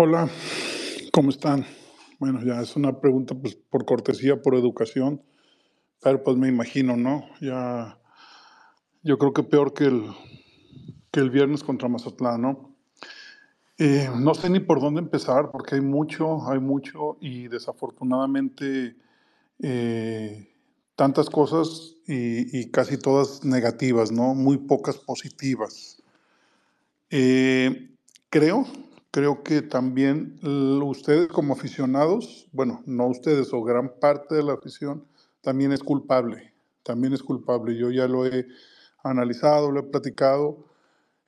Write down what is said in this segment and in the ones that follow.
Hola, ¿cómo están? Bueno, ya es una pregunta pues, por cortesía, por educación, pero pues me imagino, ¿no? Ya, yo creo que peor que el, que el viernes contra Mazatlán, ¿no? Eh, no sé ni por dónde empezar, porque hay mucho, hay mucho, y desafortunadamente eh, tantas cosas y, y casi todas negativas, ¿no? Muy pocas positivas. Eh, creo, creo que también ustedes como aficionados, bueno, no ustedes o gran parte de la afición, también es culpable, también es culpable. Yo ya lo he analizado, lo he platicado.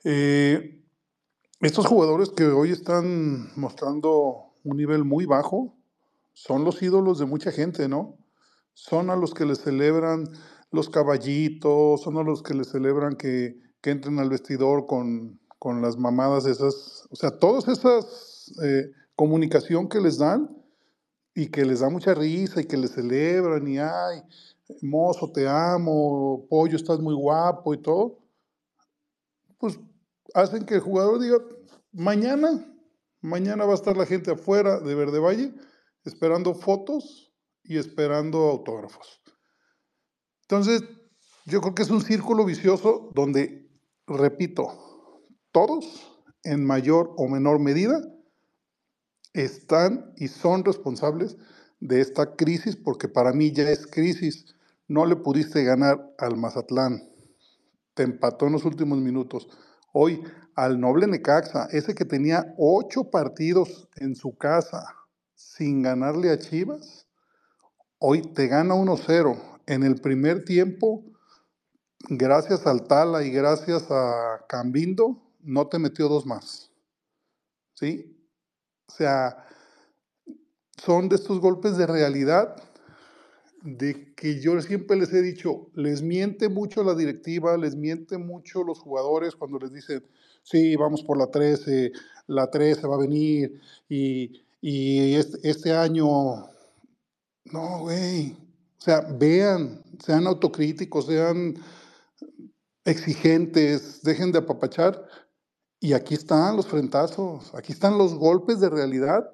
Eh, estos jugadores que hoy están mostrando un nivel muy bajo son los ídolos de mucha gente, ¿no? Son a los que les celebran los caballitos, son a los que les celebran que, que entren al vestidor con, con las mamadas esas, o sea, todas esas eh, comunicación que les dan y que les da mucha risa y que les celebran y ay, mozo, te amo, pollo, estás muy guapo y todo, pues hacen que el jugador diga, mañana, mañana va a estar la gente afuera de Verde Valle esperando fotos y esperando autógrafos. Entonces, yo creo que es un círculo vicioso donde, repito, todos, en mayor o menor medida, están y son responsables de esta crisis, porque para mí ya es crisis. No le pudiste ganar al Mazatlán, te empató en los últimos minutos. Hoy al noble Necaxa, ese que tenía ocho partidos en su casa sin ganarle a Chivas, hoy te gana 1-0. En el primer tiempo, gracias al Tala y gracias a Cambindo, no te metió dos más. ¿Sí? O sea, son de estos golpes de realidad de que yo siempre les he dicho, les miente mucho la directiva, les miente mucho los jugadores cuando les dicen, sí, vamos por la 13, la 13 va a venir y, y este, este año, no, güey. O sea, vean, sean autocríticos, sean exigentes, dejen de apapachar. Y aquí están los frentazos, aquí están los golpes de realidad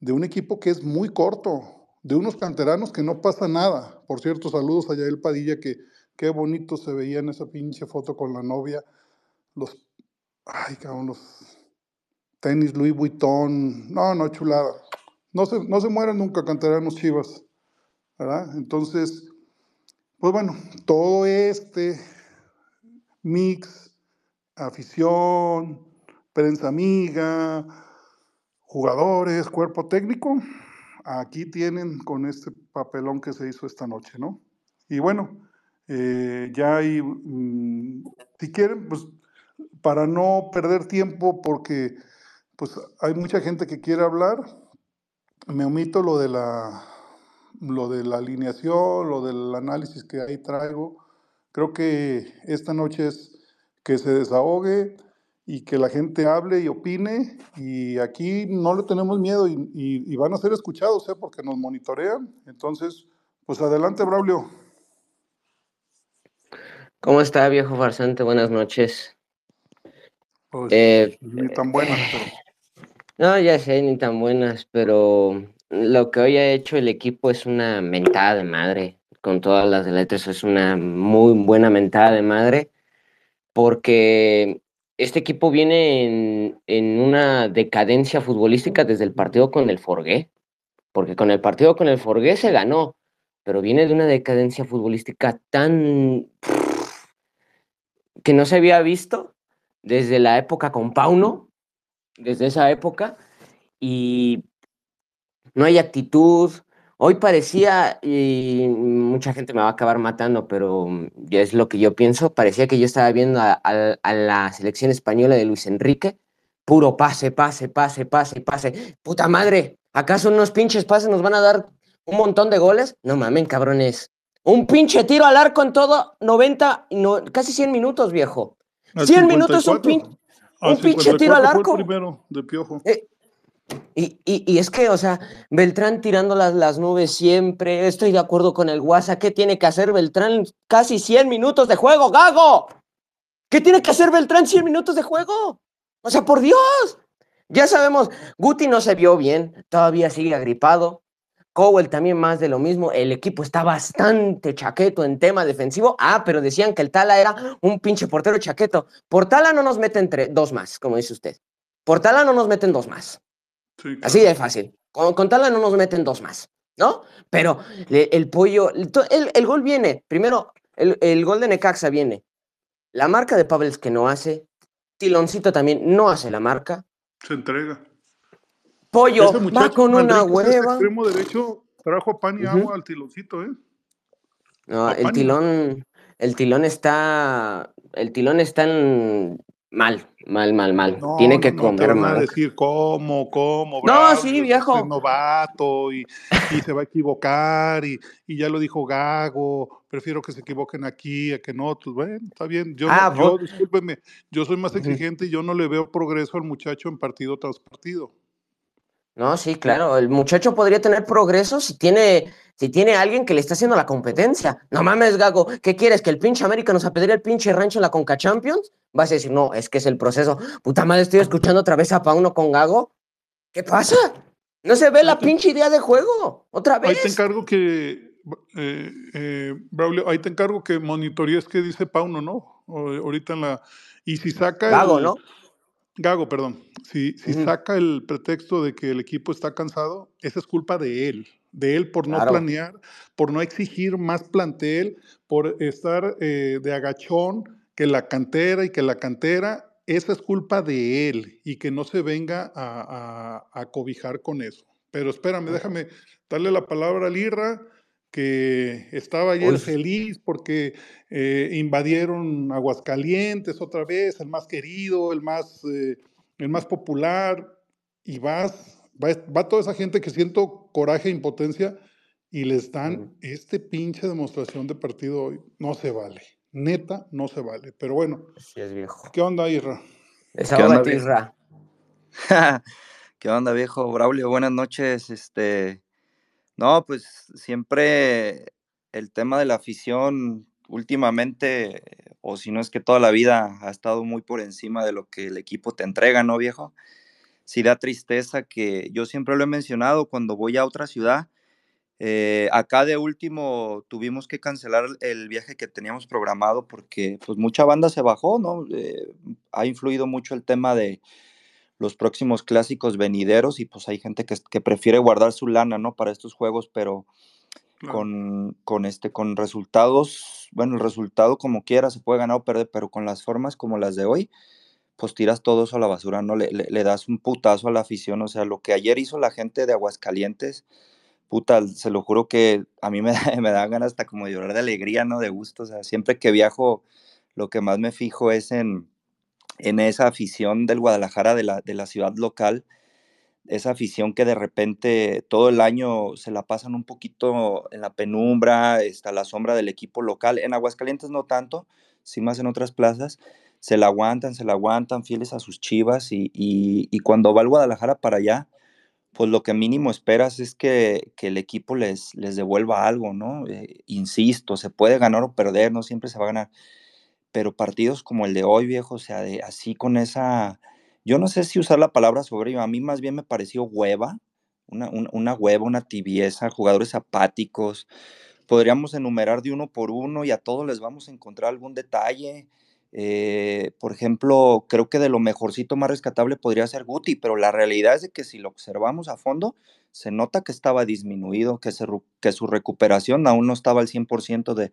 de un equipo que es muy corto, de unos canteranos que no pasa nada. Por cierto, saludos a Yael Padilla, que qué bonito se veía en esa pinche foto con la novia. Los, ay, cabrón, los tenis Louis Vuitton. No, no, chulada. No se, no se mueren nunca canteranos chivas, ¿verdad? Entonces, pues bueno, todo este mix, afición, prensa amiga, jugadores, cuerpo técnico, aquí tienen con este papelón que se hizo esta noche, ¿no? Y bueno, eh, ya hay, mm, si quieren, pues para no perder tiempo, porque pues hay mucha gente que quiere hablar, me omito lo de la, lo de la alineación, lo del análisis que ahí traigo. Creo que esta noche es que se desahogue y que la gente hable y opine. Y aquí no le tenemos miedo y, y- y van a ser escuchados, ¿eh? porque nos monitorean. Entonces, pues adelante, Braulio. ¿Cómo está, viejo farsante? Buenas noches. Pues Eh, ni tan buenas, pero no, ya sé, ni tan buenas, pero lo que hoy ha hecho el equipo es una mentada de madre. Con todas las letras, es una muy buena mentada de madre, porque este equipo viene en, una decadencia futbolística desde el partido con el Forgué, porque con el partido con el Forgué se ganó, pero viene de una decadencia futbolística tan que no se había visto desde la época con Pauno, desde esa época, y no hay actitud. Hoy parecía, y mucha gente me va a acabar matando, pero mm, ya es lo que yo pienso, parecía que yo estaba viendo a, a- a la selección española de Luis Enrique, puro pase, pase, pase, pase, pase. Puta madre, ¿acaso unos pinches pases nos van a dar un montón de goles? No mamen, cabrones. Un pinche tiro al arco en todo 90, no, casi 100 minutos, viejo. al 100 minutos un 54, pin- un pinche tiro al 54 fue el arco. primero de Piojo. Eh, y, es que, o sea, Beltrán tirando las, nubes siempre, estoy de acuerdo con el WhatsApp, ¿qué tiene que hacer Beltrán? Casi 100 minutos de juego, Gago. ¿Qué tiene que hacer Beltrán 100 minutos de juego? O sea, por Dios. Ya sabemos, Guti no se vio bien, todavía sigue agripado. Cowell también más de lo mismo. El equipo está bastante chaqueto en tema defensivo. Ah, pero decían que el Tala era un pinche portero chaqueto. Por Tala no nos meten dos más, como dice usted. Por Tala no nos meten dos más. Así de fácil. Con, Tala no nos meten dos más, ¿no? Pero el, pollo, el, gol viene. Primero, el, gol de Necaxa viene. La marca de Pavels que no hace. Tiloncito también no hace la marca. Se entrega. Pollo, va con una hueva. El extremo derecho trajo pan y agua al tiloncito, ¿eh? No, el tilón, el tilón está, el tilón está en, mal, mal, mal, mal. Tiene que no, comer no decir cómo, cómo. no, sí, viejo. Es novato y, se va a equivocar y, ya lo dijo Gago. Prefiero que se equivoquen aquí a que no. Pues bueno, está bien. Yo, ah, yo discúlpeme, yo soy más exigente y yo no le veo progreso al muchacho en partido tras partido. No, sí, claro. El muchacho podría tener progreso si tiene, si tiene alguien que le está haciendo la competencia. No mames, Gago, ¿qué quieres? ¿Que el pinche América nos apedre el pinche rancho en la Conca Champions? Vas a decir, no, es que es el proceso. Puta madre, estoy escuchando otra vez a Pauno con Gago. ¿Qué pasa? No se ve la pinche idea de juego. Otra vez. Ahí te encargo que, eh, eh, Braulio, ahí te encargo que monitorees qué dice Pauno, ¿no? ahorita en la. Y si saca. Gago, ¿no? Gago, perdón. Si, si saca el pretexto de que el equipo está cansado, esa es culpa de él. De él por no planear, por no exigir más plantel, por estar eh, de agachón, que la cantera y que la cantera, esa es culpa de él y que no se venga a, a, cobijar con eso. Pero espérame, déjame darle la palabra a Lirra que estaba ayer feliz porque eh, invadieron Aguascalientes otra vez, el más querido, el más, eh, el más popular, y vas, va, toda esa gente que siento coraje e impotencia y les dan este pinche demostración de partido hoy. No se vale, neta, no se vale. Pero bueno, es viejo. ¿qué onda, Irra? ¿Qué onda, Irra? ¿Qué onda, viejo? Braulio, buenas noches. Este, no, pues siempre el tema de la afición últimamente, o si no es que toda la vida ha estado muy por encima de lo que el equipo te entrega, ¿no, viejo? Sí da tristeza que yo siempre lo he mencionado cuando voy a otra ciudad. Eh, acá de último tuvimos que cancelar el viaje que teníamos programado porque pues mucha banda se bajó, ¿no? Eh, ha influido mucho el tema de, los próximos clásicos venideros y pues hay gente que, prefiere guardar su lana, ¿no? Para estos juegos, pero con, con, este, con resultados, bueno, el resultado como quiera se puede ganar o perder, pero con las formas como las de hoy, pues tiras todo eso a la basura, ¿no? Le, le, das un putazo a la afición, o sea, lo que ayer hizo la gente de Aguascalientes, puta, se lo juro que a mí me, me da ganas hasta como de llorar de alegría, ¿no? De gusto, o sea, siempre que viajo, lo que más me fijo es en en esa afición del Guadalajara, de la, de la ciudad local, esa afición que de repente todo el año se la pasan un poquito en la penumbra, está la sombra del equipo local. En Aguascalientes no tanto, sí más en otras plazas, se la aguantan, se la aguantan, fieles a sus chivas y, cuando va el Guadalajara para allá, pues lo que mínimo esperas es que, el equipo les, les devuelva algo, ¿no? Eh, insisto, se puede ganar o perder, no siempre se va a ganar pero partidos como el de hoy, viejo, o sea, de, así con esa, yo no sé si usar la palabra sobre a mí más bien me pareció hueva, una, una, hueva, una tibieza, jugadores apáticos, podríamos enumerar de uno por uno y a todos les vamos a encontrar algún detalle. Eh, por ejemplo, creo que de lo mejorcito más rescatable podría ser Guti, pero la realidad es de que si lo observamos a fondo, se nota que estaba disminuido, que, que su recuperación aún no estaba al 100% de,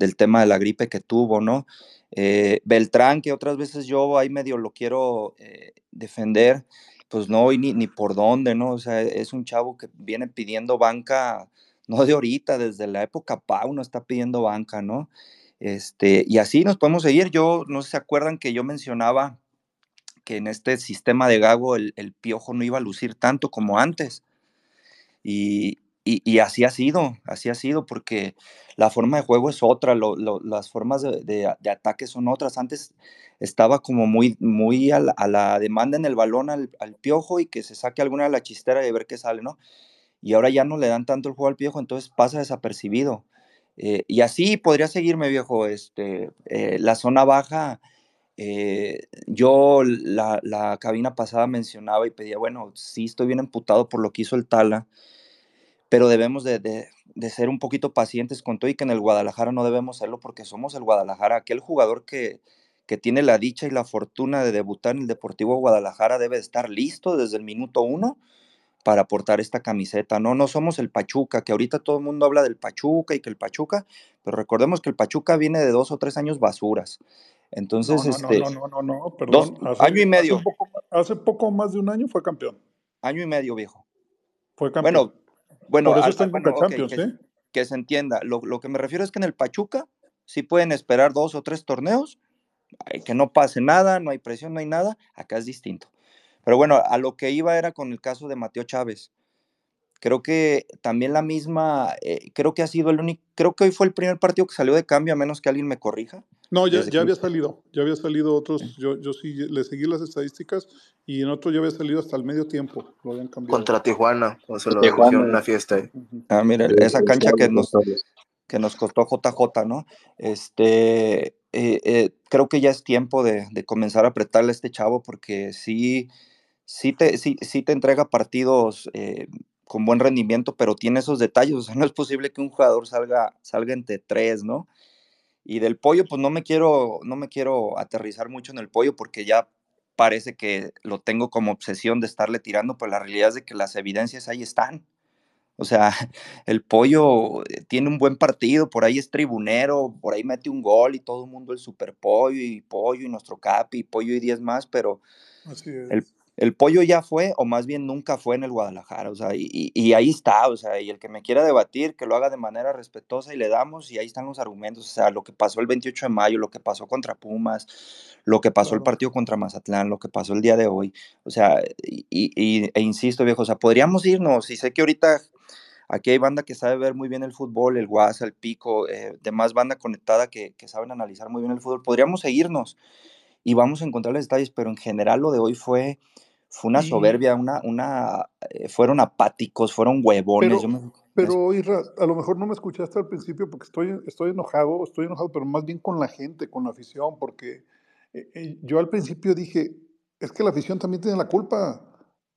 del tema de la gripe que tuvo, ¿no? Eh, Beltrán, que otras veces yo ahí medio lo quiero eh, defender, pues no, y ni, por dónde, ¿no? O sea, es un chavo que viene pidiendo banca, no de ahorita, desde la época Pau está pidiendo banca, ¿no? Este, y así nos podemos seguir. Yo, no se acuerdan que yo mencionaba que en este sistema de Gago el piojo no iba a lucir tanto como antes. Y, y, así ha sido, así ha sido, porque la forma de juego es otra, las formas de, ataque son otras. Antes estaba como muy, muy a, la, demanda en el balón al, piojo y que se saque alguna de la chistera y ver qué sale, ¿no? Y ahora ya no le dan tanto el juego al piojo, entonces pasa desapercibido. Eh, y así podría seguirme, viejo. Este, eh, la zona baja Eh, yo la, la, cabina pasada mencionaba y pedía, bueno, sí estoy bien emputado por lo que hizo el Tala, pero debemos de, de, de, ser un poquito pacientes con todo y que en el Guadalajara no debemos serlo porque somos el Guadalajara. Aquel jugador que, que tiene la dicha y la fortuna de debutar en el Deportivo Guadalajara debe estar listo desde el minuto uno para portar esta camiseta. No, no somos el Pachuca, que ahorita todo el mundo habla del Pachuca y que el Pachuca, pero recordemos que el Pachuca viene de dos o tres años basuras. Entonces, no, no, este, no, no, no, no, perdón. Dos, hace, año y medio. Hace poco, hace poco, más de un año fue campeón. Año y medio, viejo. Fue campeón. Bueno, bueno, Por eso al, está en bueno, okay, Champions, que, ¿eh? que, se entienda. Lo, lo, que me refiero es que en el Pachuca sí pueden esperar dos o tres torneos, que no pase nada, no hay presión, no hay nada. Acá es distinto. Pero bueno, a lo que iba era con el caso de Mateo Chávez creo que también la misma, eh, creo que ha sido el único, creo que hoy fue el primer partido que salió de cambio, a menos que alguien me corrija. No, ya, ya había salido, ya había salido otros, yo, yo sí le seguí las estadísticas y en otro ya había salido hasta el medio tiempo, lo habían cambiado. Contra Tijuana, o sea, lo Tijuana. una fiesta ahí. Ah, mira, esa cancha que nos, que nos costó JJ, ¿no? Este, eh, eh, creo que ya es tiempo de, de, comenzar a apretarle a este chavo porque sí, sí te, sí, sí te entrega partidos eh, con buen rendimiento, pero tiene esos detalles. O sea, no es posible que un jugador salga, salga entre tres, ¿no? Y del pollo, pues no me quiero, no me quiero aterrizar mucho en el pollo porque ya parece que lo tengo como obsesión de estarle tirando, pero la realidad es de que las evidencias ahí están. O sea, el pollo eh, tiene un buen partido, por ahí es tribunero, por ahí mete un gol y todo el mundo el super pollo y pollo y nuestro capi y pollo y 10 más, pero el, el pollo ya fue, o más bien nunca fue en el Guadalajara, o sea, y, ahí está, o sea, y el que me quiera debatir, que lo haga de manera respetuosa y le damos, y ahí están los argumentos, o sea, lo que pasó el 28 de mayo, lo que pasó contra Pumas, lo que pasó el partido contra Mazatlán, lo que pasó el día de hoy, o sea, y, y, e insisto, viejo, o sea, podríamos irnos, y sé que ahorita aquí hay banda que sabe ver muy bien el fútbol, el Guasa, el Pico, eh, demás banda conectada que, que saben analizar muy bien el fútbol, podríamos seguirnos, y vamos a encontrar los detalles, pero en general lo de hoy fue fue una soberbia, una, una, eh, fueron apáticos, fueron huevones. Pero, me, pero Isra, a lo mejor no me escuchaste al principio porque estoy, estoy enojado, estoy enojado, pero más bien con la gente, con la afición, porque eh, eh, yo al principio dije, es que la afición también tiene la culpa,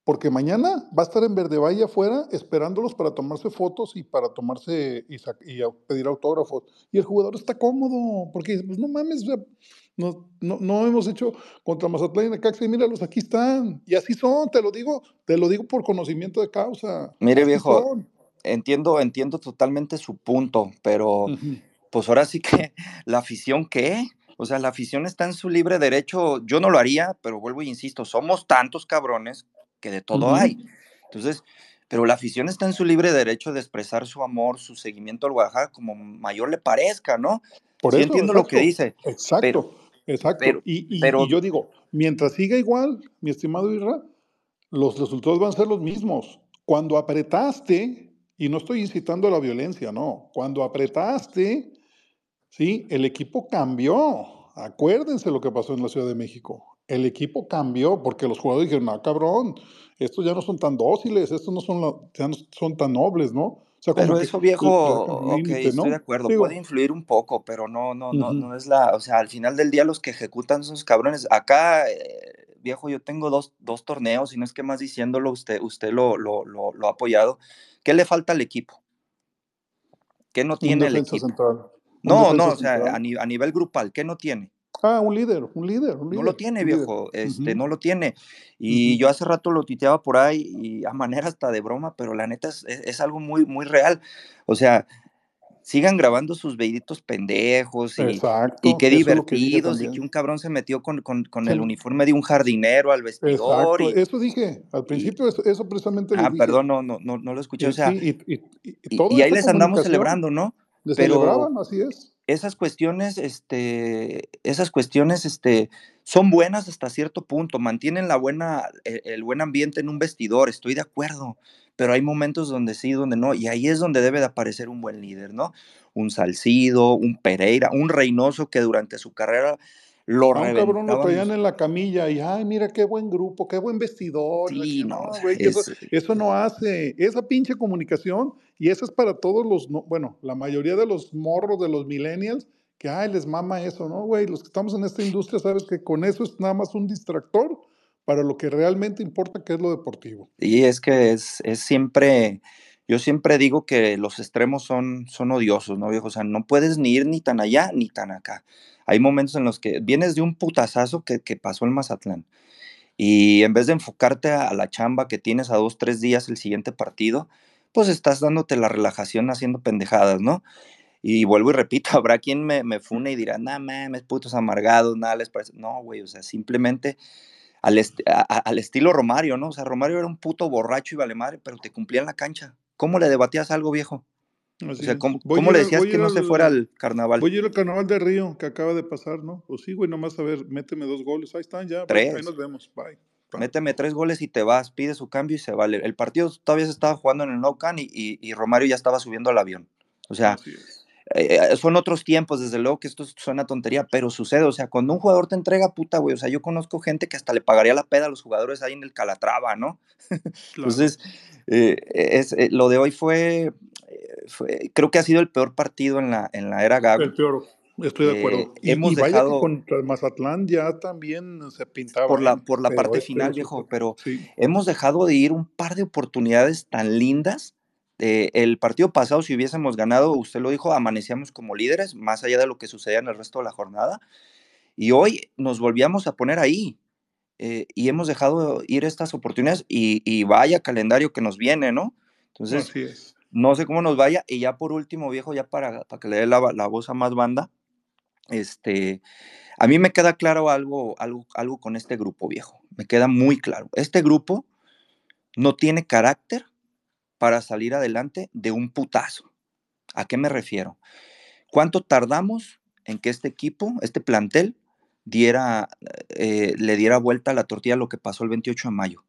porque mañana va a estar en Verde Valle afuera esperándolos para tomarse fotos y para tomarse y, y pedir autógrafos. Y el jugador está cómodo, porque pues no mames, no, no, no, hemos hecho contra Mazatlán y Necaxa y míralos, aquí están. Y así son, te lo digo, te lo digo por conocimiento de causa. Mire, así viejo, son. entiendo, entiendo totalmente su punto, pero uh -huh. pues ahora sí que la afición, ¿qué? O sea, la afición está en su libre derecho. Yo no lo haría, pero vuelvo e insisto, somos tantos cabrones que de todo uh -huh. hay. Entonces, pero la afición está en su libre derecho de expresar su amor, su seguimiento al Guadalajara como mayor le parezca, ¿no? Por sí eso, entiendo exacto, lo que dice. Exacto. Pero, Exacto. Pero, y, y, pero, y, yo digo, mientras siga igual, mi estimado Irra, los resultados van a ser los mismos. Cuando apretaste, y no estoy incitando a la violencia, no, cuando apretaste, sí, el equipo cambió. Acuérdense lo que pasó en la Ciudad de México. El equipo cambió porque los jugadores dijeron, no, cabrón, estos ya no son tan dóciles, estos no son, ya no son tan nobles, ¿no? Sea, pero eso, viejo, ok, límite, estoy ¿no? de acuerdo, Digo, puede influir un poco, pero no, no, uh -huh. no, no es la, o sea, al final del día los que ejecutan esos cabrones, acá, eh, viejo, yo tengo dos, dos, torneos, y no es que más diciéndolo, usted, usted lo, lo, lo, lo, ha apoyado, ¿qué le falta al equipo? ¿Qué no tiene el equipo? Central. No, no, o sea, a, ni, a, nivel grupal, ¿qué no tiene? Ah, un líder, un líder, un líder. No lo tiene, viejo, este, uh -huh. no lo tiene. Y uh -huh. yo hace rato lo tuiteaba por ahí, y a manera hasta de broma, pero la neta es, es, es algo muy, muy real. O sea, sigan grabando sus veiditos pendejos y, Exacto, y qué divertidos, que y que un cabrón se metió con, con, con el uniforme de un jardinero al vestidor. Exacto, Y, eso dije, al principio eso, eso precisamente Ah, dije. perdón, no, no, no, no lo escuché, Y, o sea, y, ahí les andamos celebrando, ¿no? Les Pero- celebraban, así es. Esas cuestiones, este, esas cuestiones, este, son buenas hasta cierto punto, mantienen la buena, el, el buen ambiente en un vestidor, estoy de acuerdo, pero hay momentos donde sí, donde no, y ahí es donde debe de aparecer un buen líder, ¿no? Un Salcido, un Pereira, un Reynoso que durante su carrera lo A un cabrón lo traían en la camilla y, ay, mira qué buen grupo, qué buen vestidor. Sí, no, güey, eso, es- eso no hace. Esa pinche comunicación, y eso es para todos los, no- bueno, la mayoría de los morros, de los millennials, que, ay, les mama eso, ¿no, güey? Los que estamos en esta industria, sabes que con eso es nada más un distractor para lo que realmente importa, que es lo deportivo. Y es que es, es siempre, yo siempre digo que los extremos son, son odiosos, ¿no, viejo? O sea, no puedes ni ir ni tan allá ni tan acá. Hay momentos en los que vienes de un putazazo que, que pasó el Mazatlán. Y en vez de enfocarte a la chamba que tienes a dos, tres días el siguiente partido, pues estás dándote la relajación haciendo pendejadas, ¿no? Y vuelvo y repito, habrá quien me, fune y dirá, no mames, putos amargados, nada les parece. No, güey, o sea, simplemente al, al, estilo Romario, ¿no? O sea, Romario era un puto borracho y vale madre, pero te cumplía en la cancha. ¿Cómo le debatías algo, viejo? o sea, ¿cómo, ¿cómo le decías que no se fuera al carnaval? Voy a ir al carnaval de Río, que acaba de pasar, ¿no? Pues sí, güey, nomás a ver, méteme dos goles. Ahí están ya. Tres. Ahí nos vemos. Bye. Méteme tres goles y te vas, pide su cambio y se vale. El partido todavía se estaba jugando en el No Can y, y, y Romario ya estaba subiendo al avión. O sea, eh, son otros tiempos, desde luego que esto suena tontería, pero sucede. O sea, cuando un jugador te entrega puta, güey, o sea, yo conozco gente que hasta le pagaría la peda a los jugadores ahí en el Calatrava, ¿no? Claro. Entonces, eh, es, eh, lo de hoy fue, fue, creo que ha sido el peor partido en la, en la era Gago. El peor. Estoy de acuerdo. Eh, y, hemos y vaya dejado, que contra el Mazatlán ya también se pintaba. Por la, por la parte este final, viejo, pero sí. hemos dejado de ir un par de oportunidades tan lindas. Eh, el partido pasado, si hubiésemos ganado, usted lo dijo, amanecíamos como líderes, más allá de lo que sucedía en el resto de la jornada. Y hoy nos volvíamos a poner ahí. Eh, y hemos dejado ir estas oportunidades y, y, vaya calendario que nos viene, ¿no? Entonces, no sé cómo nos vaya. Y ya por último, viejo, ya para, para que le dé la, la voz a más banda, este, a mí me queda claro algo, algo, algo con este grupo viejo, me queda muy claro. Este grupo no tiene carácter para salir adelante de un putazo. ¿A qué me refiero? ¿Cuánto tardamos en que este equipo, este plantel, eh, le diera vuelta a la tortilla lo que pasó el 28 de mayo?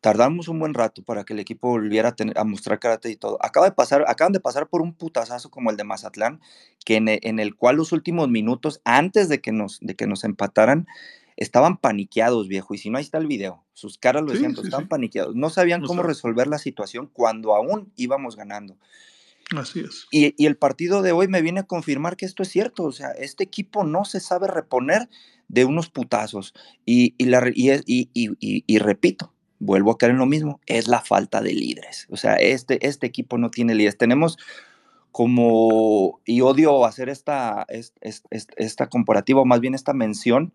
tardamos un buen rato para que el equipo volviera a, tener, a mostrar carácter y todo. Acaba de pasar, acaban de pasar por un putazazo como el de Mazatlán, que en, en, el cual los últimos minutos, antes de que nos, de que nos empataran, estaban paniqueados, viejo. Y si no, ahí está el video. Sus caras lo decían, sí, sí, estaban sí. paniqueados. No sabían no cómo sabe. resolver la situación cuando aún íbamos ganando. Así es. Y, y, el partido de hoy me viene a confirmar que esto es cierto. O sea, este equipo no se sabe reponer de unos putazos. Y, y, la, y, repito, vuelvo a caer en lo mismo, es la falta de líderes. O sea, este, este equipo no tiene líderes. Tenemos como, y odio hacer esta, esta, esta comparativa, o más bien esta mención,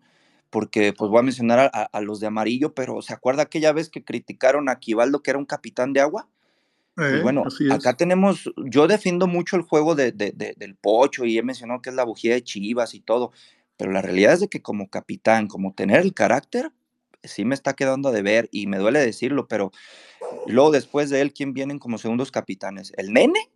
porque pues voy a mencionar a, a, los de amarillo, pero ¿se acuerda aquella vez que criticaron a Quivaldo que era un capitán de agua? Eh, pues bueno, acá tenemos, yo defiendo mucho el juego de, de, de, del Pocho y he mencionado que es la bujía de Chivas y todo, pero la realidad es de que como capitán, como tener el carácter, sí me está quedando de ver y me duele decirlo, pero luego después de él, ¿quién vienen como segundos capitanes? ¿El nene?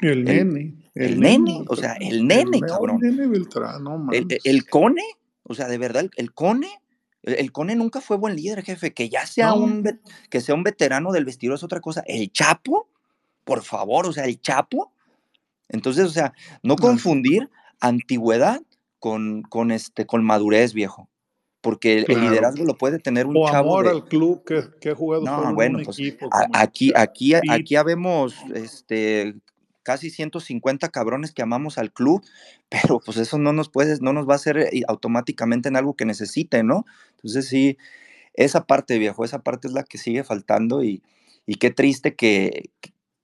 El, el nene. El, el nene, nene, o sea, el nene, el, cabrón. El nene Beltrán, no el, el, cone, o sea, de verdad, el, cone. El, Cone nunca fue buen líder, jefe. Que ya sea, no. un, que sea un veterano del vestidor es otra cosa. El Chapo, por favor, o sea, el Chapo. Entonces, o sea, no confundir antigüedad con, con, este, con madurez, viejo porque el, claro. el, liderazgo lo puede tener un o chavo amor de... al club que, que ha jugado no bueno pues equipo, aquí aquí aquí habemos este casi 150 cabrones que amamos al club pero pues eso no nos puede no nos va a hacer eh, automáticamente en algo que necesite no entonces sí esa parte viejo esa parte es la que sigue faltando y, y qué triste que,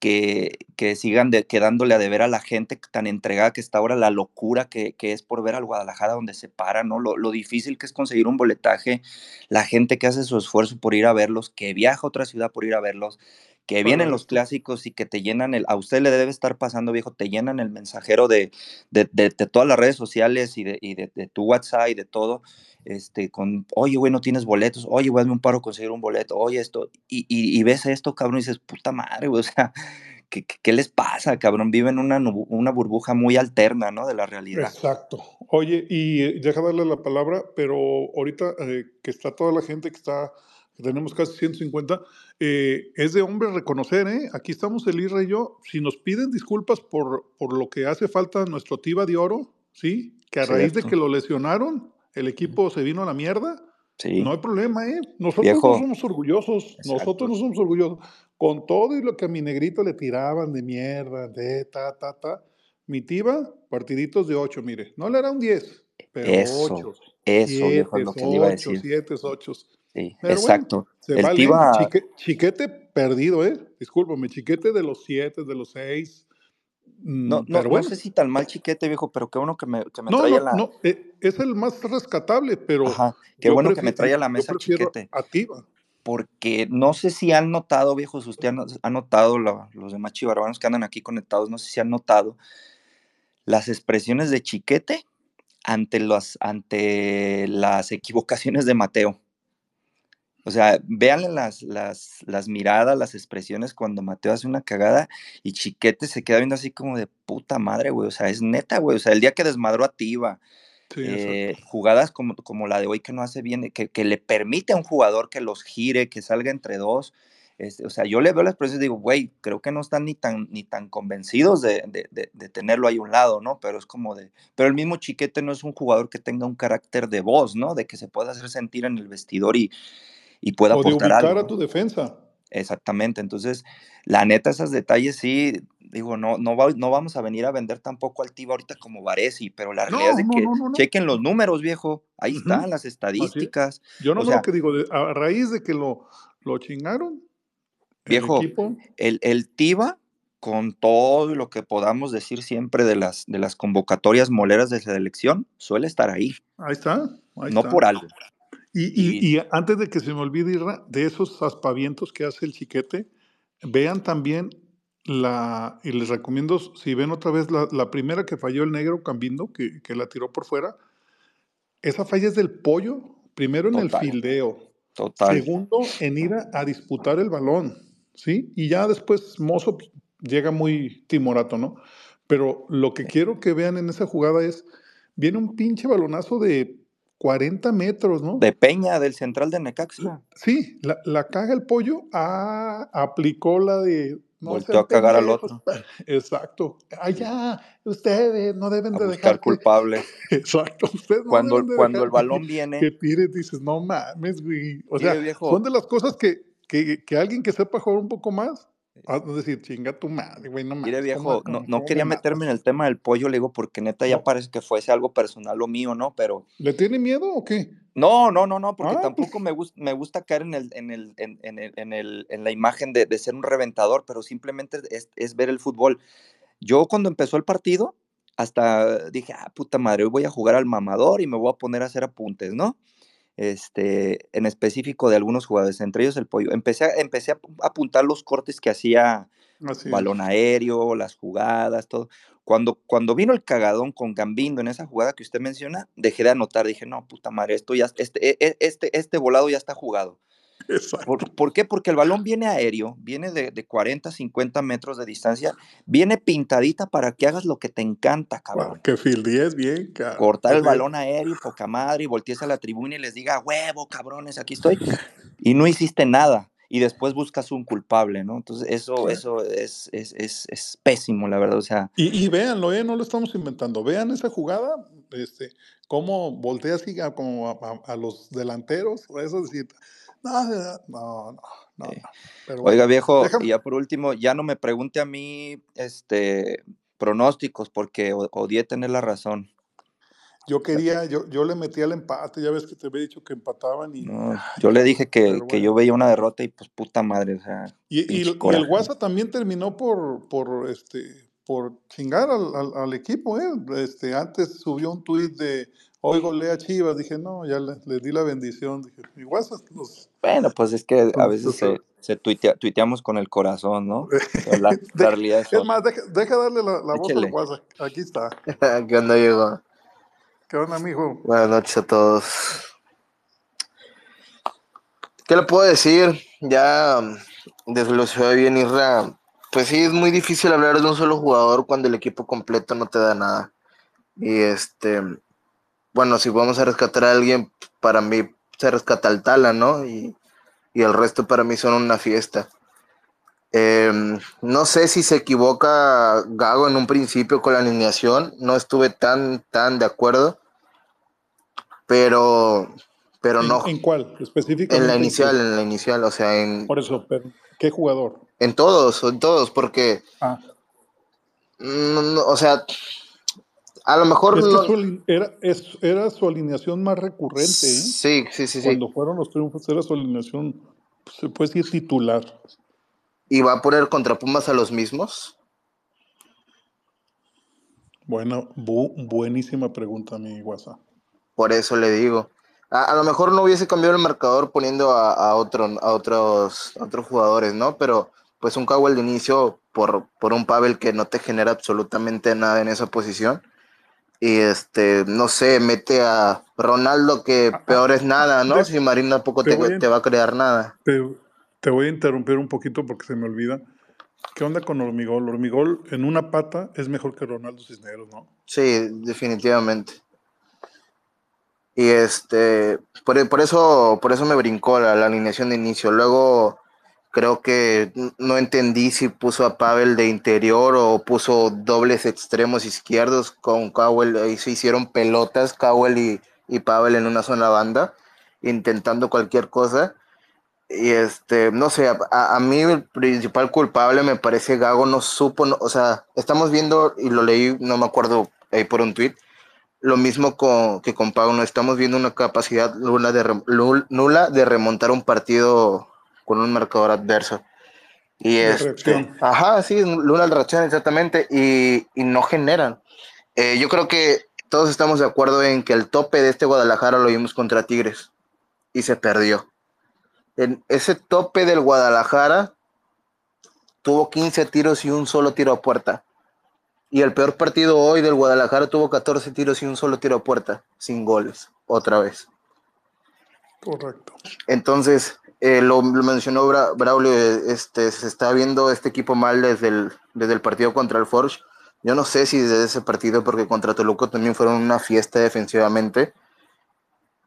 que, que sigan de, quedándole a deber a la gente tan entregada que está ahora, la locura que, que es por ver al Guadalajara donde se para, ¿no? Lo, lo, difícil que es conseguir un boletaje, la gente que hace su esfuerzo por ir a verlos, que viaja a otra ciudad por ir a verlos, que vienen los clásicos y que te llenan el, a usted le debe estar pasando, viejo, te llenan el mensajero de, de, de, de todas las redes sociales y, de, y de, tu WhatsApp y de todo, este, con, oye, güey, no tienes boletos, oye, güey, hazme un paro conseguir un boleto, oye, esto, y, y, y ves esto, cabrón, y dices, puta madre, güey, o sea, ¿qué, qué les pasa, cabrón? Viven una, una burbuja muy alterna, ¿no? De la realidad. Exacto. Oye, y deja darle la palabra, pero ahorita eh, que está toda la gente que está tenemos casi 150, eh, es de hombre reconocer, ¿eh? Aquí estamos el Isra y yo, si nos piden disculpas por, por lo que hace falta nuestro Tiba de Oro, ¿sí? Que a Cierto. raíz de que lo lesionaron, el equipo se vino a la mierda, sí. no hay problema, ¿eh? Nosotros Viejo. no somos orgullosos, Exacto. nosotros no somos orgullosos. Con todo y lo que a mi negrito le tiraban de mierda, de ta, ta, ta, Mi Tiva, partiditos de 8, mire. No le era un 10, pero Eso, 8. Eso, viejo, es lo que le iba a 8, decir. 7, 8. Sí, Pero exacto. bueno, el vale. Chique- chiquete perdido, ¿eh? Discúlpame, chiquete de los 7, de los 6. no, no, no bueno. sé si tan mal chiquete, viejo, pero qué bueno que me, que me No, trae no, la. no, eh, es el más rescatable, pero Ajá, qué bueno que me trae a la mesa chiquete. a Tiva. porque no sé si han notado, viejos, usted han, han notado, lo- los demás chivarbanos que andan aquí conectados, no sé si han notado las expresiones de Chiquete ante, las ante las equivocaciones de Mateo. O sea, véanle las, las, las miradas, las expresiones cuando Mateo hace una cagada y Chiquete se queda viendo así como de puta madre, güey. O sea, es neta, güey. O sea, el día que desmadró a Tiva, Sí, eh, jugadas como, como la de hoy que no hace bien, que, que le permite a un jugador que los gire, que salga entre dos. Este, o sea, yo le veo la expresión y digo, güey, creo que no están ni tan, ni tan convencidos de, de- de- de tenerlo ahí a un lado, ¿no? Pero es como de. Pero el mismo Chiquete no es un jugador que tenga un carácter de voz, ¿no? De que se pueda hacer sentir en el vestidor y, y pueda O aportar algo. a tu defensa. Exactamente. Entonces, la neta, esos detalles sí, digo, no, no, va- no vamos a venir a vender tampoco al Tiva ahorita como Varesi, pero la realidad es de que no, no, no. chequen los números, viejo. Ahí están las es. estadísticas. Yo no O lo que digo, a raíz de que lo, lo chingaron, viejo, el, el Tiva, con todo lo que podamos decir siempre de las, de las convocatorias moleras de selección, suele estar ahí, ahí está, ahí no está. por algo. Y, y, Y y antes de que se me olvide, Irra, de esos aspavientos que hace el chiquete, vean también la, y les recomiendo, si ven otra vez la, la primera que falló el negro Cambindo, que, que la tiró por fuera, esa falla es del pollo, primero en el fildeo, total. segundo en ir a, a disputar el balón, ¿sí? Y ya después Mozo llega muy timorato, ¿no? Pero lo que quiero que vean en esa jugada es, viene un pinche balonazo de 40 metros, ¿no? De Peña, del central de Necaxa, Sí, la, la caga el pollo, ah, aplicó la de, no volteó a cagar al otro, Exacto. Allá, ustedes no deben a de dejar que, culpables. exacto, ustedes no Cuando, deben de cuando el que, balón que viene, tires, dices, no mames, güey. O sea, viejo, son de las cosas que, que, que alguien que sepa jugar un poco más, va a decir, chinga tu madre, güey, no Mire, mames, ¿cómo, viejo, no, cómo, no cómo quería me meterme en el tema del pollo, le digo, porque neta ya No, parece que fuese algo personal lo mío, ¿no? Pero ¿le tiene miedo o qué? no, no, no, no, porque Ah, pues, tampoco me, gus- me gusta caer en, el, en, el, en, en el, en, el, en la imagen de, de ser un reventador, pero simplemente es, es ver el fútbol. Yo cuando empezó el partido, hasta dije, ah, puta madre, hoy voy a jugar al mamador y me voy a poner a hacer apuntes, ¿no? Este, en específico de algunos jugadores, entre ellos el pollo. Empecé a, empecé a ap- apuntar los cortes que hacía así balón es. aéreo, las jugadas, todo. Cuando, cuando vino el cagadón con Gambindo en esa jugada que usted menciona, dejé de anotar, dije, no, puta madre, esto ya, este, e- e- este, este volado ya está jugado. ¿Por, por qué? Porque el balón viene aéreo, viene de, de 40, 50 metros de distancia, viene pintadita para que hagas lo que te encanta, Wow, cabrón. que fildíes bien, cabrón. Cortar el es. balón aéreo, poca madre, y voltees a la tribuna y les diga, huevo, cabrones, aquí estoy. Y no hiciste nada. Y después buscas un culpable, ¿no? Entonces, eso, eso es, es, es, es pésimo, la verdad. O sea, Y, y véanlo, ¿eh? no lo estamos inventando. Vean esa jugada, este, cómo voltea así a, como a, a- a los delanteros, eso decir, no, no, no, no, eh, Pero bueno, Oiga, viejo, déjame, y ya por último, ya no me pregunte a mí este, pronósticos porque odié tener la razón. yo quería, yo, yo le metí al empate, ya ves que te había dicho que empataban y, No, yo le dije que, que yo veía una derrota y pues puta madre, o sea, Y, y, el. WhatsApp también terminó por, por, este, por chingar al, al, al equipo, ¿eh? Este, antes subió un tuit de, hoy golea Chivas, dije, no, ya le, le di la bendición, dije, mi WhatsApp los, Bueno, pues es que a veces se, se tuitea- tuiteamos con el corazón, ¿no? La, la Deja- realidad es es más, deja, deja darle la, la voz al. WhatsApp. Aquí está. ¿Qué onda, Diego? ¿Qué onda, mijo? Buenas noches a todos. ¿Qué le puedo decir? Ya desglosó bien Isra. Pues sí, es muy difícil hablar de un solo jugador cuando el equipo completo no te da nada. Y este, bueno, si vamos a rescatar a alguien, para mí se rescata al Tala, ¿no? Y, y el resto para mí son una fiesta. Em, no sé si se equivoca Gago en un principio con la alineación, no estuve tan, tan de acuerdo, pero, pero ¿En, no, en cuál? Específicamente. en la inicial, en la inicial, o sea, en, Por eso, pero ¿qué jugador? en todos, en todos, porque Ah, No, no, o sea, a lo mejor Es que no- su era, es- era su alineación más recurrente, ¿eh? Sí, sí, sí, sí. Cuando fueron los triunfos era su alineación, pues, se puede decir titular. ¿Y va a poner contra Pumas a los mismos? Bueno, bu- buenísima pregunta, mi WhatsApp. Por eso le digo. A, a lo mejor no hubiese cambiado el marcador poniendo a, a otro, a otros, a otros jugadores, ¿no? Pero pues un Cowell de inicio por, por un Pavel que no te genera absolutamente nada en esa posición. Y este, no sé, mete a Ronaldo que peor es nada, ¿no? Si Marín tampoco te te, te va a crear nada. Te, te voy a interrumpir un poquito porque se me olvida. ¿Qué onda con Hormigol? Hormigol en una pata es mejor que Ronaldo Cisneros, ¿no? Sí, definitivamente. Y este, por, por eso, por eso me brincó la, la alineación de inicio. Luego creo que no entendí si puso a Pavel de interior o puso dobles extremos izquierdos con Cowell. Ahí se hicieron pelotas, Cowell y, y Pavel en una sola banda, intentando cualquier cosa. Y este, no sé, a, a- mí el principal culpable me parece Gago no supo, o sea, estamos viendo, y lo leí, no me acuerdo ahí por un tweet, lo mismo con, que con Pau, no estamos viendo una capacidad nula de, nula de remontar un partido con un marcador adverso. Y De este, ajá, sí, de reacción exactamente, y, y no generan. Eh, yo creo que todos estamos de acuerdo en que el tope de este Guadalajara lo vimos contra Tigres y se perdió. En ese tope del Guadalajara tuvo 15 tiros y un solo tiro a puerta. Y el peor partido hoy del Guadalajara tuvo 14 tiros y un solo tiro a puerta, sin goles, otra vez. Correcto. Entonces, eh, lo, mencionó Bra- Braulio, eh, este, se está viendo este equipo mal desde el, desde el partido contra el Forge. Yo no sé si desde ese partido, porque contra Toluca también fueron una fiesta defensivamente.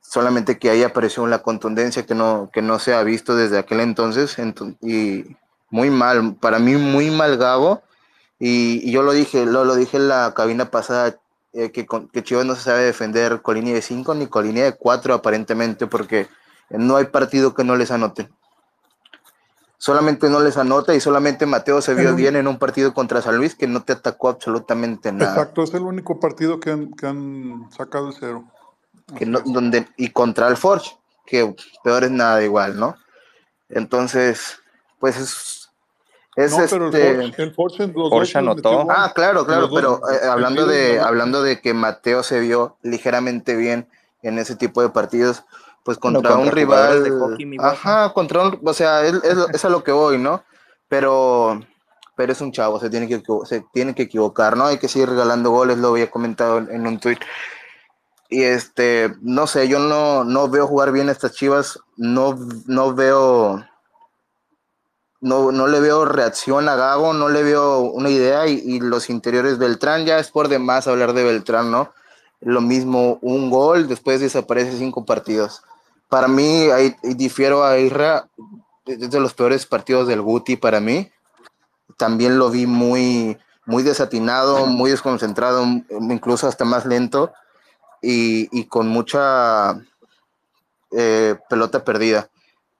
Solamente que ahí apareció la contundencia que no, que no se ha visto desde aquel entonces. ento- y muy mal, para mí muy mal Gabo. Y, yo lo dije, lo, lo dije en la cabina pasada, eh, que, que Chivas no se sabe defender con línea de 5 ni con línea de 4 aparentemente, porque no hay partido que no les anoten. Solamente no les anota y solamente Mateo se vio El- bien en un partido contra San Luis que no te atacó absolutamente nada. Exacto, es el único partido que han, que han sacado el cero. que no- donde, y contra el Forge, que peor es nada igual, ¿no? Entonces, pues es, es no, pero el este... Forge, el Forge en los Forge dos les metió anotó. Ah, claro, claro, pero eh, hablando de hablando de que Mateo se vio ligeramente bien en ese tipo de partidos, pues contra, contra un rival, de hockey, ajá, contra un, o sea, es, es, a lo que voy, ¿no? Pero pero es un chavo, se tiene que se tiene que equivocar, ¿no? Hay que seguir regalando goles, lo había comentado en, en un tweet. Y este, no sé, yo no, no veo jugar bien a estas Chivas, no, no veo no, no le veo reacción a Gago, no le veo una idea y, y los interiores Beltrán, ya es por demás hablar de Beltrán, ¿no? Lo mismo, un gol, después desaparece cinco partidos. Para mí, ahí, difiero a Irra, es de los peores partidos del Guti para mí. También lo vi muy, muy desatinado, muy desconcentrado, incluso hasta más lento y, y con mucha eh, pelota perdida.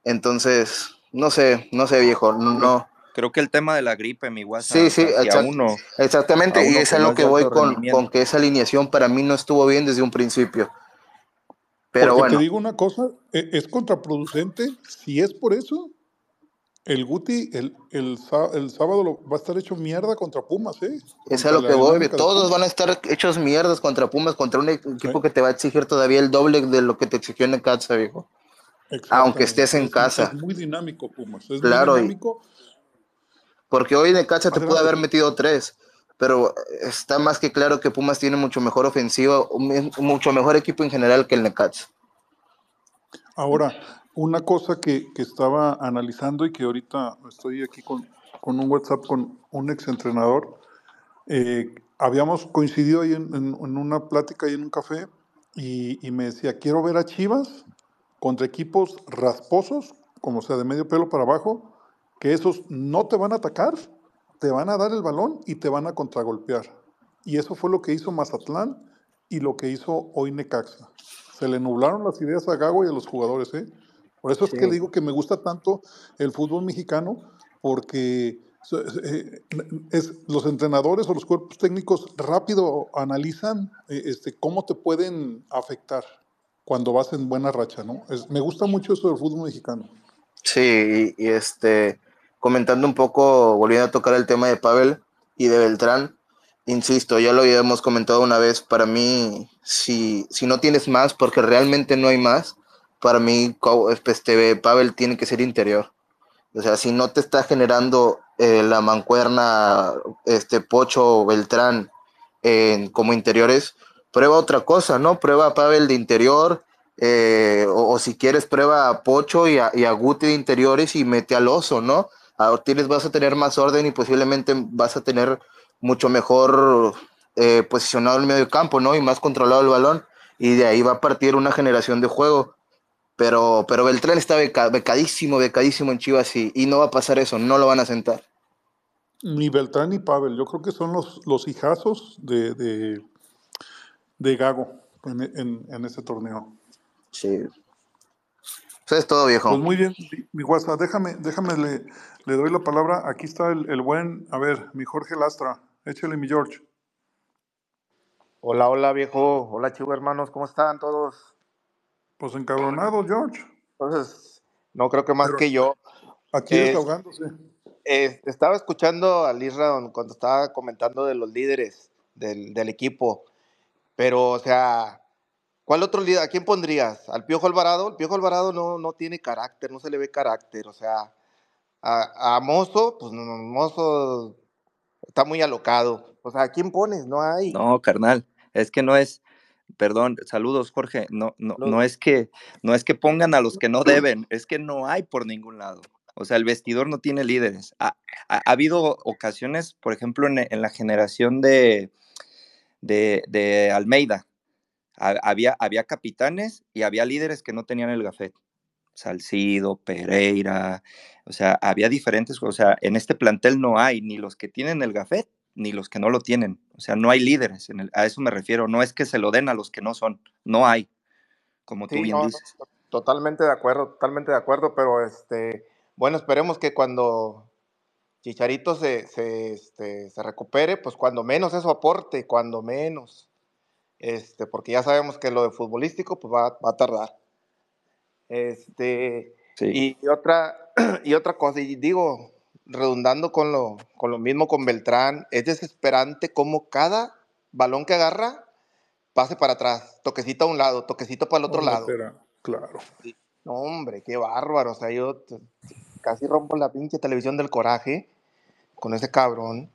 Entonces, no sé, no sé, viejo, no. Creo que el tema de la gripe, mi WhatsApp. Sí, sí, exacto. uno. Exactamente, y es a lo que voy con que esa alineación para mí no estuvo bien desde un principio. Pero Porque bueno, te digo una cosa, e- es contraproducente. Si es por eso, el Guti el, el, el sábado lo- va a estar hecho mierda contra Pumas, ¿eh? es a lo que voy. Todos van a estar hechos mierdas contra Pumas, contra un equipo Sí. que te va a exigir todavía el doble de lo que te exigió en Necaxa, viejo. Aunque estés en Es- casa. Es muy dinámico, Pumas. Es Claro, y- muy dinámico. Porque hoy Necaxa te Adelante. pudo haber metido tres, pero está más que claro que Pumas tiene mucho mejor ofensiva, mucho mejor equipo en general que el Necaxa. Ahora, una cosa que, que estaba analizando y que ahorita estoy aquí con, con un WhatsApp con un exentrenador, eh, habíamos coincidido ahí en, en- en una plática y en un café y, y me decía, quiero ver a Chivas contra equipos rasposos, como sea de medio pelo para abajo, que esos no te van a atacar, te van a dar el balón y te van a contragolpear. Y eso fue lo que hizo Mazatlán y lo que hizo hoy Necaxa. Se le nublaron las ideas a Gago y a los jugadores, ¿eh? Por eso es que Sí. digo que me gusta tanto el fútbol mexicano, porque So, eh, es, los entrenadores o los cuerpos técnicos rápido analizan eh, este, cómo te pueden afectar cuando vas en buena racha, ¿no? Es- me gusta mucho eso del fútbol mexicano. Sí, y, este, comentando un poco, volviendo a tocar el tema de Pavel y de Beltrán, insisto, ya lo habíamos comentado una vez, para mí, si, si no tienes más, porque realmente no hay más, para mí, co- este, Pavel tiene que ser interior. O sea, si no te está generando eh, la mancuerna, este Pocho Beltrán como interiores, prueba otra cosa, ¿no? Prueba a Pavel de interior, eh, o, o si quieres, prueba a Pocho y a, y a Guti de interiores y mete al oso, ¿no? Ahora tienes, vas a tener más orden y posiblemente vas a tener mucho mejor eh, posicionado el medio campo, ¿no? Y más controlado el balón, y de ahí va a partir una generación de juego. Pero, pero Beltrán está beca- becadísimo, becadísimo en Chivas y, y no va a pasar eso, no lo van a sentar. Ni Beltrán ni Pavel, yo creo que son los, los hijazos de, de, de Gago en, en, en ese torneo. Sí. Eso es todo, viejo. Pues muy bien, mi- guasa, déjame, déjame, le, le doy la palabra. Aquí está el, el buen, a ver, mi Jorge Lastra. Échale, mi George. Hola, hola viejo, hola chivo hermanos, ¿cómo están todos? Pues encabronado, George. Entonces, no creo que más Pero- que yo. Aquí Es- desahogándose. Eh, estaba escuchando a Lisra cuando estaba comentando de los líderes del, del equipo, pero, o sea, ¿cuál otro líder? ¿A quién pondrías? ¿Al Piojo Alvarado? El Piojo Alvarado no, no tiene carácter, no se le ve carácter, o sea, a, a Mozo, pues no, Mozo está muy alocado, o sea, ¿a quién pones? No hay. No, carnal, es que no es, perdón, saludos, Jorge, no, no, no es que, no es que pongan a los que no deben, es que no hay por ningún lado. O sea, el vestidor no tiene líderes. Ha, ha- ha habido ocasiones, por ejemplo, en, en la generación de, de, de Almeida, ha- había, había capitanes y había líderes que no tenían el gafet. Salcido, Pereira, o sea, había diferentes, o sea, en este plantel no hay ni los que tienen el gafet ni los que no lo tienen. O sea, no hay líderes, en el- a eso me refiero. No es que se lo den a los que no son, no hay, como tú Sí, bien no, dices. Totalmente de acuerdo, totalmente de acuerdo, pero este, bueno, esperemos que cuando Chicharito se, se, este, se recupere, pues cuando menos eso aporte, cuando menos, este, porque ya sabemos que lo de futbolístico pues va, va a tardar. Este, Sí. y, otra, y otra cosa, y digo, redundando con lo, con lo mismo con Beltrán, es desesperante como cada balón que agarra pase para atrás, toquecito a un lado, toquecito para el otro lado. Claro. No, hombre, qué bárbaro. O sea, yo casi rompo la pinche televisión del coraje con ese cabrón.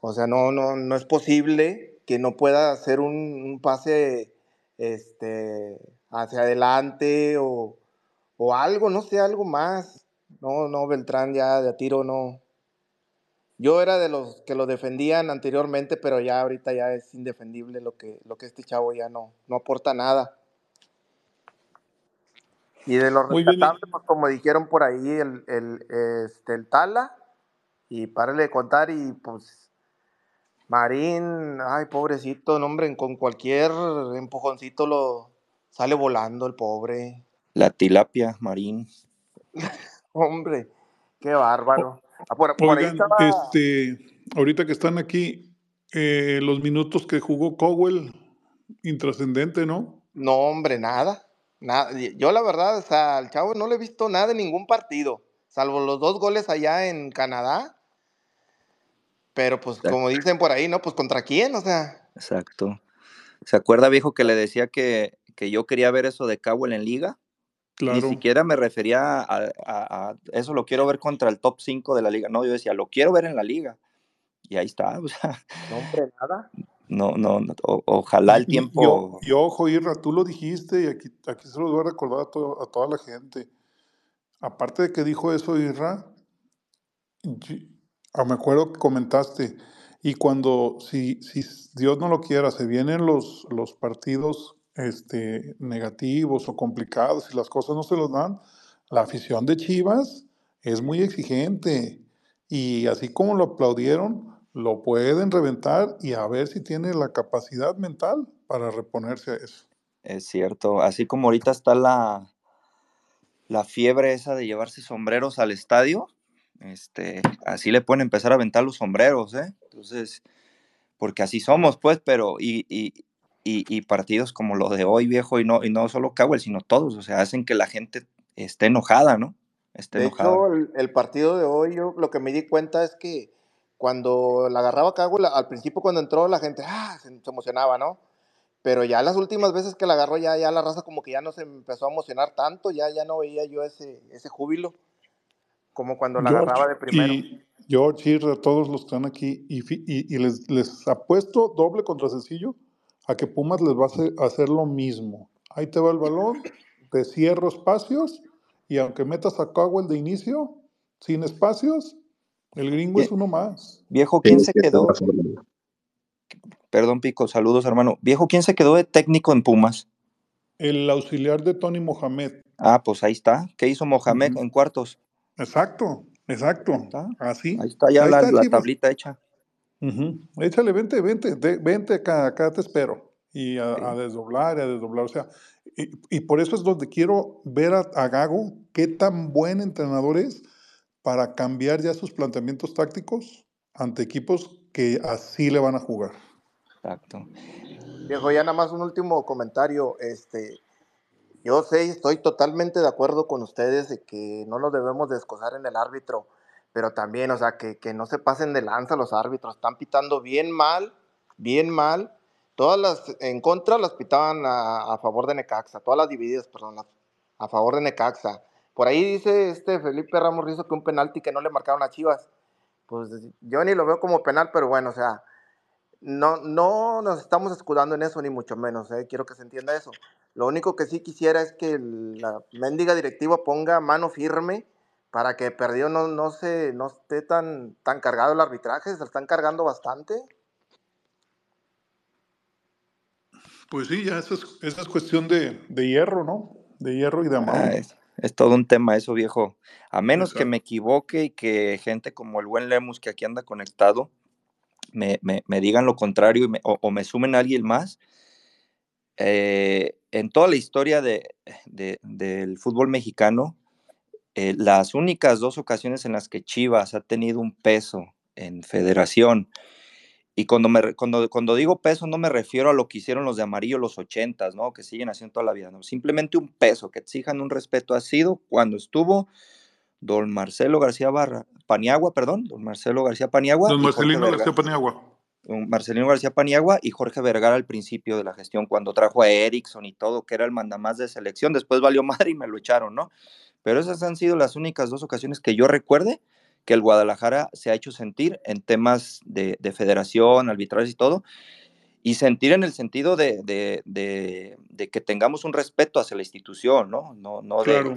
O sea, no, no, no es posible que no pueda hacer un, un pase este, hacia adelante o, o algo, no sé, algo más. No, no, Beltrán ya de a tiro no. Yo era de los que lo defendían anteriormente, pero ya ahorita ya es indefendible lo que, lo que este chavo ya no, no aporta nada. Y de los rescatables, pues como dijeron por ahí, el, el, este, el Tala, y párale de contar, y pues Marín, ay, pobrecito, no, hombre, con cualquier empujoncito lo sale volando el pobre. La tilapia, Marín. Hombre, qué bárbaro. Ah, por, por ahí estaba, este, ahorita que están aquí, eh, los minutos que jugó Cowell, intrascendente, ¿no? no, hombre, nada. nada. Yo la verdad, o sea, al chavo no le he visto nada en ningún partido, salvo los dos goles allá en Canadá. Pero pues Exacto. como dicen por ahí, ¿no? Pues contra quién, o sea. Exacto. ¿Se acuerda, viejo, que le decía que, que yo quería ver eso de Cowell en liga? Claro. Ni siquiera me refería a, a- a- eso, lo quiero ver contra el top 5 de la liga. No, yo decía, lo quiero ver en la liga. Y ahí está, o sea, No, hombre, nada. no, no, no, o- ojalá el Y- y- tiempo. Y, ojo, Irra, tú lo dijiste y aquí, aquí se lo voy a recordar a, to- a toda la gente. Aparte de que dijo eso, Irra, y- ah, me acuerdo que comentaste, y cuando, si, si Dios no lo quiera, se vienen los, los partidos este, negativos o complicados y las cosas no se los dan, la afición de Chivas es muy exigente. Y así como lo aplaudieron, lo pueden reventar y a ver si tiene la capacidad mental para reponerse a eso. Es cierto, así como ahorita está la, la fiebre esa de llevarse sombreros al estadio, este, así le pueden empezar a aventar los sombreros, ¿eh? Entonces, porque así somos, pues, pero, y, y, partidos como lo de hoy, viejo, y no, y no solo Cowell, sino todos, o sea, hacen que la gente esté enojada, ¿no? Esté de enojada. hecho, el, el, partido de hoy, yo lo que me di cuenta es que cuando la agarraba Cowell, al principio cuando entró la gente, ah, se, se emocionaba, ¿no? Pero ya las últimas veces que la agarró, ya, ya la raza como que ya no se empezó a emocionar tanto, ya, ya no veía yo ese, ese júbilo como cuando la George, agarraba de primero. Y George, y a todos los que están aquí, y, y, y, les, les apuesto doble contra sencillo a que Pumas les va a hacer, lo mismo. Ahí te va el balón, te cierro espacios, y aunque metas a Cowell de inicio, sin espacios, el gringo Bien. es uno más. Viejo, ¿quién se quedó? Perdón, Pico, saludos, hermano. Viejo, ¿quién se quedó de técnico en Pumas? El auxiliar de Tony Mohamed. Ah, pues ahí está. ¿Qué hizo Mohamed uh -huh. en cuartos? Exacto, exacto. ¿Está? Así. Ahí está ya ahí la, está, la Chivas. tablita hecha. Uh -huh. Échale, vente, vente, de, vente acá, acá te espero. Y a, sí. a, desdoblar, y a desdoblar. O sea, y, y, por eso es donde quiero ver a, a Gago qué tan buen entrenador es para cambiar ya sus planteamientos tácticos ante equipos que así le van a jugar. Exacto. Viejo, ya nada más un último comentario. Este, yo sé, estoy totalmente de acuerdo con ustedes de que no nos debemos descosar en el árbitro, pero también, o sea, que, que no se pasen de lanza los árbitros. Están pitando bien mal, bien mal. Todas las en contra las pitaban a, a favor de Necaxa, todas las divididas, perdón, a favor de Necaxa. Por ahí dice este Felipe Ramos Rizo que un penalti que no le marcaron a Chivas. Pues yo ni lo veo como penal, pero bueno, o sea, no, no nos estamos escudando en eso, ni mucho menos, ¿eh? quiero que se entienda eso. Lo único que sí quisiera es que la mendiga directiva ponga mano firme para que perdido no, no, se, no esté tan, tan cargado el arbitraje, se están cargando bastante. Pues sí, ya eso es, esa es cuestión de, de, hierro, ¿no? De hierro y de amor. Ah, es, es, todo un tema eso, viejo. A menos Exacto. que me equivoque y que gente como el buen Lemus que aquí anda conectado, me, me, me digan lo contrario me, o, o, me sumen a alguien más. Eh, en toda la historia de, de, del fútbol mexicano, eh, las únicas dos ocasiones en las que Chivas ha tenido un peso en federación, y cuando, me, cuando, cuando digo peso no me refiero a lo que hicieron los de amarillo los ochentas, ¿no? que siguen haciendo toda la vida, no, simplemente un peso, que exijan un respeto, ha sido cuando estuvo don Marcelo García Barra, Paniagua, perdón, don Marcelo García Paniagua. Don Marcelino García Paniagua. Don Marcelino García Paniagua y Jorge Vergara al principio de la gestión, cuando trajo a Erickson y todo, que era el mandamás de selección, después valió madre y me lo echaron, ¿no? Pero esas han sido las únicas dos ocasiones que yo recuerde que el Guadalajara se ha hecho sentir en temas de, de federación, arbitrajes y todo, y sentir en el sentido de, de, de, de, que tengamos un respeto hacia la institución, ¿no? No, no claro.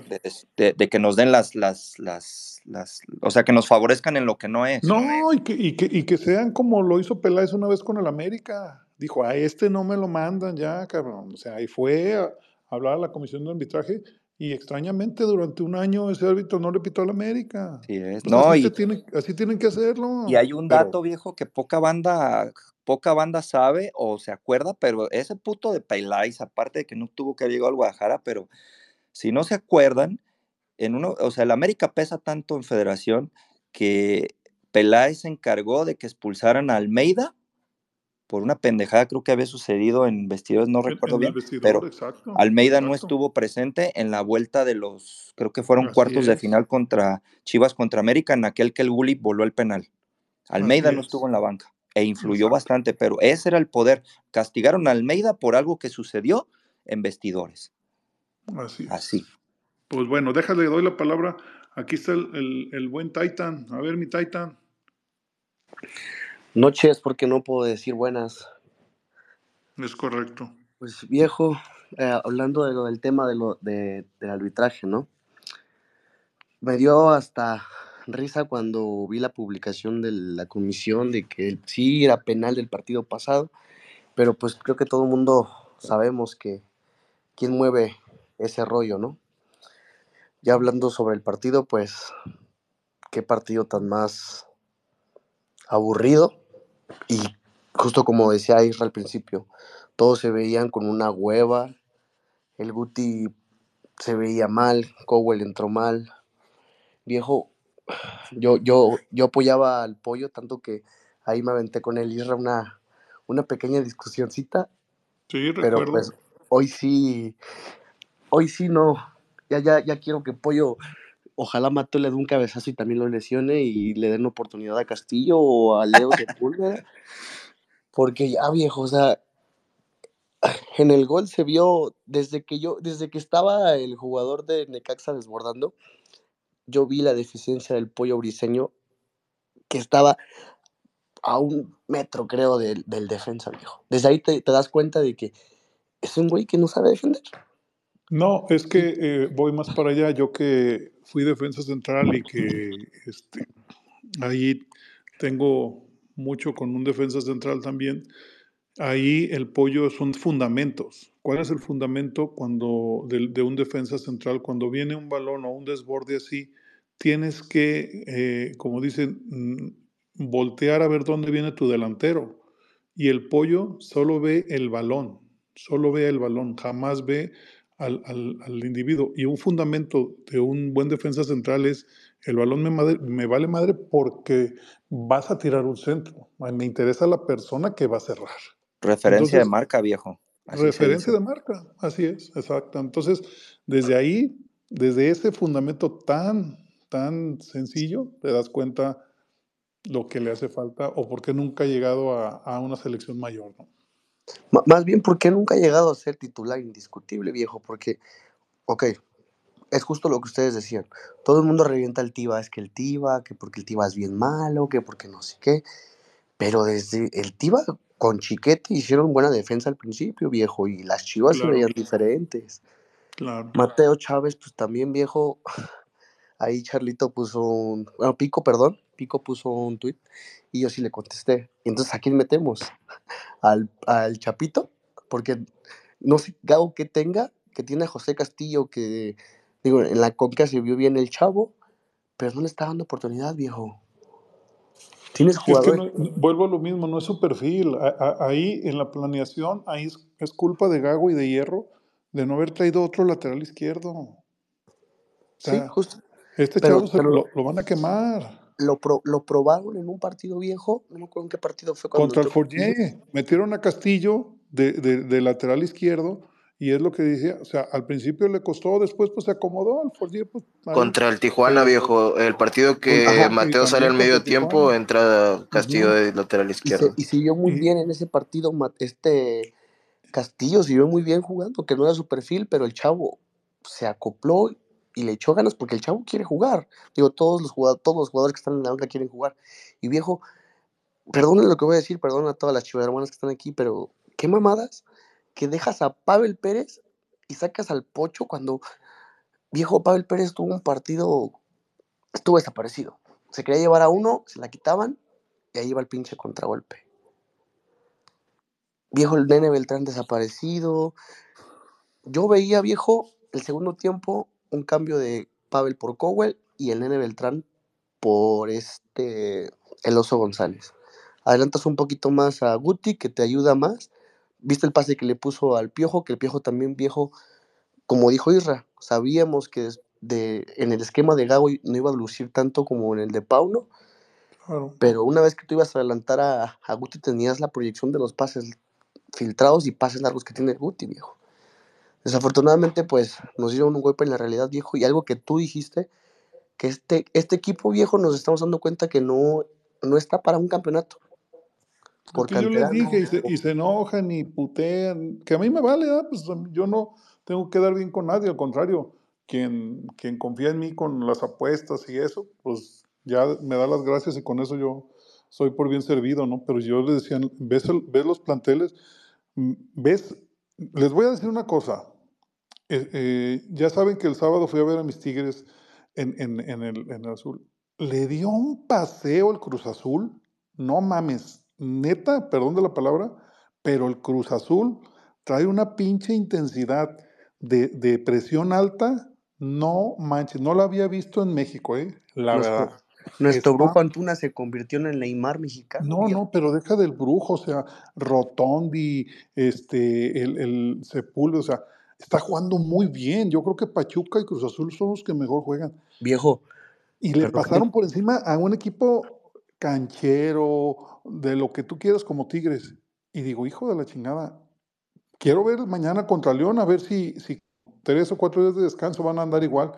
de, que nos den las, las, las, las, o sea, que nos favorezcan en lo que no es. No, y que, y que, y que sean como lo hizo Peláez una vez con el América. Dijo, a este no me lo mandan ya, cabrón. O sea, ahí fue a hablar a la comisión de arbitraje y extrañamente durante un año ese árbitro no le pitó al América. Sí es. No, así, y, tiene, así tienen que hacerlo. Y hay un dato, pero, viejo, que poca banda poca banda sabe o se acuerda, pero ese puto de Peláez, aparte de que no tuvo que haber llegado al Guadalajara, pero si no se acuerdan, en uno, o sea, el América pesa tanto en federación que Peláez se encargó de que expulsaran a Almeida por una pendejada, creo que había sucedido en vestidores, no recuerdo en bien, pero exacto, Almeida exacto. no estuvo presente en la vuelta de los, creo que fueron Así cuartos es. de final contra Chivas contra América, en aquel que el Gulli voló el penal. Almeida Así no es. estuvo en la banca e influyó Exacto. bastante, pero ese era el poder. Castigaron a Almeida por algo que sucedió en vestidores. Así. Así. Pues bueno, déjale, doy la palabra. Aquí está el, el, el buen Titan. A ver, mi Titan. Noches, porque no puedo decir buenas. Es correcto. Pues viejo, eh, hablando de lo del tema de lo, de, del arbitraje, ¿no? Me dio hasta risa cuando vi la publicación de la comisión de que sí era penal del partido pasado, pero pues creo que todo el mundo sabemos que quién mueve ese rollo, ¿no? Ya hablando sobre el partido, pues qué partido tan más aburrido y justo como decía Isra al principio, todos se veían con una hueva, el Guti se veía mal, Cowell entró mal, viejo, yo, yo, yo apoyaba al pollo, tanto que ahí me aventé con el Isra una, una pequeña discusioncita, Sí, pero recuerdo. pues hoy sí, hoy sí no. Ya, ya, ya quiero que pollo, ojalá Mato le dé un cabezazo y también lo lesione y le den oportunidad a Castillo o a Leo Sepúlveda. Porque ya viejo, o sea, en el gol se vio desde que yo, desde que estaba el jugador de Necaxa desbordando, yo vi la deficiencia del pollo briseño que estaba a un metro, creo, del, defensa, viejo. Desde ahí te das cuenta de que es un güey que no sabe defender. No, es que eh, voy más para allá. Yo que fui defensa central y que este, ahí tengo mucho con un defensa central también. Ahí el pollo son fundamentos. ¿Cuál es el fundamento cuando de, de un defensa central? Cuando viene un balón o un desborde así, tienes que, eh, como dicen, mm, voltear a ver dónde viene tu delantero. Y el pollo solo ve el balón, solo ve el balón, jamás ve al, al- al individuo. Y un fundamento de un buen defensa central es, el balón me, madre- me vale madre porque vas a tirar un centro. Me interesa la persona que va a cerrar. Referencia de marca, viejo. Así Referencia de marca, así es, exacto. Entonces, desde ahí, desde ese fundamento tan, tan sencillo, te das cuenta lo que le hace falta o por qué nunca ha llegado a, a una selección mayor, ¿no? M- más bien, porque nunca ha llegado a ser titular indiscutible, viejo? Porque, ok, es justo lo que ustedes decían. Todo el mundo revienta al Tiva, es que el Tiva, que porque el Tiva es bien malo, que porque no sé qué. Pero desde el Tiva con Chiquete hicieron buena defensa al principio, viejo, y las chivas se Claro, veían diferentes. claro. Mateo Chávez, pues también, viejo. Ahí Charlito puso un. Bueno, Pico, perdón. Pico puso un tweet y yo sí le contesté. Y entonces, ¿a quién metemos? ¿Al, al Chapito? Porque no sé, Gabo, que tenga, que tiene a José Castillo, que, digo, en la conca se vio bien el chavo, pero no le está dando oportunidad, viejo. Tienes Si es que jugadores. no- vuelvo a lo mismo, no es su perfil. A- a- ahí en la planeación, ahí es, es culpa de Gago y de Hierro de no haber traído otro lateral izquierdo. O Sí, justo. Este Pero, chavo se pero lo, lo van a quemar. lo, pro- lo probaron en un partido viejo. No me acuerdo en qué partido fue cuando Contra el. Fournier, metieron a Castillo de, de- de lateral izquierdo y es lo que decía, o sea, al principio le costó, después pues se acomodó al Fournier, pues Contra el Tijuana, viejo. El partido que Ajá. Mateo sale al medio tiempo, Tijuana. entra Castillo de lateral Y se, izquierdo. y vio muy bien en ese partido. Este Castillo vio muy bien jugando, que no era su perfil, pero el chavo se acopló y le echó ganas porque el chavo quiere jugar. Digo, todos los jugadores, todos los jugadores que están en la banca quieren jugar. Y viejo, perdonen lo que voy a decir, perdón a todas las chivas hermanas que están aquí, pero qué mamadas que dejas a Pavel Pérez y sacas al Pocho cuando viejo Pavel Pérez tuvo un partido, estuvo desaparecido. Se quería llevar a uno, se la quitaban y ahí iba el pinche contragolpe. Viejo el nene Beltrán desaparecido. Yo veía, viejo, el segundo tiempo, un cambio de Pavel por Cowell y el nene Beltrán por este el oso González. Adelantas un poquito más a Guti, que te ayuda más. Viste el pase que le puso al Piojo, que el Piojo también, viejo, como dijo Isra, sabíamos que de, en el esquema de Gago no iba a lucir tanto como en el de Pauno, Claro. pero una vez que tú ibas a adelantar a, a Guti tenías la proyección de los pases filtrados y pases largos que tiene Guti, viejo. Desafortunadamente, pues nos dieron un golpe en la realidad, viejo, y algo que tú dijiste, que este, este equipo viejo nos estamos dando cuenta que no, no está para un campeonato. Es Por que yo les dije y se, y se enojan y putean, que a mí me vale, ¿verdad? pues yo no tengo que dar bien con nadie, al contrario, quien, quien confía en mí con las apuestas y eso, pues ya me da las gracias y con eso yo soy por bien servido, ¿no? Pero yo les decía, ¿ves, el- ves los planteles? Mm, ¿Ves? Les voy a decir una cosa. Eh, eh, ya saben que el sábado fui a ver a mis Tigres en, en- en el, en el azul. Le dio un paseo el Cruz Azul. No mames. Neta, perdón de la palabra, pero el Cruz Azul trae una pinche intensidad de, de presión alta. No manches, no la había visto en México, ¿eh? La Nuestro, verdad. nuestro Está- brujo Antuna se convirtió en el Neymar mexicano. no, no, pero deja del brujo, o sea, Rotondi, este, el, el Sepúlveda, o sea, está jugando muy bien. Yo creo que Pachuca y Cruz Azul son los que mejor juegan. Viejo, Y le Pero ¿qué te- pasaron por encima a un equipo canchero, de lo que tú quieras como Tigres. Y digo, hijo de la chingada, quiero ver mañana contra León, a ver si, si tres o cuatro días de descanso van a andar igual.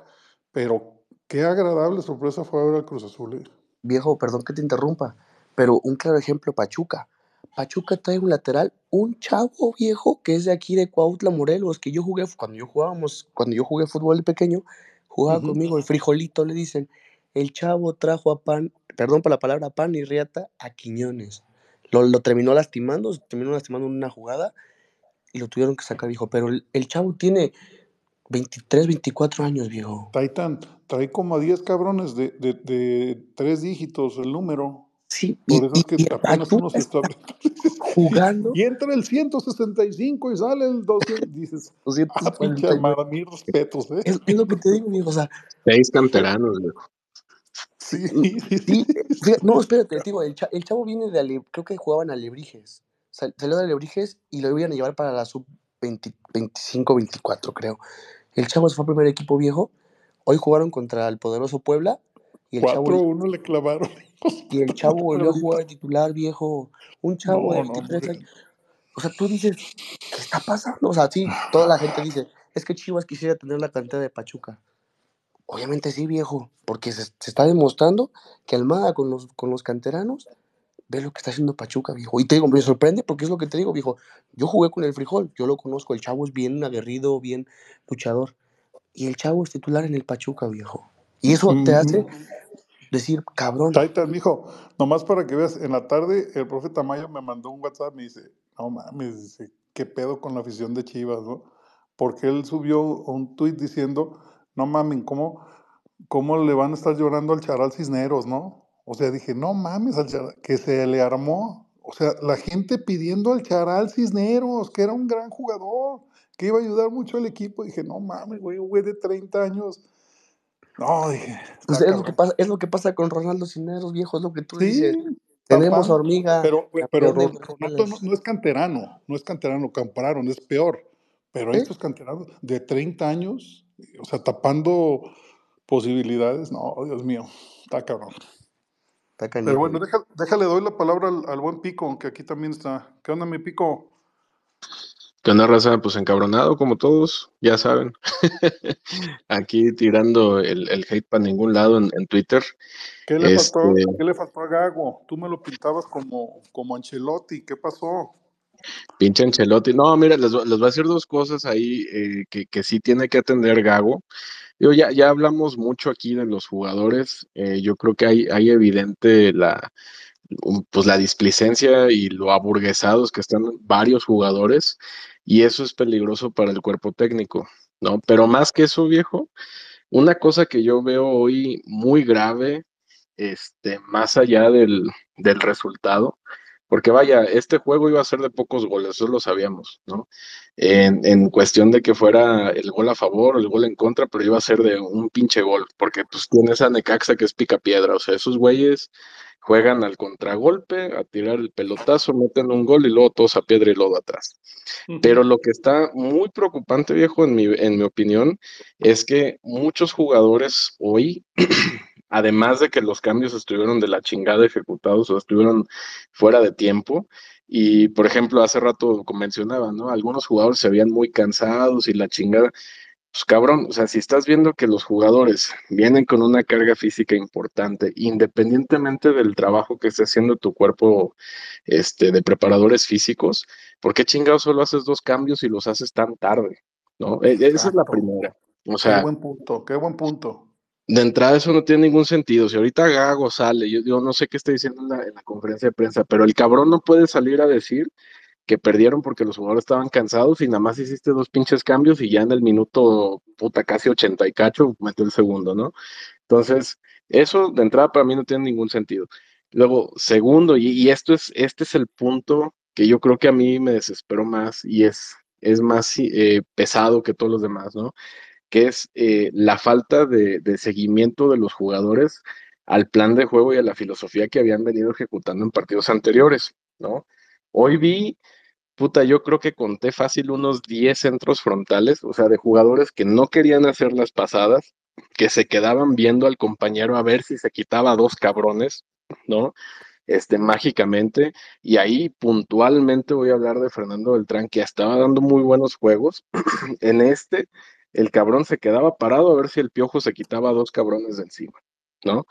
Pero qué agradable sorpresa fue ver al Cruz Azul. eh. Viejo, perdón que te interrumpa, pero un claro ejemplo, Pachuca. Pachuca trae un lateral, un chavo viejo que es de aquí de Cuautla, Morelos, que yo jugué cuando yo jugábamos, cuando yo jugué fútbol de pequeño, jugaba conmigo el frijolito, le dicen. El chavo trajo a pan, perdón por la palabra, pan y riata a Quiñones. Lo, lo terminó lastimando, terminó lastimando en una jugada y lo tuvieron que sacar, viejo. Pero el, el chavo tiene 23, 24 años, viejo. Titan trae como a 10 cabrones de, de, de tres dígitos el número. Sí, Por eso es que y- y el apenas uno se está... jugando Y entra el 165 y sale el 200. Dices, ah, pinche 249. armada, mis respetos, ¿eh? Es, es lo que te digo, viejo. O sea, Seis canteranos, viejo. Sí, sí, no, espérate, te digo, el, cha- el chavo viene de Ale, creo que jugaban a Alebrijes. Sal- salió de Alebrijes y lo iban a llevar para la sub 20 25, 24, creo. El chavo se fue al primer equipo viejo. Hoy jugaron contra el poderoso Puebla y el chavo, 4-1 le clavaron. y el chavo volvió a jugar titular viejo. Un chavo de No, no, 23 hombre. años. O sea, tú dices, ¿qué está pasando? O sea, sí, toda la gente dice, es que Chivas quisiera tener la cantidad de Pachuca. Obviamente sí, viejo, porque se, se está demostrando que Almada con los, con los canteranos ve lo que está haciendo Pachuca, viejo. Y te digo, me sorprende porque es lo que te digo, viejo. Yo jugué con el frijol, yo lo conozco, el chavo es bien aguerrido, bien luchador. Y el chavo es titular en el Pachuca, viejo. Y eso te hace decir, cabrón, Titan, mijo, nomás para que veas, en la tarde el profe Tamayo me mandó un WhatsApp, me dice, no mames, dice, qué pedo con la afición de Chivas, ¿no? Porque él subió un tuit diciendo, no mames, ¿cómo, ¿cómo le van a estar llorando al Charal Cisneros, no? O sea, dije, no mames, al Charal, que se le armó. O sea, la gente pidiendo al Charal Cisneros, que era un gran jugador, que iba a ayudar mucho al equipo. Dije, no mames, güey, un güey de 30 años. No, dije, pues es lo que pasa, es lo que pasa con Ronaldo Cineros, viejo, es lo que tú dices. Tenemos hormiga, Pero, pero Ronaldo no, no es canterano, no es canterano, compraron, es peor. Pero ¿Eh? estos canteranos de 30 años, o sea, tapando posibilidades, no, Dios mío, está cabrón. Está Pero canijo, bueno, déjale, doy la palabra al, al buen Pico, que aquí también está. ¿Qué onda, mi Pico? ¿Qué onda, raza? Pues encabronado, como todos, ya saben. Aquí tirando el, el hate para ningún lado en, en Twitter. ¿Qué le, Este, faltó, ¿Qué le faltó a Gago? Tú me lo pintabas como, como Ancelotti, ¿qué pasó? pinche Ancelotti. No, mira, les, les voy a decir dos cosas ahí eh, que, que sí tiene que atender Gago. Yo ya, ya hablamos mucho aquí de los jugadores. eh, yo creo que hay, hay evidente la, pues la displicencia y lo aburguesados que están varios jugadores, y eso es peligroso para el cuerpo técnico, ¿no? Pero más que eso, viejo, una cosa que yo veo hoy muy grave, este, más allá del, del resultado, porque vaya, este juego iba a ser de pocos goles, eso lo sabíamos, ¿no? En, en cuestión de que fuera el gol a favor o el gol en contra, pero iba a ser de un pinche gol, porque pues tienes a Necaxa que es pica piedra, o sea, esos güeyes juegan al contragolpe, a tirar el pelotazo, meten un gol y luego todos a piedra y lodo atrás. Pero lo que está muy preocupante, viejo, en mi, en mi opinión, es que muchos jugadores hoy, además de que los cambios estuvieron de la chingada ejecutados o estuvieron fuera de tiempo, y por ejemplo, hace rato mencionaba, ¿no? Algunos jugadores se veían muy cansados y la chingada. Pues cabrón, o sea, si estás viendo que los jugadores vienen con una carga física importante, independientemente del trabajo que esté haciendo tu cuerpo este, de preparadores físicos, ¿por qué chingados solo haces dos cambios y los haces tan tarde? ¿No? E- Esa es la primera. O Qué sea, buen punto, qué buen punto. de entrada eso no tiene ningún sentido. Si ahorita Gago sale, yo, yo no sé qué está diciendo en la, en la conferencia de prensa, pero el cabrón no puede salir a decir que perdieron porque los jugadores estaban cansados y nada más hiciste dos pinches cambios y ya en el minuto, puta, casi 80 y cacho, metió el segundo, ¿no? Entonces, eso de entrada para mí no tiene ningún sentido. Luego, segundo, y, esto es, este es el punto que yo creo que a mí me desesperó más y es, es más eh, pesado que todos los demás, ¿no? Que es eh, la falta de seguimiento de los jugadores al plan de juego y a la filosofía que habían venido ejecutando en partidos anteriores, ¿no? Hoy vi puta, yo creo que conté fácil unos 10 centros frontales, o sea, de jugadores que no querían hacer las pasadas, que se quedaban viendo al compañero a ver si se quitaba dos cabrones, ¿no? Este, mágicamente, y ahí puntualmente voy a hablar de Fernando Beltrán, que estaba dando muy buenos juegos. en este, el cabrón se quedaba parado a ver si el piojo se quitaba dos cabrones de encima, ¿no?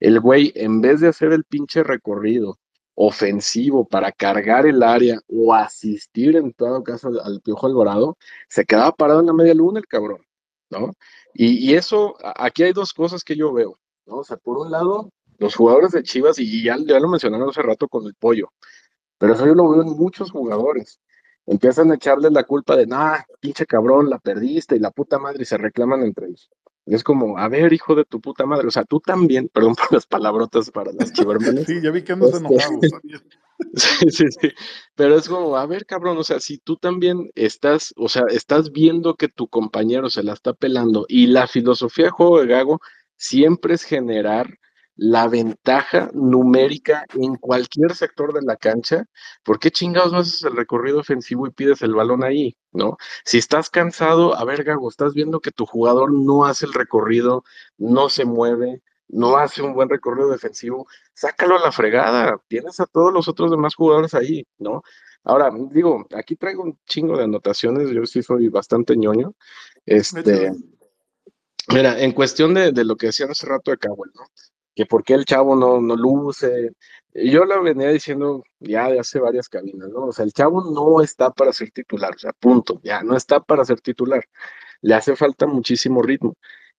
El güey, en vez de hacer el pinche recorrido ofensivo para cargar el área o asistir en todo caso al, Piojo Alvarado, se quedaba parado en la media luna el cabrón, ¿no? Y, eso, aquí hay dos cosas que yo veo, ¿no? O sea, por un lado, los jugadores de Chivas, y ya, lo mencionaron hace rato con el pollo, pero eso yo lo veo en muchos jugadores. Empiezan a echarle la culpa de, nah, pinche cabrón, la perdiste y la puta madre, y se reclaman entre ellos. Es como, a ver, hijo de tu puta madre, o sea, tú también, perdón por las palabrotas para las chivermanas. Sí, ya vi que andas este, enojado. sí, sí, sí, pero es como, a ver, cabrón, o sea, si tú también estás, o sea, estás viendo que tu compañero se la está pelando y la filosofía de juego de Gago siempre es generar la ventaja numérica en cualquier sector de la cancha, ¿por qué chingados no haces el recorrido ofensivo y pides el balón ahí? ¿No? Si estás cansado, a ver, Gago, estás viendo que tu jugador no hace el recorrido, no se mueve, no hace un buen recorrido defensivo, sácalo a la fregada, tienes a todos los otros demás jugadores ahí, ¿no? Ahora, digo, aquí traigo un chingo de anotaciones, yo sí soy bastante ñoño. Este, mira, en cuestión de, de lo que decían hace rato de Cowell, ¿no? Que por qué el chavo no, no luce. Yo lo venía diciendo ya de hace varias cabinas, ¿no? O sea, el chavo no está para ser titular, o sea, punto, ya no está para ser titular. Le hace falta muchísimo ritmo.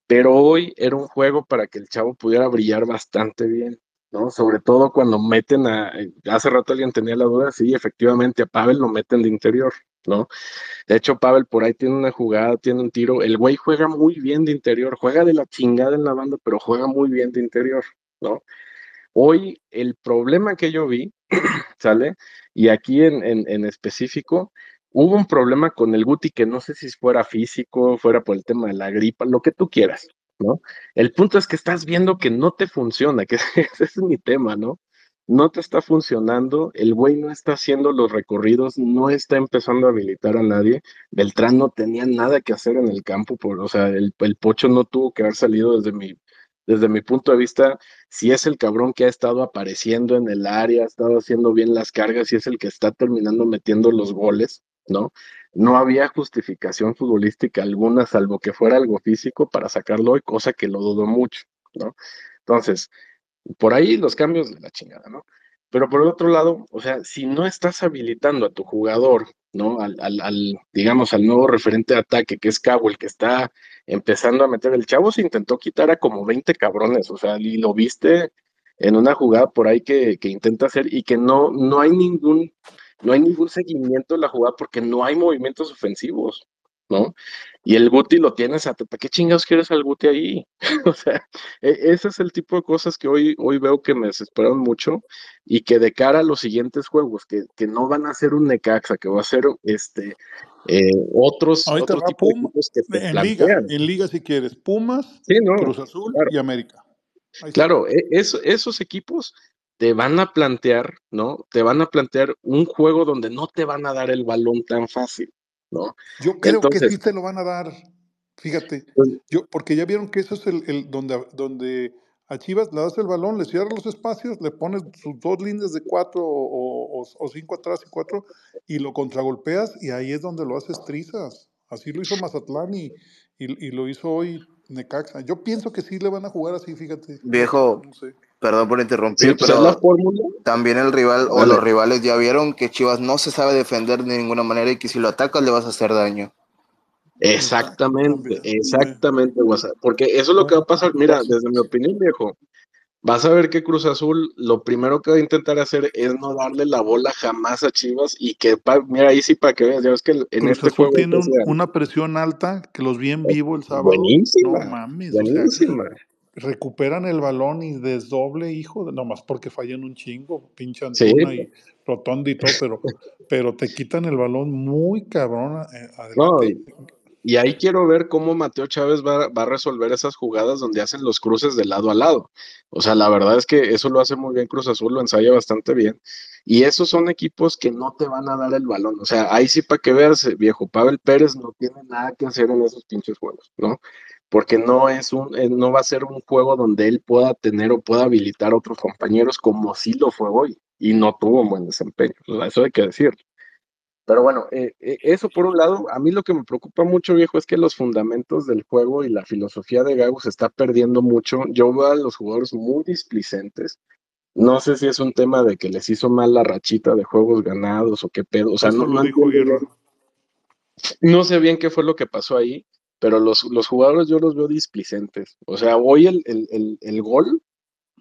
Pero hoy era un juego para que el chavo pudiera brillar bastante bien, ¿no? Sobre todo cuando meten a. Hace rato alguien tenía la duda, sí, efectivamente, a Pavel lo meten de interior, ¿no? De hecho, Pavel por ahí tiene una jugada, tiene un tiro. El güey juega muy bien de interior, juega de la chingada en la banda, pero juega muy bien de interior, ¿no? Hoy el problema que yo vi, ¿sale? Y aquí en, en, específico, hubo un problema con el Guti que no sé si fuera físico, fuera por el tema de la gripa, lo que tú quieras, ¿no? El punto es que estás viendo que no te funciona, que ese es mi tema, ¿no? No te está funcionando, el güey no está haciendo los recorridos, no está empezando a habilitar a nadie. Beltrán no tenía nada que hacer en el campo, por, o sea, el, pocho no tuvo que haber salido desde mi, desde mi punto de vista. Si es el cabrón que ha estado apareciendo en el área, ha estado haciendo bien las cargas y es el que está terminando metiendo los goles, ¿no? No había justificación futbolística alguna, salvo que fuera algo físico para sacarlo hoy, cosa que lo dudo mucho, ¿no? Entonces, por ahí los cambios de la chingada, ¿no? Pero por el otro lado, o sea, si no estás habilitando a tu jugador, ¿no? Al, al, digamos, al nuevo referente de ataque, que es Cabo, el que está empezando a meter, el chavo se intentó quitar a como 20 cabrones, o sea, y lo viste en una jugada por ahí que, que intenta hacer y que no, no hay ningún, no hay ningún seguimiento de la jugada porque no hay movimientos ofensivos, ¿no? Y el Guti lo tienes, a, ¿para qué chingados quieres al Guti ahí? o sea, e, ese es el tipo de cosas que hoy, hoy veo que me desesperan mucho y que de cara a los siguientes juegos, que, que no van a ser un Necaxa, que va a ser este eh, otros, otro tipo de en liga, en liga si quieres, Pumas, Cruz Azul y América. claro, e, esos equipos te van a plantear, ¿no? Te van a plantear un juego donde no te van a dar el balón tan fácil. Yo creo que sí te lo van a dar, fíjate, pues yo, porque ya vieron que eso es el, donde, donde a Chivas le das el balón, le cierras los espacios, le pones sus dos líneas de cuatro o, cinco atrás y cuatro y lo contragolpeas y ahí es donde lo haces trizas. Así lo hizo Mazatlán y, y, lo hizo hoy Necaxa. Yo pienso que sí le van a jugar así, fíjate. Viejo, perdón por interrumpir, pues, pero también el rival o los rivales ya vieron que Chivas no se sabe defender de ninguna manera y que si lo atacas le vas a hacer daño. Exactamente, exactamente, WhatsApp. Porque eso es lo que va a pasar. Mira, desde mi opinión, viejo, vas a ver que Cruz Azul lo primero que va a intentar hacer es no darle la bola jamás a Chivas y que, mira, ahí sí para que veas, ya ves que en este juego... tiene una presión alta, que los vi en vivo el sábado. Buenísima, no mames, buenísima. Recuperan el balón y desdoble, hijo, de, nomás porque fallan un chingo, pinche Antuna y Rotondi y todo, pero, pero te quitan el balón muy cabrón. Eh, y ahí quiero ver cómo Mateo Chávez va, a resolver esas jugadas donde hacen los cruces de lado a lado. O sea, la verdad es que eso lo hace muy bien Cruz Azul, lo ensaya bastante bien. Y esos son equipos que no te van a dar el balón. O sea, ahí sí para que veas, viejo, Pavel Pérez no tiene nada que hacer en esos pinches juegos, ¿no? Porque no es un, eh, no va a ser un juego donde él pueda tener o pueda habilitar a otros compañeros como sí lo fue hoy, y no tuvo un buen desempeño, eso hay que decirlo. Pero bueno, eh, eh, eso por un lado, a mí lo que me preocupa mucho, viejo, es que los fundamentos del juego y la filosofía de Gago se está perdiendo mucho. Yo veo a los jugadores muy displicentes. No sé si es un tema de que les hizo mal la rachita de juegos ganados o qué pedo. O sea, no, no, no, sé bien qué fue lo que pasó ahí, pero los, los jugadores yo los veo displicentes. O sea, hoy el, el, el, el gol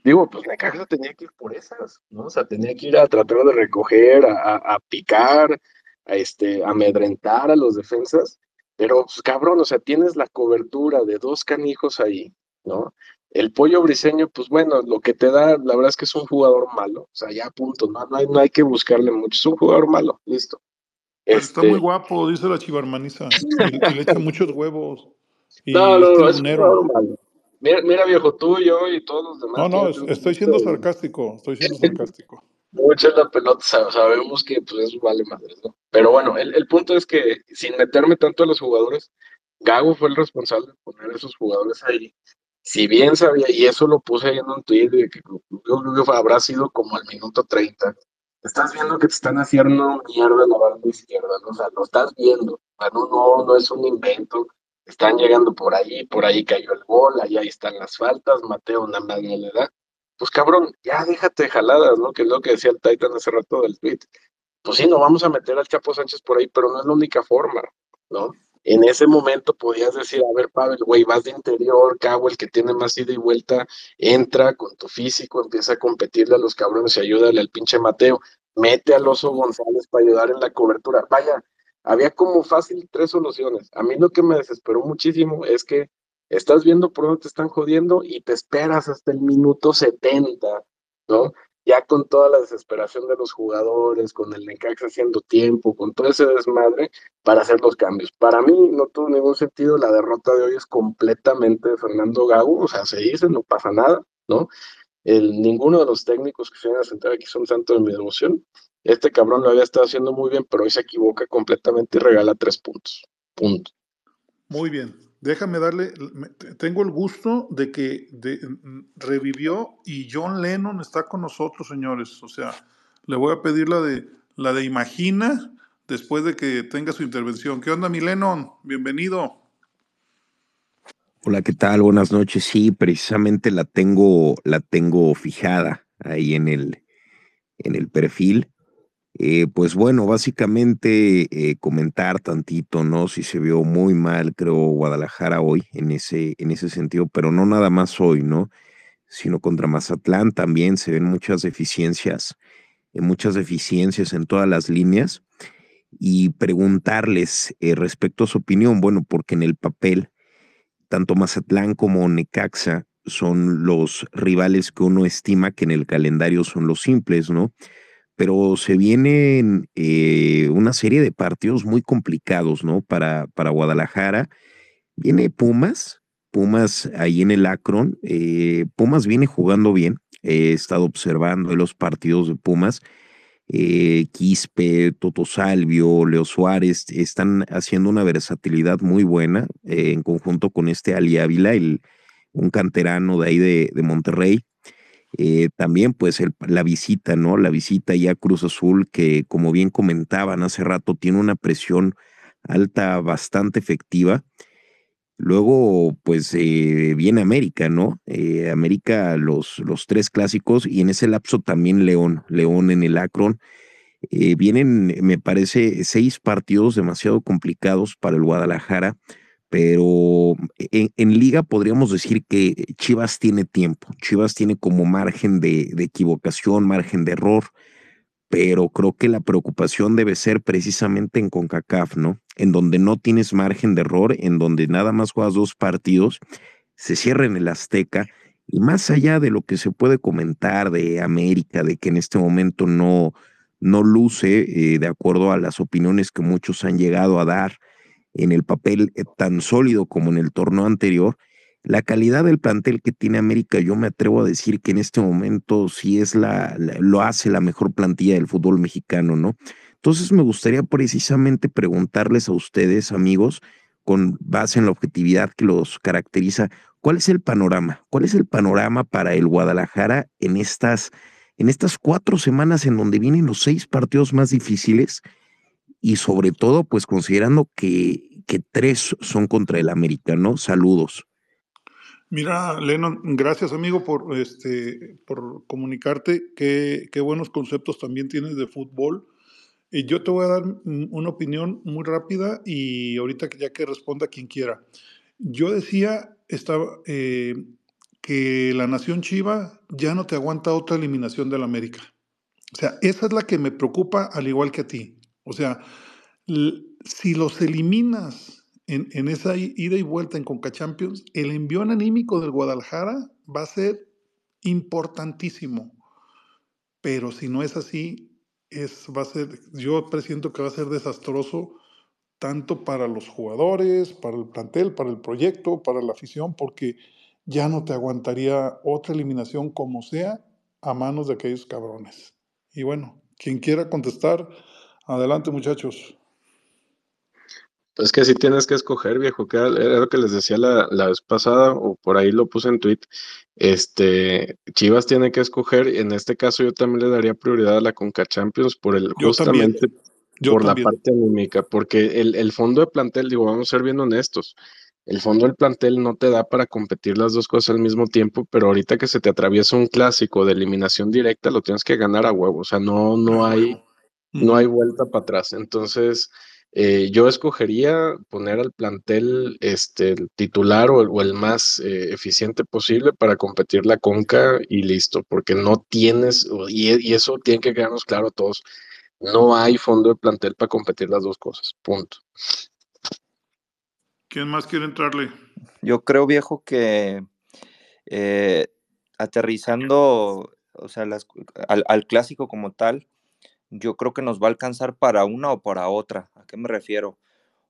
digo, pues Necaxa tenía que ir por esas, ¿no? O sea, tenía que ir a tratar de recoger, a, a, picar, a este, amedrentar a los defensas, pero pues, cabrón, o sea, tienes la cobertura de dos canijos ahí, ¿no? El pollo briseño, pues bueno, lo que te da, la verdad es que es un jugador malo, o sea, ya punto, no, no, no hay que buscarle mucho, es un jugador malo, listo. Está muy este guapo, dice la chivarmaniza, y, le echa muchos huevos. Y no, no, no, es malo. Mira, mira, viejo, tú, yo y todos los demás. No, no, estoy siendo sarcástico, estoy siendo sarcástico. Mucha la pelota, sabemos que pues eso vale madre, ¿no? Pero bueno, el, el, punto es que sin meterme tanto a los jugadores, Gago fue el responsable de poner a esos jugadores ahí. Si bien sabía, y eso lo puse ahí en un tweet, que habrá sido como al minuto 30, estás viendo que te están haciendo mierda en la banda izquierda, ¿no? O sea, lo estás viendo, no, no, no es un invento, están llegando por ahí, por ahí cayó el gol, ahí, ahí están las faltas, Mateo nada más no le da. Pues cabrón, ya déjate de jaladas, ¿no? Que es lo que decía el Titan hace rato del tweet. Pues sí, no vamos a meter al Chapo Sánchez por ahí, pero no es la única forma, ¿no? En ese momento podías decir, a ver, Pavel, güey, vas de interior, Cabo, el que tiene más ida y vuelta, entra con tu físico, empieza a competirle a los cabrones y ayúdale al pinche Mateo, mete al oso González para ayudar en la cobertura. Vaya, había como fácil tres soluciones. A mí lo que me desesperó muchísimo es que estás viendo por dónde te están jodiendo y te esperas hasta el minuto 70, ¿no? Ya con toda la desesperación de los jugadores, con el Necaxa haciendo tiempo, con todo ese desmadre para hacer los cambios. Para mí no tuvo ningún sentido, la derrota de hoy es completamente de Fernando Gago, o sea, se dice, no pasa nada, ¿no? El, ninguno de los técnicos que se vienen a sentar aquí son santos de mi devoción. Este cabrón lo había estado haciendo muy bien, pero hoy se equivoca completamente y regala tres puntos. Punto. Muy bien. Déjame darle, tengo el gusto de que revivió y John Lennon está con nosotros, señores. O sea, le voy a pedir la de, la de Imagina después de que tenga su intervención. ¿Qué onda, mi Lennon? Bienvenido. Hola, ¿qué tal? Buenas noches. Sí, precisamente la tengo, la tengo fijada ahí en el, en el perfil. Eh, pues bueno, básicamente eh, comentar tantito, ¿no? Si se vio muy mal, creo, Guadalajara hoy en ese, en ese sentido, pero no nada más hoy, ¿no? Sino contra Mazatlán también se ven muchas deficiencias, eh, muchas deficiencias en todas las líneas y preguntarles respecto a su opinión, bueno, porque en el papel, tanto Mazatlán como Necaxa son los rivales que uno estima que en el calendario son los simples, ¿no? Pero se vienen eh, una serie de partidos muy complicados, ¿no? Para, para Guadalajara. Viene Pumas, Pumas ahí en el Akron. Eh, Pumas viene jugando bien. He estado observando los partidos de Pumas. Eh, Quispe, Toto Salvio, Leo Suárez están haciendo una versatilidad muy buena en conjunto con este Ali Ávila, el, un canterano de ahí de, de Monterrey. Eh, también pues la visita, ¿no? La visita ya a Cruz Azul, que como bien comentaban hace rato, tiene una presión alta bastante efectiva. Luego, pues eh, viene América, ¿no? Eh, América, los, los tres clásicos, y en ese lapso también León, León en el Akron. vienen, me parece, seis partidos demasiado complicados para el Guadalajara pero en, liga podríamos decir que Chivas tiene tiempo, Chivas tiene como margen de, equivocación, margen de error, pero creo que la preocupación debe ser precisamente en CONCACAF, ¿no? En donde no tienes margen de error, en donde nada más juegas dos partidos, se cierra en el Azteca, y más allá de lo que se puede comentar de América, de que en este momento no, no luce, eh, de acuerdo a las opiniones que muchos han llegado a dar, en el papel eh, tan sólido como en el torneo anterior. La calidad del plantel que tiene América, yo me atrevo a decir que en este momento sí es la, lo hace la mejor plantilla del fútbol mexicano, ¿no? Entonces me gustaría precisamente preguntarles a ustedes, amigos, con base en la objetividad que los caracteriza, ¿cuál es el panorama? ¿Cuál es el panorama para el Guadalajara en estas, en estas cuatro semanas en donde vienen los seis partidos más difíciles? Y sobre todo, pues considerando que, que tres son contra el América, ¿no? Saludos. Mira, Lennon, gracias amigo por, este, por comunicarte. Qué, qué buenos conceptos también tienes de fútbol. Y yo te voy a dar una opinión muy rápida y ahorita ya que responda quien quiera. Yo decía estaba, eh, que la Nación Chiva ya no te aguanta otra eliminación del América. O sea, esa es la que me preocupa al igual que a ti. O sea, si los eliminas en, en, esa ida y vuelta en Conca Champions, el envión anímico del Guadalajara va a ser importantísimo. Pero si no es así, es, va a ser, yo presiento que va a ser desastroso tanto para los jugadores, para el plantel, para el proyecto, para la afición, porque ya no te aguantaría otra eliminación como sea a manos de aquellos cabrones. Y bueno, quien quiera contestar, adelante muchachos. Pues que si tienes que escoger, viejo, que era, lo que les decía la, la, vez pasada, o por ahí lo puse en tweet. Este, Chivas tiene que escoger, en este caso yo también le daría prioridad a la Conca Champions por el yo justamente yo por también. la parte anímica, porque el, el fondo de plantel, digo, vamos a ser bien honestos, el fondo del plantel no te da para competir las dos cosas al mismo tiempo, pero ahorita que se te atraviesa un clásico de eliminación directa, lo tienes que ganar a huevo, o sea, no, no hay, no hay vuelta para atrás. Entonces, eh, yo escogería poner al plantel este, el titular o el, o el más eh, eficiente posible para competir la conca y listo, porque no tienes, y, y, eso tiene que quedarnos claro a todos, no hay fondo de plantel para competir las dos cosas, punto. ¿Quién más quiere entrarle? Yo creo, viejo, que eh, aterrizando, o sea, las, al, al clásico como tal, yo creo que nos va a alcanzar para una o para otra. ¿A qué me refiero?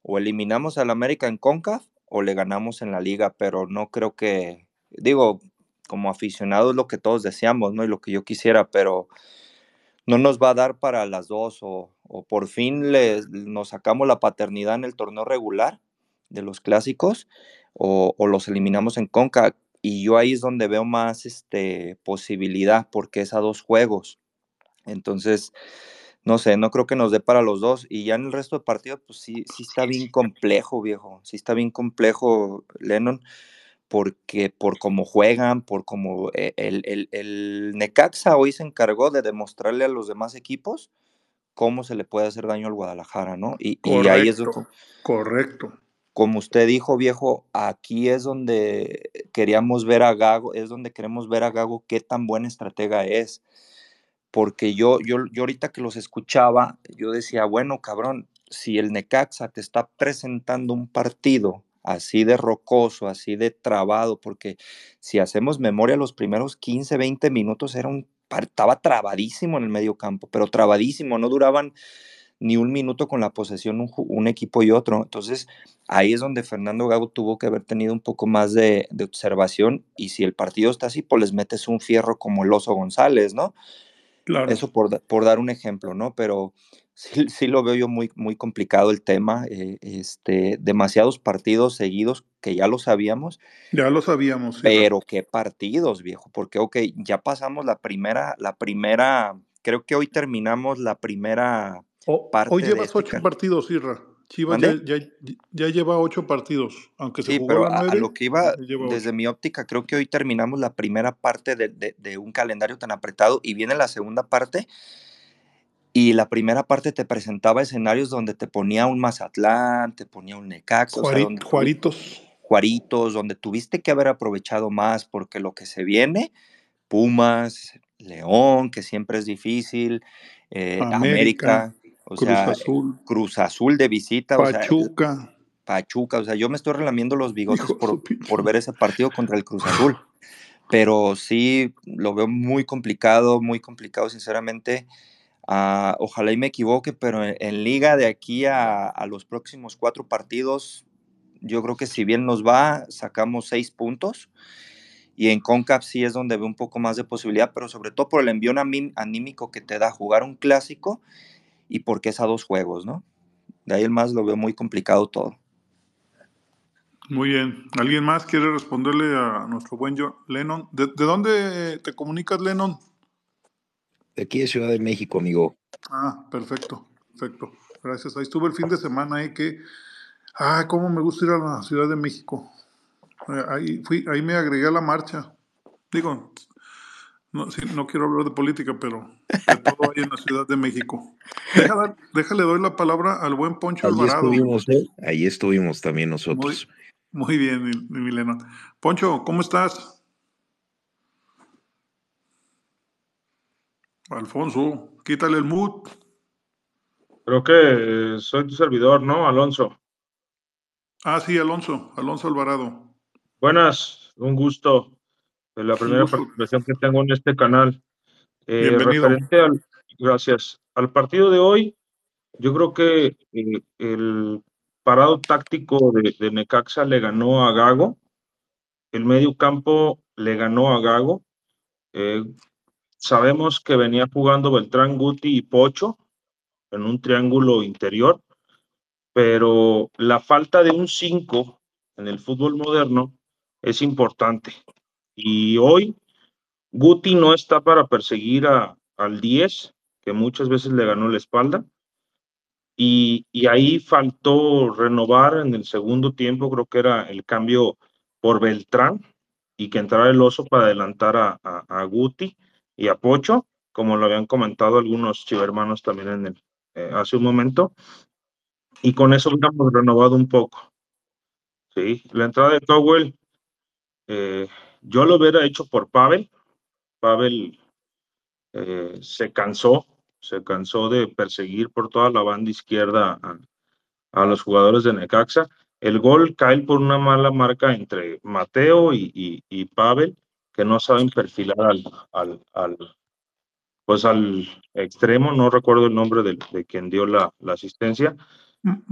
O eliminamos al América en CONCAF o le ganamos en la liga, pero no creo que, digo, como aficionado es lo que todos deseamos, ¿no? Y lo que yo quisiera, pero no nos va a dar para las dos o, o por fin les, nos sacamos la paternidad en el torneo regular de los clásicos o, o los eliminamos en CONCAF. Y yo ahí es donde veo más este, posibilidad porque es a dos juegos. Entonces, no sé, no creo que nos dé para los dos. Y ya en el resto de partidos, pues sí, sí está bien complejo, viejo. Sí está bien complejo, Lennon, porque por cómo juegan, por cómo el, el, el, Necaxa hoy se encargó de demostrarle a los demás equipos cómo se le puede hacer daño al Guadalajara, ¿no? Y, correcto, y ahí es donde, correcto. Como usted dijo, viejo, aquí es donde queríamos ver a Gago, es donde queremos ver a Gago qué tan buena estratega es porque yo, yo, yo ahorita que los escuchaba, yo decía, bueno, cabrón, si el Necaxa te está presentando un partido así de rocoso, así de trabado, porque si hacemos memoria, los primeros 15, 20 minutos era un, estaba trabadísimo en el medio campo, pero trabadísimo, no duraban ni un minuto con la posesión un, equipo y otro. Entonces, ahí es donde Fernando Gago tuvo que haber tenido un poco más de, de observación y si el partido está así, pues les metes un fierro como el Oso González, ¿no? Claro. Eso por, por, dar un ejemplo, ¿no? Pero sí, sí, lo veo yo muy, muy complicado el tema. Eh, este, demasiados partidos seguidos que ya lo sabíamos. Ya lo sabíamos. Sí, pero qué partidos, viejo. Porque, ok, ya pasamos la primera, la primera, creo que hoy terminamos la primera o, parte. Hoy llevas este ocho partidos, Irra. Chivas ya, ya, ya, lleva ocho partidos, aunque se sí, jugó pero la a, lo que iba, desde mi óptica, creo que hoy terminamos la primera parte de, de, de, un calendario tan apretado y viene la segunda parte. Y la primera parte te presentaba escenarios donde te ponía un Mazatlán, te ponía un Necaxa, o sea, donde, Juaritos. Juaritos, donde tuviste que haber aprovechado más, porque lo que se viene, Pumas, León, que siempre es difícil, eh, América, América o Cruz sea, Azul. Cruz Azul de visita. Pachuca. O sea, Pachuca, o sea, yo me estoy relamiendo los bigotes por, por, ver ese partido contra el Cruz Azul. Pero sí, lo veo muy complicado, muy complicado, sinceramente. Uh, ojalá y me equivoque, pero en, en liga de aquí a, a, los próximos cuatro partidos, yo creo que si bien nos va, sacamos seis puntos. Y en CONCAP sí es donde veo un poco más de posibilidad, pero sobre todo por el envío anímico que te da jugar un clásico y porque es a dos juegos, ¿no? De ahí el más lo veo muy complicado todo. Muy bien. ¿Alguien más quiere responderle a nuestro buen John Lennon? ¿De, de dónde te comunicas, Lennon? De aquí de Ciudad de México, amigo. Ah, perfecto, perfecto. Gracias. Ahí estuve el fin de semana ahí que... Ah, cómo me gusta ir a la Ciudad de México. Eh, Ahí, fui, ahí me agregué a la marcha. Digo, no, sí, no quiero hablar de política, pero de todo hay en la Ciudad de México. Déjale, doy la palabra al buen Poncho Ahí Alvarado. estuvimos, ¿eh? Ahí estuvimos también Muy, nosotros. muy bien, mi, mi Mileno. Poncho, ¿cómo estás? Alfonso, quítale el mood. Creo que eh, soy tu servidor, ¿no, Alonso? Ah, sí, Alonso, Alonso Alvarado. Buenas, un gusto. La primera participación que tengo en este canal. Eh, Bienvenido. al, gracias, al partido de hoy, yo creo que eh, el parado táctico de, de Necaxa le ganó a Gago, el medio campo le ganó a Gago. Eh, sabemos que venía jugando Beltrán, Guti y Pocho en un triángulo interior, pero la falta de un 5 en el fútbol moderno es importante. Y hoy Guti no está para perseguir a, al 10, que muchas veces le ganó la espalda. Y, y ahí faltó renovar en el segundo tiempo, creo que era el cambio por Beltrán y que entrara el oso para adelantar a, a, Guti y a Pocho, como lo habían comentado algunos chivermanos también en el, eh, hace un momento. Y con eso hubiéramos renovado un poco. Sí, la entrada de Cowell, eh, yo lo hubiera hecho por Pavel. Pavel eh, se cansó, se cansó de perseguir por toda la banda izquierda a, a los jugadores de Necaxa. El gol cae por una mala marca entre Mateo y, y, y Pavel, que no saben perfilar al, al, al, pues al extremo, no recuerdo el nombre de, de quien dio la, la asistencia,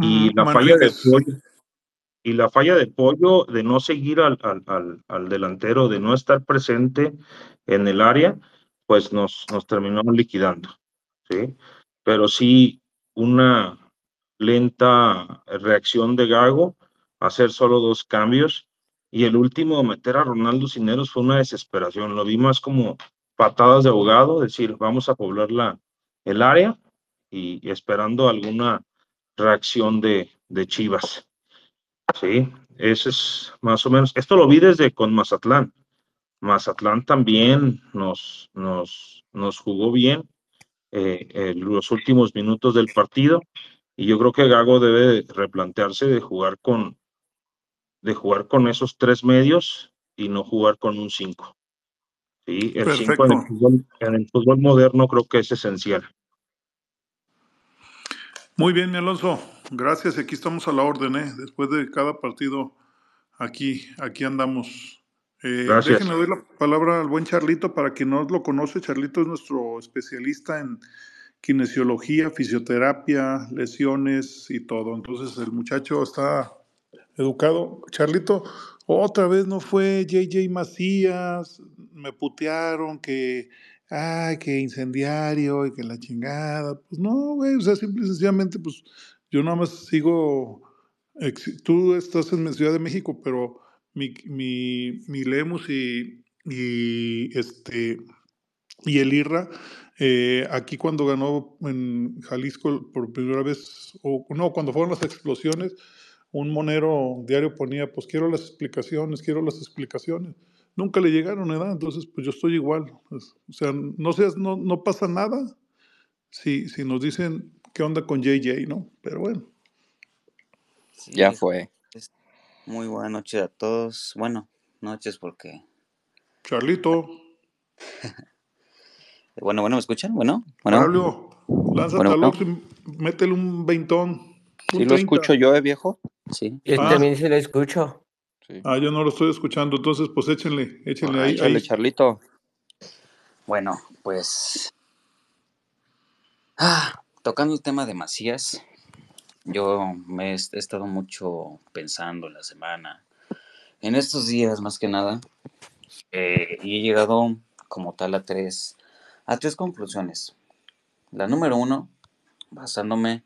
y la falla de pollo, y la falla de pollo de no seguir al, al, al, al delantero, de no estar presente en el área, pues nos, nos terminó liquidando, ¿sí? Pero sí, una lenta reacción de Gago, hacer solo dos cambios, y el último, meter a Ronaldo Cineros, fue una desesperación, lo vi más como patadas de ahogado, decir, vamos a poblar la, el área, y, y esperando alguna reacción de, de Chivas. Sí, ese es más o menos. Esto lo vi desde con Mazatlán. Mazatlán también nos, nos, nos jugó bien eh, en los últimos minutos del partido y yo creo que Gago debe replantearse de jugar con de jugar con esos tres medios y no jugar con un 5. Sí, el 5 en, el Perfecto. fútbol- en el fútbol moderno creo que es esencial. Muy bien, mi Alonso. Gracias. Aquí estamos a la orden, ¿eh? Después de cada partido, aquí, aquí andamos. Eh, Gracias. déjenme doy la palabra al buen Charlito para quien no lo conoce. Charlito es nuestro especialista en kinesiología, fisioterapia, lesiones y todo. Entonces el muchacho está educado. Charlito, otra vez no fue JJ Macías, me putearon que, ay, que incendiario y que la chingada. Pues no, güey, o sea, simple y sencillamente, pues yo nada más sigo, tú estás en Ciudad de México, pero mi, mi, mi Lemus y, y este y el IRRA, eh, aquí cuando ganó en Jalisco por primera vez, o no, cuando fueron las explosiones, un monero diario ponía, pues quiero las explicaciones, quiero las explicaciones. Nunca le llegaron, ¿verdad? Entonces, pues yo estoy igual. pues, o sea, no, seas, no, no pasa nada si, si nos dicen qué onda con JJ, ¿no? Pero bueno, Sí, Ya fue. es- muy buenas noches a todos. Bueno, noches porque... Charlito, Bueno, bueno, ¿me escuchan? Bueno, bueno. Braulio, lánzate Bueno, al bueno. Y métele un veintón. Un ¿Sí lo 30. escucho yo, eh, viejo? Sí. Yo Ah. también se lo escucho. Sí. Ah, yo no lo estoy escuchando, entonces pues échenle, échenle Ah, ahí. échale, ahí. Charlito. Bueno, pues... Ah, tocando el tema de Macías, yo me he, he estado mucho pensando en la semana, en estos días más que nada, eh, y he llegado como tal a tres, a tres conclusiones. La número uno, basándome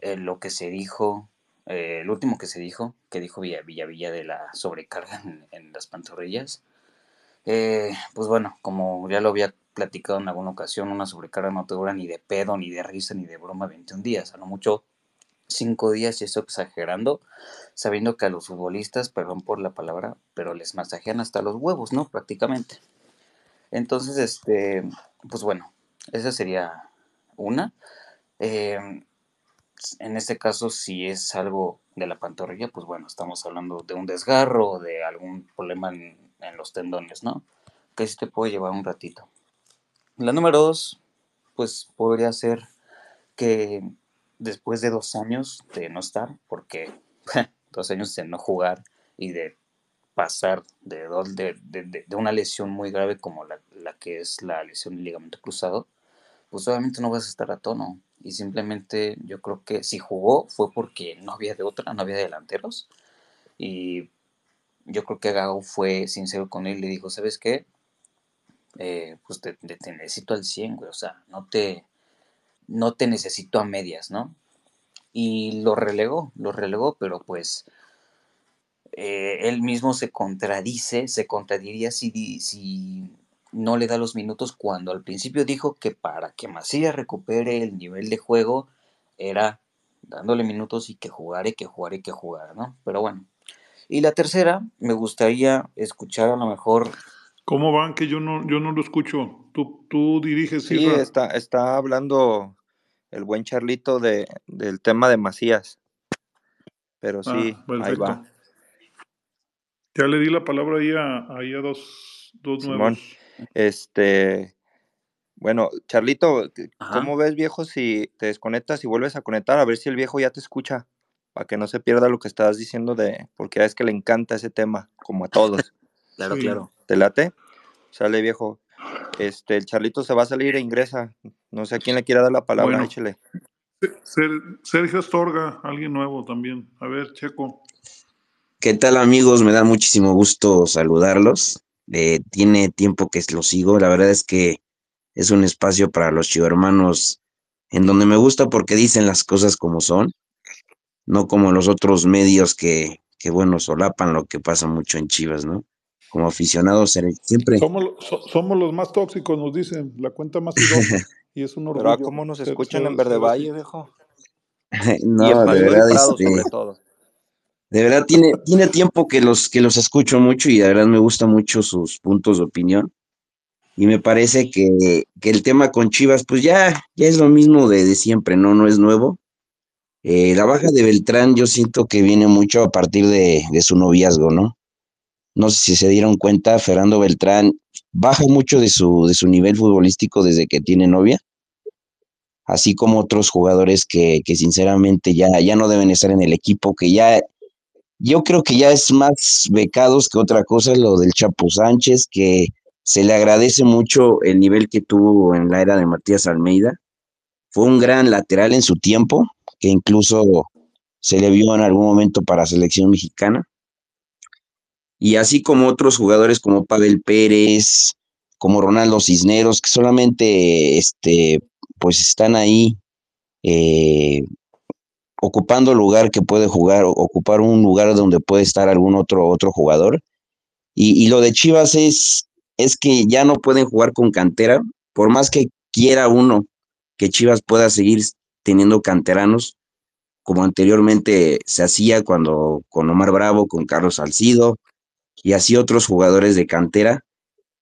en lo que se dijo eh, el último que se dijo, que dijo Villa Villa, de la sobrecarga en, en las pantorrillas, eh, pues bueno, como ya lo había platicado en alguna ocasión, una sobrecarga no te dura ni de pedo, ni de risa, ni de broma 21 días, a lo mucho 5 días, y estoy exagerando, sabiendo que a los futbolistas, perdón por la palabra, pero les masajean hasta los huevos, ¿no? Prácticamente. Entonces, este, pues bueno, esa sería una. Eh, en este caso, si es algo de la pantorrilla, pues bueno, estamos hablando de un desgarro, de algún problema en, los tendones, ¿no? Que sí te puede llevar un ratito. La número dos, pues podría ser que después de dos años de no estar, porque dos años de no jugar y de pasar de, una lesión muy grave como la, la que es la lesión del ligamento cruzado, pues obviamente no vas a estar a tono. Y simplemente yo creo que si jugó fue porque no había de otra, no había delanteros. Y yo creo que Gago fue sincero con él le dijo, ¿sabes qué? Eh, pues te, necesito al 100, güey. O sea, no te, no te necesito a medias, ¿no? Y lo relegó, lo relegó, pero pues eh, él mismo se contradice, se contradiría si, si no le da los minutos cuando al principio dijo que para que Macías recupere el nivel de juego era dándole minutos y que jugara y que jugara y que jugara, ¿no? Pero bueno. Y la tercera, me gustaría escuchar a lo mejor, ¿Cómo van? Que yo no, yo no lo escucho. Tú, tú diriges, Sí, Isra. está, está hablando el buen Charlito de, del tema de Macías. Pero sí, Ah, ahí va. Ya le di la palabra ahí a, ahí a dos, dos nuevos. Este, bueno, Charlito, ajá, ¿cómo ves, viejo, si te desconectas y vuelves a conectar? A ver si el viejo ya te escucha, para que no se pierda lo que estabas diciendo de, porque es que le encanta ese tema, como a todos. claro, Sí. claro. ¿Te late? Sale, viejo. Este, el Charlito se va a salir e ingresa. No sé a quién le quiera dar la palabra, Bueno, échele. Ser- Sergio Astorga, alguien nuevo también. A ver, Checo. ¿Qué tal amigos? Me da muchísimo gusto saludarlos. Eh, tiene tiempo que los sigo. La verdad es que es un espacio para los chivermanos en donde me gusta porque dicen las cosas como son, no como los otros medios que, que bueno, solapan lo que pasa mucho en Chivas, ¿no? Como aficionados ser- siempre, Somos, lo- so- somos los más tóxicos, nos dicen, la cuenta más idosa. Y es un Pero orgullo cómo nos ser, escuchan en Verde. Valle, viejo. No, de verdad, Prado, este, sobre todo. De verdad tiene, tiene tiempo que los, que los escucho mucho y de verdad me gustan mucho sus puntos de opinión. Y me parece que, que el tema con Chivas, pues ya, ya es lo mismo de, de siempre, ¿no? No es nuevo. Eh, la baja de Beltrán yo siento que viene mucho a partir de, de su noviazgo, ¿no? No sé si se dieron cuenta, Fernando Beltrán baja mucho de su, de su nivel futbolístico desde que tiene novia, así como otros jugadores que, que sinceramente ya, ya no deben estar en el equipo, que ya, yo creo que ya es más becados que otra cosa lo del Chapo Sánchez, que se le agradece mucho el nivel que tuvo en la era de Matías Almeida. Fue un gran lateral en su tiempo, que incluso se le vio en algún momento para selección mexicana. Y así como otros jugadores como Pavel Pérez, como Ronaldo Cisneros, que solamente este, pues están ahí eh, ocupando lugar que puede jugar, ocupar un lugar donde puede estar algún otro, otro jugador. Y, y lo de Chivas es, es que ya no pueden jugar con cantera, por más que quiera uno que Chivas pueda seguir teniendo canteranos, como anteriormente se hacía cuando con Omar Bravo, con Carlos Salcido y así otros jugadores de cantera,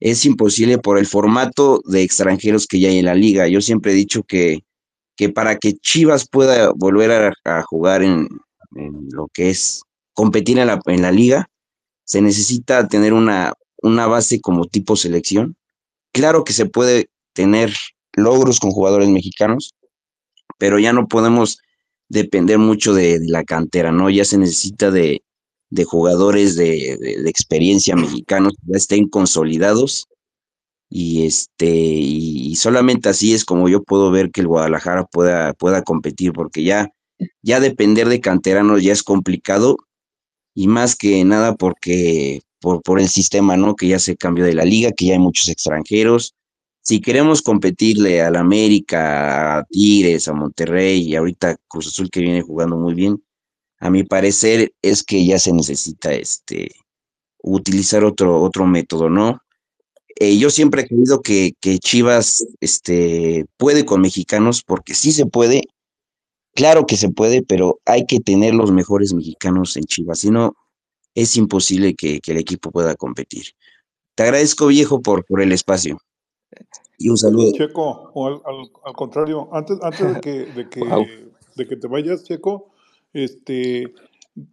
es imposible por el formato de extranjeros que ya hay en la liga. Yo siempre he dicho que, que para que Chivas pueda volver a, jugar en, lo que es competir en la, liga, se necesita tener una, una base como tipo selección. Claro que se puede tener logros con jugadores mexicanos, pero ya no podemos depender mucho de, la cantera, ¿no? Ya se necesita de, de jugadores de, de- experiencia mexicanos ya estén consolidados y este y, solamente así es como yo puedo ver que el Guadalajara pueda, pueda competir, porque ya, ya depender de canteranos ya es complicado y más que nada porque por, por el sistema, ¿no? Que ya se cambió de la liga, que ya hay muchos extranjeros. Si queremos competirle al América, a Tigres, a Monterrey y ahorita Cruz Azul que viene jugando muy bien, a mi parecer, es que ya se necesita este, utilizar otro, otro método, ¿no? Eh, yo siempre he creído que, que Chivas este, puede con mexicanos, porque sí se puede, claro que se puede, pero hay que tener los mejores mexicanos en Chivas, si no, es imposible que, que el equipo pueda competir. Te agradezco, viejo, por, por el espacio. Y un saludo. Checo, o al, al- al contrario, antes, antes de, que, de, que, Wow. de que te vayas, Checo, este,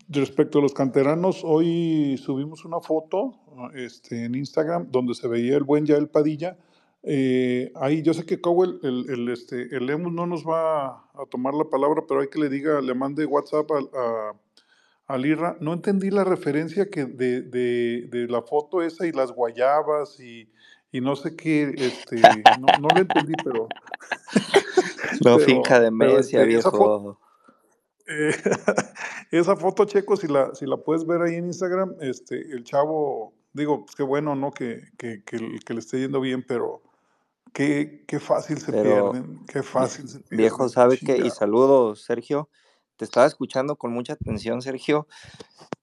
respecto a los canteranos, hoy subimos una foto este, en Instagram donde se veía el buen Yael Padilla. Eh, ahí yo sé que Cowell, el, el, este, el Lemus no nos va a tomar la palabra, pero hay que le diga, le mande WhatsApp a, a Lirra. No entendí la referencia que de, de, de la foto esa y las guayabas y, y no sé qué, este, no, no lo entendí, pero, No pero, finca demencia, este, esa foto, viejo. Eh, esa foto, Checo, si la, si la puedes ver ahí en Instagram, este, el chavo, digo, pues qué bueno, ¿no? Que, que, que, le- que le esté yendo bien, pero qué, qué fácil se Pero, pierden, qué fácil se viejo, ¿sabe qué? Y saludos, Sergio. Te estaba escuchando con mucha atención, Sergio,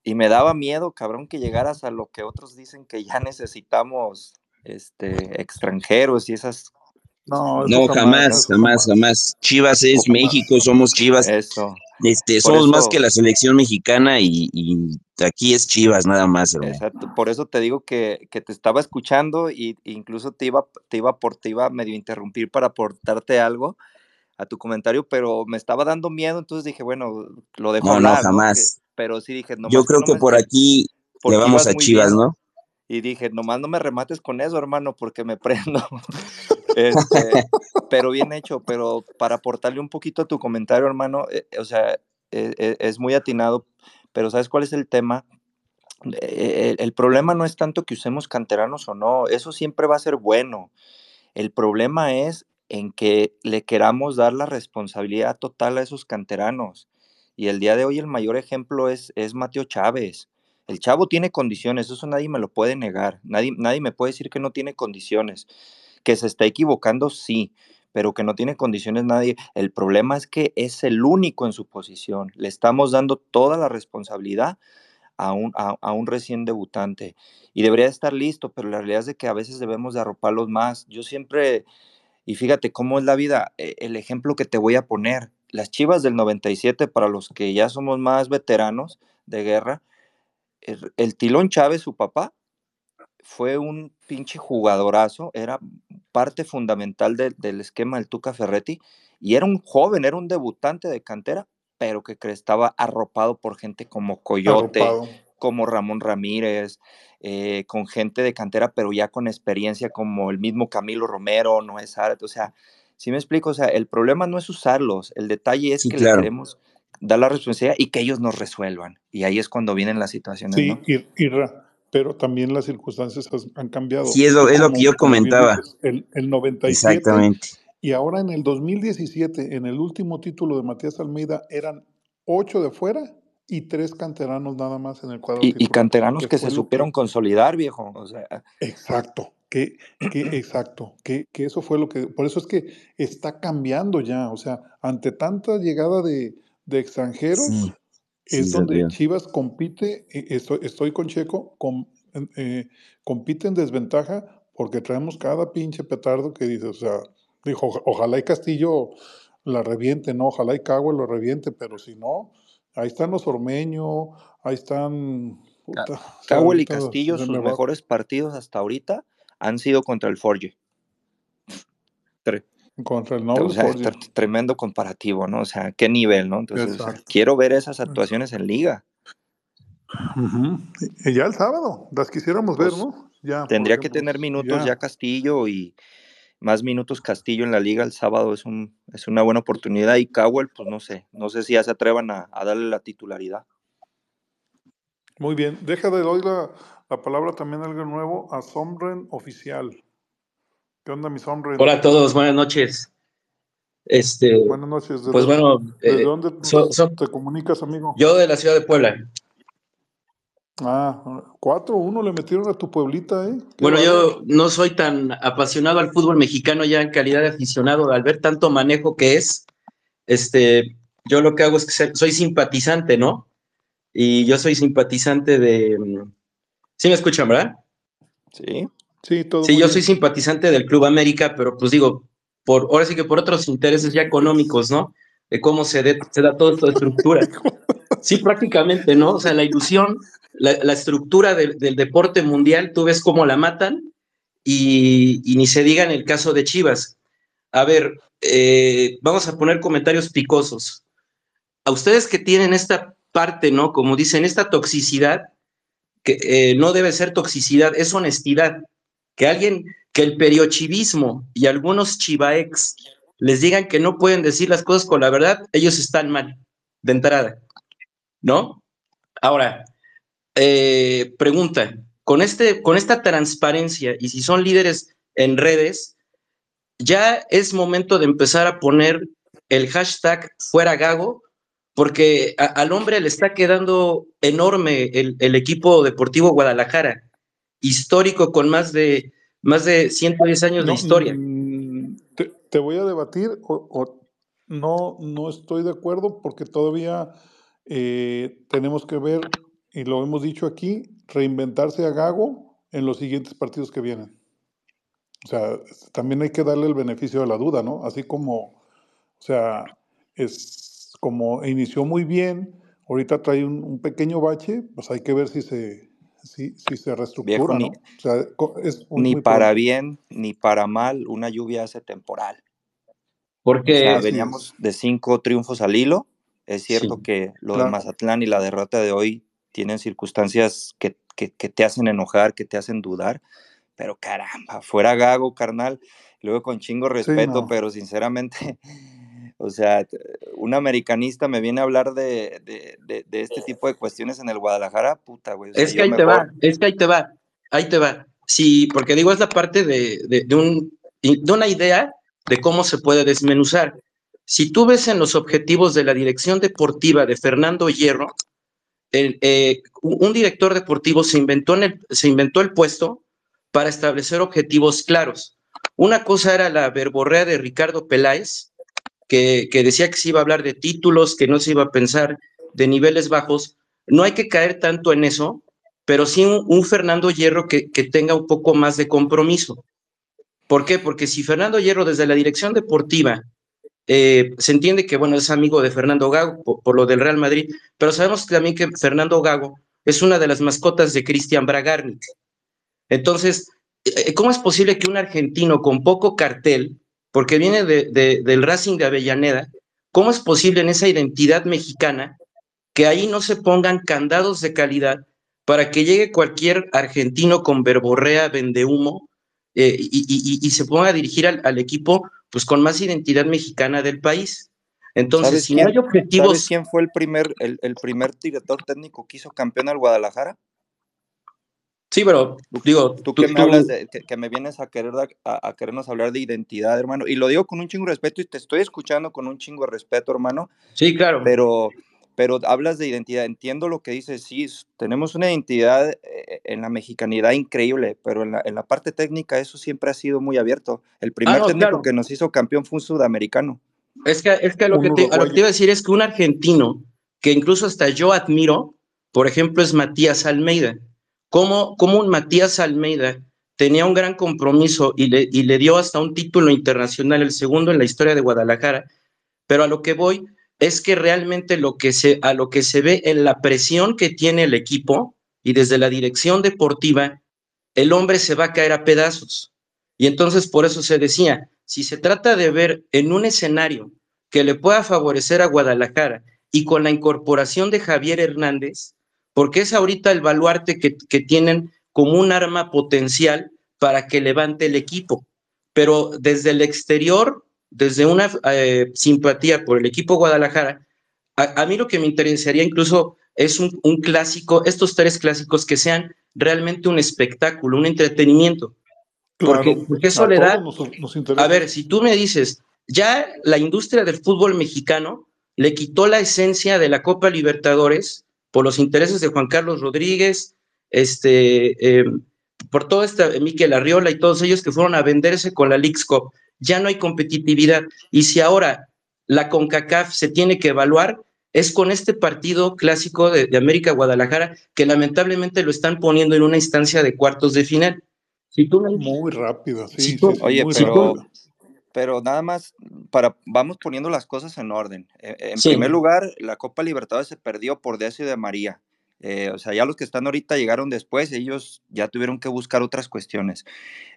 y me daba miedo, cabrón, que llegaras a lo que otros dicen que ya necesitamos, este, extranjeros y esas No, No, jamás, jamás, jamás, jamás. Chivas es. México, somos Chivas. Eso. Este, Por somos más que la selección mexicana y, y aquí es Chivas nada más, hermano. exacto, por eso te digo que, que te estaba escuchando y e incluso te iba, te iba por, te iba medio interrumpir para aportarte algo a tu comentario, pero me estaba dando miedo, entonces dije, bueno, lo dejo No, no, ¿no? Que, jamás. pero sí dije, Yo nomás que creo no que por aquí le vamos a Chivas, bien. ¿no? Y dije, nomás no me remates con eso, hermano, porque me prendo. Este, pero bien hecho, pero para aportarle un poquito a tu comentario, hermano, eh, o sea, eh, eh, es muy atinado, pero ¿sabes cuál es el tema? Eh, el, el problema no es tanto que usemos canteranos o no, eso siempre va a ser bueno. El problema es en que le queramos dar la responsabilidad total a esos canteranos. Y el día de hoy el mayor ejemplo es, es Mateo Chávez. El chavo tiene condiciones, eso nadie me lo puede negar. Nadie, nadie me puede decir que no tiene condiciones. Que se está equivocando, sí, pero que no tiene condiciones nadie. El problema es que es el único en su posición. Le estamos dando toda la responsabilidad a un, a, un recién debutante. Y debería estar listo, pero la realidad es que a veces debemos de arroparlos más. Yo siempre, y fíjate cómo es la vida, eh, el ejemplo que te voy a poner, las Chivas del 97, para los que ya somos más veteranos de guerra, el, el Tilón Chávez, su papá, fue un pinche jugadorazo, era parte fundamental de- del esquema del Tuca Ferretti, y era un joven, era un debutante de cantera, pero que estaba arropado por gente como Coyote, Arropado. como Ramón Ramírez, eh, con gente de cantera, pero ya con experiencia como el mismo Camilo Romero, Noé Zárate, o sea, si me explico? O sea, el problema no es usarlos, el detalle es Sí, que claro. le queremos dar la responsabilidad y que ellos nos resuelvan, y ahí es cuando vienen las situaciones, Sí, ¿no? y, y ra- pero también las circunstancias han cambiado. Sí, es lo, es lo que yo comentaba. el, el 97 Exactamente. y ahora en el 2017, en el último título de Matías Almeida, eran ocho de fuera y tres canteranos nada más en el cuadro Y, y canteranos que que se lo supieron consolidar, viejo. O sea, exacto, que, que exacto, que, que eso fue lo que, por eso es que está cambiando ya, o sea, ante tanta llegada de, de extranjeros, Sí, sí, es donde. Chivas compite, eh, estoy, estoy con Checo, com- eh, compite en desventaja porque traemos cada pinche petardo que dice, o sea, dijo, "Oja- ojalá y Castillo la reviente, no, ojalá y Cagua lo reviente, pero si no, ahí están los Ormeño, ahí están, puta, y Castillo, sus mejores partidos hasta ahorita han sido contra el Forge. Tre- contra el O Noble sea, tremendo comparativo, ¿no? O sea, qué nivel, ¿no? Entonces, o sea, exacto, quiero ver esas actuaciones en liga. Y ya el sábado, las quisiéramos ver, Pues ¿no? Ya, tendría que tener minutos ya ya, Castillo y más minutos Castillo en la liga el sábado es un es una buena oportunidad y Cowell, pues no sé, no sé si ya se atrevan a, a darle la titularidad. muy bien. Deja de hoy la, la palabra también a algo nuevo, a Sombren Oficial. ¿Qué onda, mi Sombren? Hola a todos, buenas noches. Este, Buenas noches. ¿De pues bueno, desde eh, dónde so- nos so- te comunicas, amigo? yo de la ciudad de Puebla. Ah, 4-1 le metieron a tu pueblita, ¿eh? Bueno, yo no soy tan apasionado al fútbol mexicano ya en calidad de aficionado, al ver tanto manejo que es, este, yo lo que hago es que soy simpatizante, ¿no? y yo soy simpatizante de... mm, ¿Sí me escuchan, verdad? Sí. Sí, todo Sí, yo bien. soy simpatizante del Club América, pero pues digo, por, ahora sí que por otros intereses ya económicos, ¿no? De cómo se, de- se da toda esta estructura. Sí, prácticamente, ¿no? O sea, la ilusión, la, la estructura del, del deporte mundial, tú ves cómo la matan y, y ni se diga en el caso de Chivas. A ver, eh, vamos a poner comentarios picosos. A ustedes que tienen esta parte, ¿no? Como dicen, esta toxicidad, que eh, no debe ser toxicidad, es honestidad. Que alguien, que el periochivismo y algunos chivaex les digan que no pueden decir las cosas con la verdad, ellos están mal, de entrada, ¿no? Ahora, eh, pregunta, con, este, con esta transparencia y si son líderes en redes, ya es momento de empezar a poner el hashtag fuera Gago, porque al hombre le está quedando enorme el equipo deportivo Guadalajara, histórico con más de, más de 110 años de historia. mm, te, te voy a debatir o, o no, no estoy de acuerdo porque todavía eh, tenemos que ver, y lo hemos dicho aquí, reinventarse a Gago en los siguientes partidos que vienen. O sea, también hay que darle el beneficio de la duda, ¿no? Así como, o sea, es como inició muy bien, ahorita trae un, un pequeño bache, pues hay que ver si se, si, si se reestructura, Viejo, ni, ¿no? O sea, co- es muy, ni muy para bien ni para mal, una lluvia hace temporal. O sea, Porque, es, veníamos de cinco triunfos al hilo. Es cierto sí, que lo de. Mazatlán y la derrota de hoy tienen circunstancias que, que, que te hacen enojar, que te hacen dudar, pero caramba, fuera Gago, carnal. Luego con chingo Sí, respeto, no. pero sinceramente, o sea, un americanista me viene a hablar de, de, de, de este tipo de cuestiones en el Guadalajara, puta, güey. O sea, es que ahí te va, es que ahí te va, ahí te va. Sí, porque digo, es la parte de, un, de una idea de cómo se puede desmenuzar. Si tú ves en los objetivos de la dirección deportiva de Fernando Hierro, el, eh, un un director deportivo se inventó, en el, se inventó el puesto para establecer objetivos claros. Una cosa era la verborrea de Ricardo Peláez, que, decía que se iba a hablar de títulos, que no se iba a pensar de niveles bajos. No hay que caer tanto en eso, pero sí un, Fernando Hierro que, que tenga un poco más de compromiso. ¿Por qué? Porque si Fernando Hierro desde la dirección deportiva eh, se entiende que, bueno, es amigo de Fernando Gago por, lo del Real Madrid, pero sabemos también que Fernando Gago es una de las mascotas de Cristian Bragarnik. Entonces, eh, ¿cómo es posible que un argentino con poco cartel, porque viene de, de, del Racing de Avellaneda, cómo es posible en esa identidad mexicana que ahí no se pongan candados de calidad para que llegue cualquier argentino con verborrea, vende humo, eh, y, y, y, se ponga a dirigir al, al, equipo pues con más identidad mexicana del país. Entonces, si quién, no hay objetivos. ¿Sabes quién fue el primer, el, el, primer director técnico que hizo campeón al Guadalajara? Sí, pero digo. Tú, tú que me hablas de que, que, me vienes a querer a, a, querernos hablar de identidad, hermano, y lo digo con un chingo de respeto y te estoy escuchando con un chingo de respeto, hermano. Sí, claro. Pero pero hablas de identidad, entiendo lo que dices, sí, tenemos una identidad eh, en la mexicanidad increíble, pero en la, en la, parte técnica eso siempre ha sido muy abierto. El primer ah, no, técnico claro. que nos hizo campeón fue un sudamericano. Es que, es que, lo, que te, a lo que te iba a decir es que un argentino, que incluso hasta yo admiro, por ejemplo, es Matías Almeida. ¿Cómo, un Matías Almeida tenía un gran compromiso y le, y le dio hasta un título internacional, el segundo en la historia de Guadalajara? Pero a lo que voy es que realmente lo que se, a lo que se ve en la presión que tiene el equipo y desde la dirección deportiva, el hombre se va a caer a pedazos. Y entonces por eso se decía, si se trata de ver en un escenario que le pueda favorecer a Guadalajara y con la incorporación de Javier Hernández, porque es ahorita el baluarte que, que tienen como un arma potencial para que levante el equipo. Pero desde el exterior desde una eh, simpatía por el equipo Guadalajara, a, a, mí lo que me interesaría incluso es un, un, clásico, estos tres clásicos que sean realmente un espectáculo, un entretenimiento. Claro, porque, porque eso le da... Nos, nos a ver, si tú me dices, ya la industria del fútbol mexicano le quitó la esencia de la Copa Libertadores por los intereses de Juan Carlos Rodríguez, este, eh, por todo esta, Miquel Arriola y todos ellos que fueron a venderse con la Cup ya no hay competitividad. Y si ahora la CONCACAF se tiene que evaluar, es con este partido clásico de, de América Guadalajara, que lamentablemente lo están poniendo en una instancia de cuartos de final. Si tú Muy rápido, sí, Si sí, tú- sí, Oye, muy pero, rápido. Pero nada más, para, vamos poniendo las cosas en orden. Eh, En Sí. primer lugar, la Copa Libertadores se perdió por Decio de María. Eh, o sea, ya los que están ahorita llegaron después, ellos ya tuvieron que buscar otras cuestiones.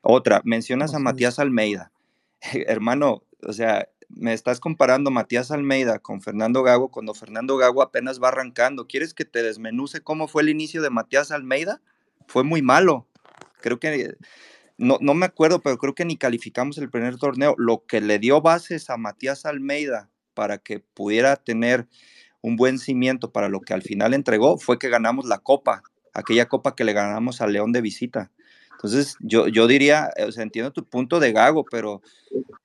Otra, mencionas a. Matías Almeida. Hermano, o sea, me estás comparando Matías Almeida con Fernando Gago cuando Fernando Gago apenas va arrancando. ¿Quieres que te desmenuce cómo fue el inicio de Matías Almeida? Fue muy malo. Creo que no, no me acuerdo, pero creo que ni calificamos el primer torneo. Lo que le dio bases a Matías Almeida para que pudiera tener un buen cimiento para lo que al final entregó fue que ganamos la copa, aquella copa que le ganamos a León de visita. Entonces, yo, yo diría, eh, o sea, entiendo tu punto de Gago, pero,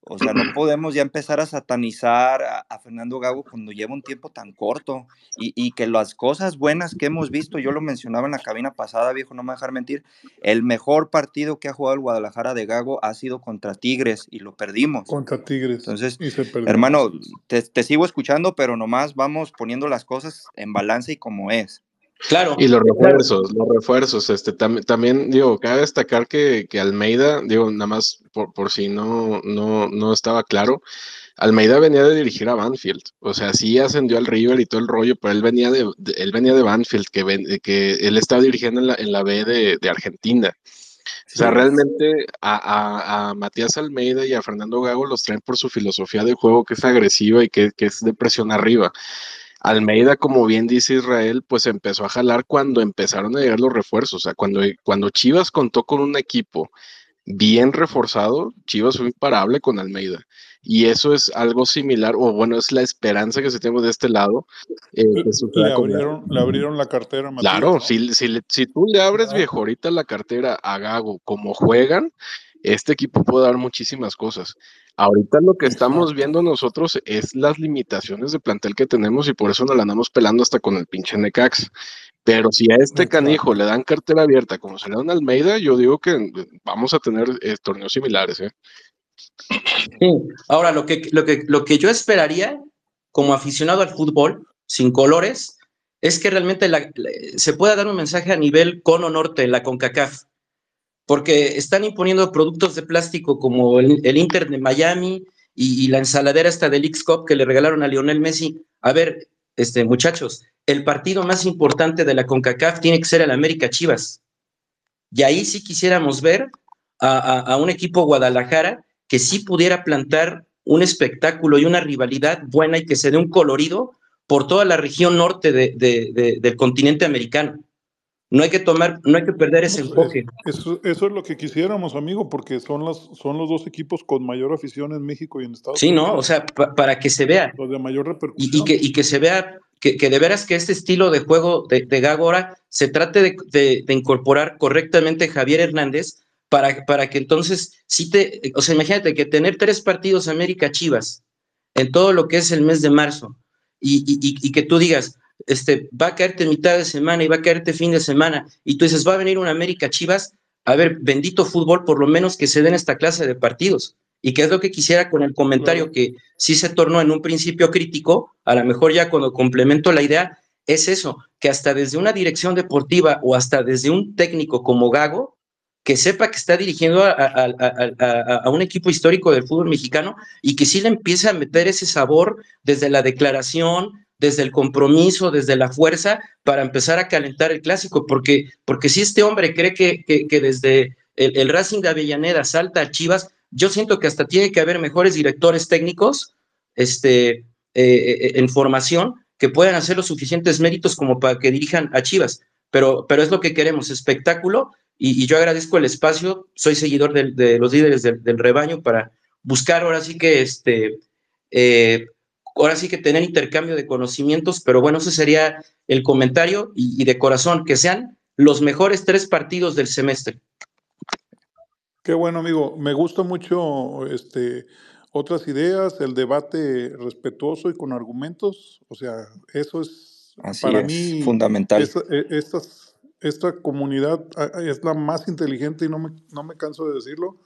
o sea, no podemos ya empezar a satanizar a, a Fernando Gago cuando lleva un tiempo tan corto y, y que las cosas buenas que hemos visto, yo lo mencionaba en la cabina pasada, viejo, no me dejar mentir, el mejor partido que ha jugado el Guadalajara de Gago ha sido contra Tigres y lo perdimos. Contra Tigres. Entonces, hermano, te, te sigo escuchando, pero nomás vamos poniendo las cosas en balance y como es. Claro. Y los claro. refuerzos, los refuerzos, este, tam- también, digo, cabe destacar que, que Almeida, digo, nada más por, por si no, no, no estaba claro, Almeida venía de dirigir a Banfield, o sea, sí ascendió al River y todo el rollo, pero él venía de, de- él venía de Banfield, que, ven- que él estaba dirigiendo en la, en la B de, de Argentina. O sea, realmente a, a- a Matías Almeida y a Fernando Gago los traen por su filosofía de juego que es agresiva y que, que es de presión arriba. Almeida, como bien dice Israel, pues empezó a jalar cuando empezaron a llegar los refuerzos. O sea, cuando, cuando Chivas contó con un equipo bien reforzado, Chivas fue imparable con Almeida. Y eso es algo similar, o bueno, es la esperanza que se tiene de este lado. eh, Le abrieron, le abrieron la cartera Matías, Claro, ¿no? si, si, si tú le abres, viejo, ahorita la cartera a Gago como juegan, este equipo puede dar muchísimas cosas. Ahorita lo que estamos viendo nosotros es las limitaciones de plantel que tenemos y por eso nos la andamos pelando hasta con el pinche Necax. Pero si a este canijo le dan cartera abierta como se le dan a Almeida, yo digo que eh, vamos a tener eh, torneos similares, ¿eh? Sí. Ahora, lo que, lo, que, lo que yo esperaría como aficionado al fútbol, sin colores, es que realmente la- la- se pueda dar un mensaje a nivel cono norte, la CONCACAF, porque están imponiendo productos de plástico como el, Inter de Miami y, y la ensaladera esta del X-Cup que le regalaron a Lionel Messi. A ver, este, muchachos, el partido más importante de la CONCACAF tiene que ser el América Chivas. Y ahí sí quisiéramos ver a, un equipo Guadalajara que sí pudiera plantar un espectáculo y una rivalidad buena y que se dé un colorido por toda la región norte de- de- de- del continente americano. No hay que tomar, no hay que perder ese enfoque. Eso, eso es lo que quisiéramos, amigo, porque son los, son los dos equipos con mayor afición en México y en Estados Sí, Unidos. ¿no? O sea, pa- para que se vea. Los de mayor repercusión. y que, y que se vea que, que de veras que este estilo de juego de, de Gago ahora se trate de, de- de incorporar correctamente Javier Hernández para, para que entonces sí te, o sea, imagínate que tener tres partidos América Chivas en todo lo que es el mes de marzo y- y- y que tú digas, este, va a caerte mitad de semana y va a caerte fin de semana. Y tú dices, va a venir un América Chivas, a ver, bendito fútbol, por lo menos que se den esta clase de partidos. Y que es lo que quisiera con el comentario que sí se tornó en un principio crítico, a lo mejor ya cuando complemento la idea, es eso, que hasta desde una dirección deportiva o hasta desde un técnico como Gago, que sepa que está dirigiendo a, a- a- a- a un equipo histórico del fútbol mexicano y que sí le empiece a meter ese sabor desde la declaración, desde el compromiso, desde la fuerza, para empezar a calentar el clásico, porque, porque si este hombre cree que, que- desde el, Racing de Avellaneda salta a Chivas, yo siento que hasta tiene que haber mejores directores técnicos este, eh, eh, en formación que puedan hacer los suficientes méritos como para que dirijan a Chivas. Pero, pero es lo que queremos, espectáculo, y, yo agradezco el espacio, soy seguidor de, los líderes del, del rebaño para buscar ahora sí que este, eh, ahora sí que tener intercambio de conocimientos, pero bueno, ese sería el comentario y, y de corazón, que sean los mejores tres partidos del semestre. Qué bueno, amigo. Me gusta mucho este, otras ideas, el debate respetuoso y con argumentos. O sea, eso es Así para es, mí fundamental. esta, e- estas- esta comunidad es la más inteligente y no me, no me canso de decirlo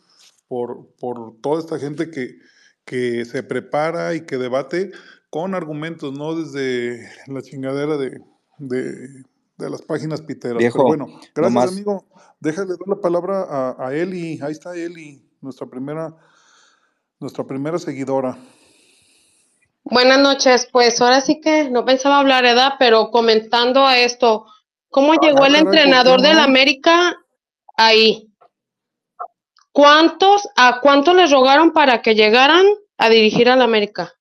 por, por toda esta gente que, que se prepara y que debate con argumentos, no desde la chingadera de, de, de las páginas piteras. Viejo, Pero bueno, gracias nomás- amigo. Déjale dar la palabra a, a Eli. Ahí está Eli, nuestra primera, nuestra primera seguidora. Buenas noches, pues ahora sí que no pensaba hablar, ¿verdad? Pero comentando a esto, ¿cómo llegó Ah, el caray, ¿por entrenador del? América ahí? ¿Cuántos, a cuántos les rogaron para que llegaran a dirigir al América?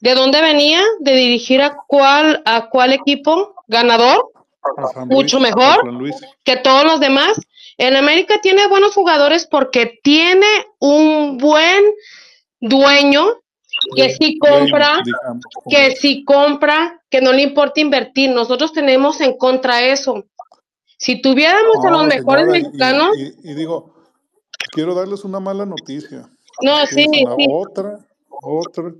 ¿De dónde venía? ¿De dirigir a cuál, a cuál equipo ganador? Mucho mejor que todos los demás. El América tiene buenos jugadores porque tiene un buen dueño que si compra, que si compra, que no le importa invertir. Nosotros tenemos en contra eso. Si tuviéramos a los mejores señora, y- mexicanos, Y, y digo, quiero darles una mala noticia. no, que sí, sí, Otra, otra.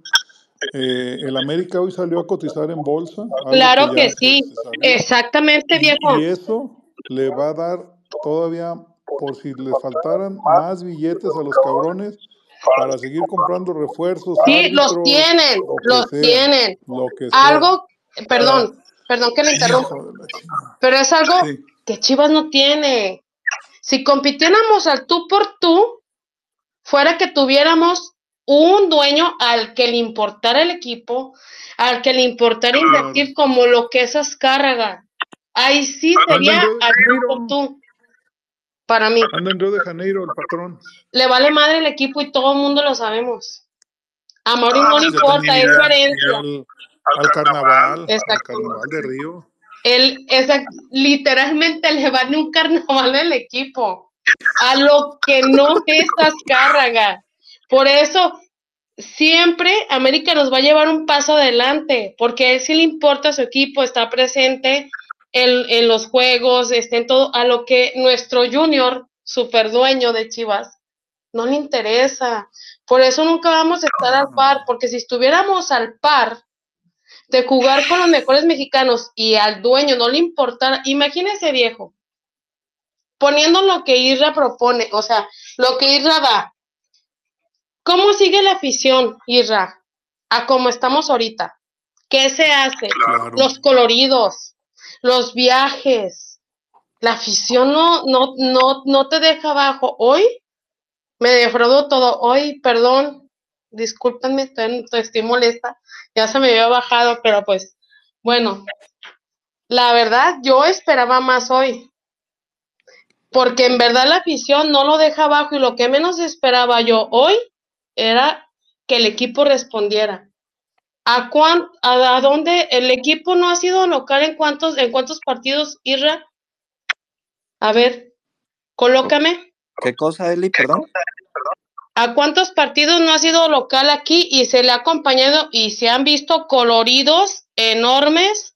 Eh, el América hoy salió a cotizar en bolsa. claro que se- sí, exactamente, viejo. y eso le va a dar todavía, por si les faltaran más billetes a los cabrones, para seguir comprando refuerzos. Sí, los árbitros, tienen, lo que los sea, tienen. Lo que sea. Algo, perdón, perdón que le interrumpa, pero es algo Sí. Que Chivas no tiene. Si compitiéramos al tú por tú, fuera que tuviéramos un dueño al que le importara el equipo, al que le importara invertir como lo que es Azcárraga. Ahí sí sería al tú por tú. Para mí. Anda en Río de Janeiro el patrón. Le vale madre el equipo y todo el mundo lo sabemos. A Mauri Ah, no le yo importa, es herencia. al, al carnaval, al carnaval de Río. Él esa- literalmente le vale un carnaval al equipo. A lo que no es Azcárraga. Por eso, siempre América nos va a llevar un paso adelante, porque a él sí le importa su equipo, está presente en, en los juegos, está en todo, a lo que nuestro junior, super dueño de Chivas, no le interesa. Por eso nunca vamos a estar al par, porque si estuviéramos al par de jugar con los mejores mexicanos y al dueño no le importara, imagínese viejo, poniendo lo que Irra propone, o sea, lo que Irra da. ¿Cómo sigue la afición, Irra? A como estamos ahorita. ¿Qué se hace? Claro. Los coloridos, los viajes. La afición no, no, no, no te deja abajo. Hoy me defraudó todo. Hoy, perdón, discúlpenme, estoy, estoy molesta. Ya se me había bajado, pero pues, bueno, la verdad, yo esperaba más hoy. Porque en verdad la afición no lo deja abajo y lo que menos esperaba yo hoy era que el equipo respondiera. ¿A, cuán, a, a dónde el equipo no ha sido local en cuántos, en cuántos partidos, Irra? A ver, colócame. ¿Qué cosa, Eli? Perdón. ¿A cuántos partidos no ha sido local aquí y se le ha acompañado y se han visto coloridos enormes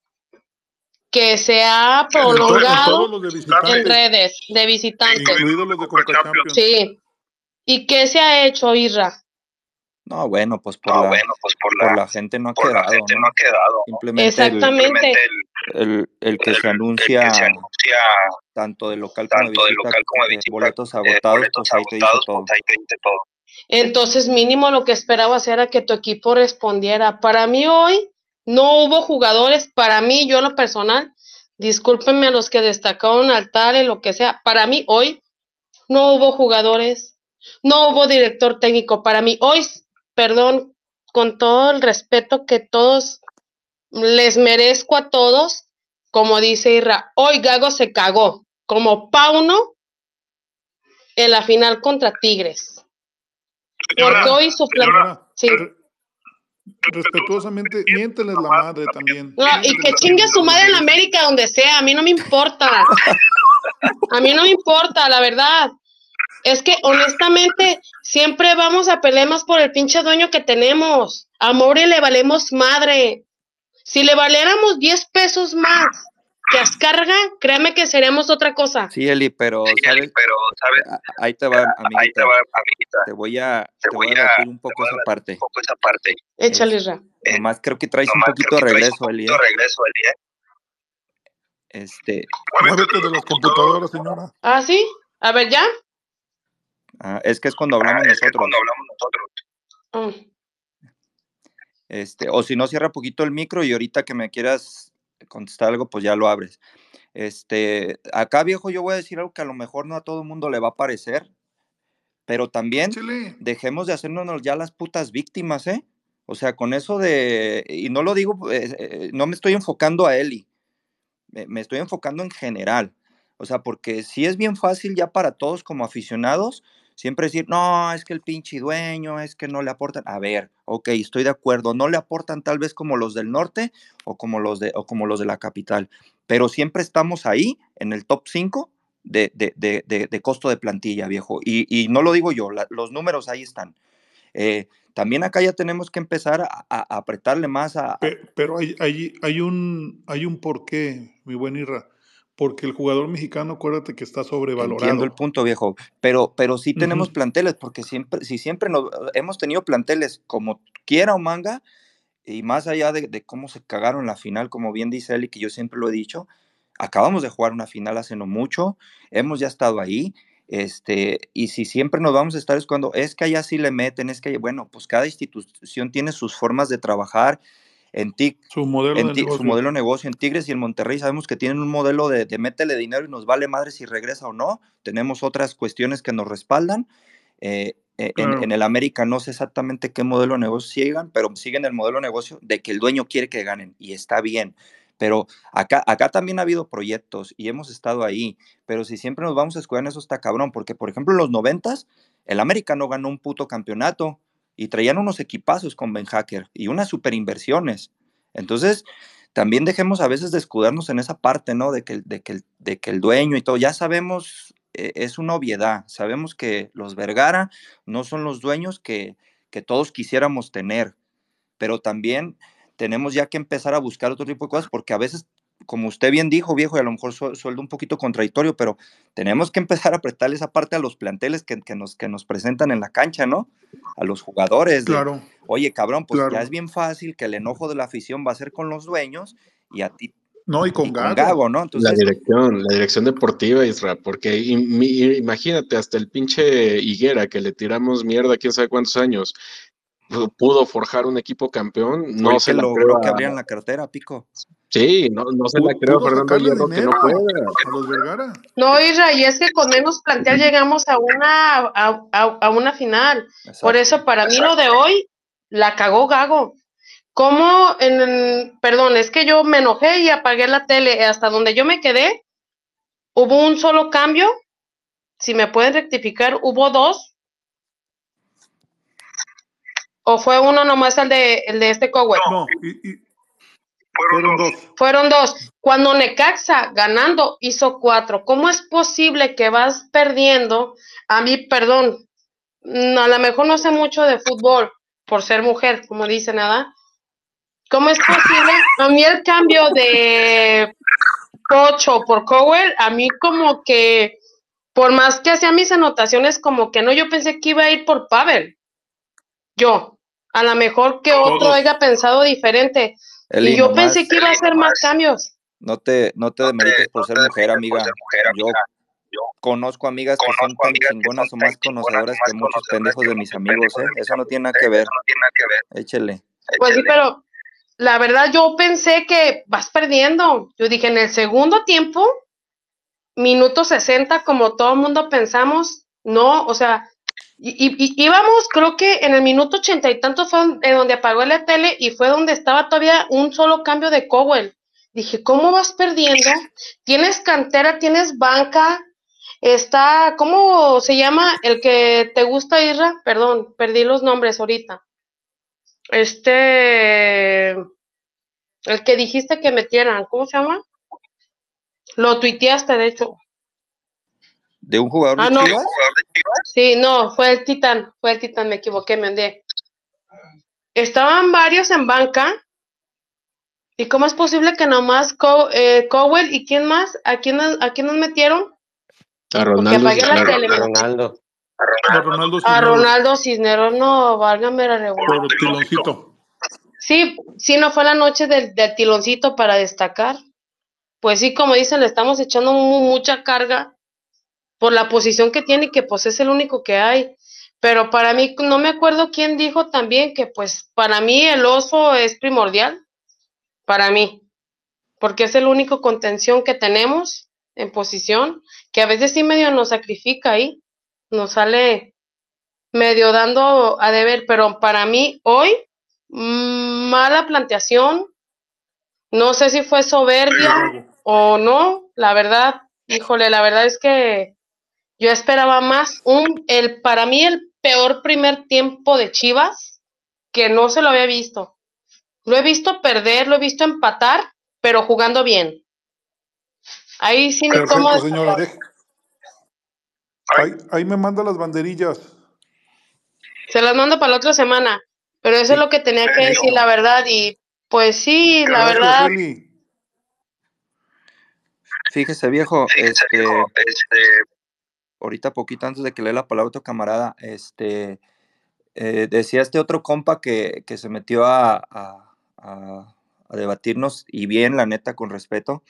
que se ha en prolongado de en redes de visitantes? de. Sí. ¿Y qué se ha hecho, Irra? No, bueno, pues por, la, por la gente no ha quedado, ¿no? Simplemente el, Exactamente. el, el que se anuncia tanto de local como de visita, eh, boletos agotados, pues ahí te dice todo. Entonces, mínimo lo que esperabas era que tu equipo respondiera. Para mí hoy no hubo jugadores, para mí, yo lo personal, discúlpenme a los que destacaron al tal y lo que sea, para mí hoy no hubo jugadores, no hubo director técnico. Para mí hoy, perdón, con todo el respeto que todos les merezco a todos, como dice Irra, hoy Gago se cagó, como Pauno en la final contra Tigres. Porque hoy su plan. Señora, Sí. re- respetuosamente, miénteles la madre también. No, y que chingue su madre en América, donde sea, a mí no me importa. A mí no me importa, la verdad. Es que honestamente siempre vamos a pelear más por el pinche dueño que tenemos. A Mori le valemos madre. Si le valiéramos 10 pesos más que Azcarga, créeme que seríamos otra cosa. Sí, Eli, pero ¿sabes? A- Ahí te va, amiguita. Te voy a, te voy a debatir un poco esa parte. Échale, Ra. Nomás creo que traes un poquito de regreso, Eli. ¿eh? Este, Muévete de las computadoras, señora. ¿Ah, sí? A ver, ¿ya? ah, es que es cuando hablamos nosotros. Mm. Este, o si no, cierra poquito el micro y ahorita que me quieras contestar algo, pues ya lo abres. Este, acá viejo, yo voy a decir algo que a lo mejor no a todo el mundo le va a parecer, pero también dejemos de hacernos ya las putas víctimas, ¿eh? O sea, con eso de, y no lo digo, eh, eh, no me estoy enfocando a Eli, me, me estoy enfocando en general. O sea, porque sí es bien fácil ya para todos como aficionados siempre decir, no, es que el pinche dueño, es que no le aportan. A ver, ok, estoy de acuerdo, no le aportan tal vez como los del norte o como los de, o como los de la capital, pero siempre estamos ahí en el top 5 de, de, de, de- costo de plantilla, viejo. Y, y no lo digo yo, la- los números ahí están. Eh, también acá ya tenemos que empezar a, a- apretarle más a, a- Pe- Pero hay, hay, hay un, hay un porqué, mi buen Irra. Porque el jugador mexicano, acuérdate que está Entiendo el sobrevalorado. punto, viejo, pero, pero sí tenemos Ujú. planteles, porque siempre, si siempre nos, hemos tenido planteles como quiera o manga, y más allá de, de cómo se cagaron la final, como bien dice él y que yo siempre lo he dicho, acabamos de jugar una final hace no mucho, hemos ya estado ahí, este, y si siempre nos vamos a estar es cuando es que allá sí le meten, es que, bueno, pues cada institución tiene sus formas de trabajar, en TIC, Su modelo en de su negocio. modelo de negocio en Tigres y en Monterrey sabemos que tienen un modelo de, de métele dinero y nos vale madre si regresa o no. Tenemos otras cuestiones que nos respaldan. Eh, eh, en el América no sé exactamente qué modelo de negocio sigan, pero siguen el modelo de negocio de que el dueño quiere que ganen y está bien. Pero acá, acá también ha habido proyectos y hemos estado ahí. Pero si siempre nos vamos a escuchar en eso está cabrón, porque por ejemplo en los noventas el América no ganó un puto campeonato y traían unos equipazos con Ben Hacker y unas super inversiones. Entonces, también dejemos a veces de escudarnos en esa parte, ¿no? De que, de que, de que el dueño y todo, ya sabemos, eh, es una obviedad, sabemos que los Vergara no son los dueños que, que todos quisiéramos tener, pero también tenemos ya que empezar a buscar otro tipo de cosas, porque a veces, como usted bien dijo, viejo, y a lo mejor su- sueldo un poquito contradictorio, pero tenemos que empezar a apretarle esa parte a los planteles que, que nos, que nos presentan en la cancha, ¿no? A los jugadores. de, Claro, Oye, cabrón, pues claro. ya es bien fácil que el enojo de la afición va a ser con los dueños y a ti No, y y con con Gago. Gago, ¿no? La Entonces, dirección, la dirección deportiva, Isra, porque im- imagínate, hasta el pinche Higuera que le tiramos mierda quién sabe cuántos años, pu- pudo forjar un equipo campeón, no se que la logró que abrieran la cartera, Pico. Sí, no, no se la creo Fernando Hierro que no pueda. a los Vergara. No, Isra, y es que con menos plantel llegamos a una, a, a- a una final. Por eso, para mí, lo de hoy la cagó Gago. ¿Cómo en, en- perdón, es que yo me enojé y apagué la tele. Hasta donde yo me quedé, hubo un solo cambio. Si me pueden rectificar, hubo dos. ¿O fue uno nomás el de, el de este Cowell? No, y, y fueron dos. Fueron dos. Cuando Necaxa ganando hizo cuatro. ¿Cómo es posible que vas perdiendo? A mí, perdón, mm, a lo mejor no sé mucho de fútbol por ser mujer, como dice nada. ¿Cómo es posible? A mí el cambio de Pocho por Cowell, a mí como que, por más que hacía mis anotaciones, como que no, yo pensé que iba a ir por Pavel. Yo. A lo mejor que otro haya pensado diferente. Eli, Y yo nomás, pensé que iba a hacer más cambios. no te, no te demerites por ser mujer, amiga. Yo conozco amigas que son tan chingonas o más conocedoras que muchos pendejos de mis amigos, ¿eh? Eso no tiene nada que ver. Échele. Pues sí, pero la verdad yo pensé que vas perdiendo. Yo dije, en el segundo tiempo, minuto 60, como todo el mundo pensamos, no, o sea, y, íbamos, creo que en el minuto ochenta y tantos fue eh, donde apagó la tele y fue donde estaba todavía un solo cambio de Cowell. Dije, ¿cómo vas perdiendo? Tienes cantera, tienes banca, está, ¿cómo se llama? El que te gusta, Isra, perdón, perdí los nombres ahorita. Este, el que dijiste que metieran, ¿cómo se llama? Lo tuiteaste, de hecho. ¿De un jugador de Ah, no. Chivas? Sí, no, fue el Titán, fue el Titán, me equivoqué, me hundí. Estaban varios en banca. ¿Y cómo es posible que nomás Co- eh, Cowell y quién más? ¿A quién, nos- ¿A quién nos metieron? A Ronaldo, a- tele, a- Ronaldo. A Ronaldo A Cisneros, Ronaldo Cisneros, no, válgame la tiloncito. Sí, sí, no fue la noche del, del tiloncito para destacar. Pues sí, como dicen, le estamos echando mu- mucha carga por la posición que tiene que pues es el único que hay. Pero para mí, no me acuerdo quién dijo también que pues para mí el oso es primordial, para mí, porque es el único contención que tenemos en posición, que a veces sí medio nos sacrifica ahí, nos sale medio dando a deber, pero para mí hoy, mala planteación, no sé si fue soberbia o no, la verdad, híjole, la verdad es que yo esperaba más un, el, para mí el peor primer tiempo de Chivas que no se lo había visto. Lo he visto perder, lo he visto empatar, pero jugando bien. Ahí sí me Perfecto, señora. Ahí, ahí me manda las banderillas. Se las mando para la otra semana, pero eso es lo que tenía que decir, la verdad, y pues sí, la Gracias, verdad, Eli. Fíjese, viejo, este, ahorita poquito antes de que lea la palabra otro camarada, este, eh, decía este otro compa que, que se metió a, a- a- a debatirnos, y bien, la neta, con respeto,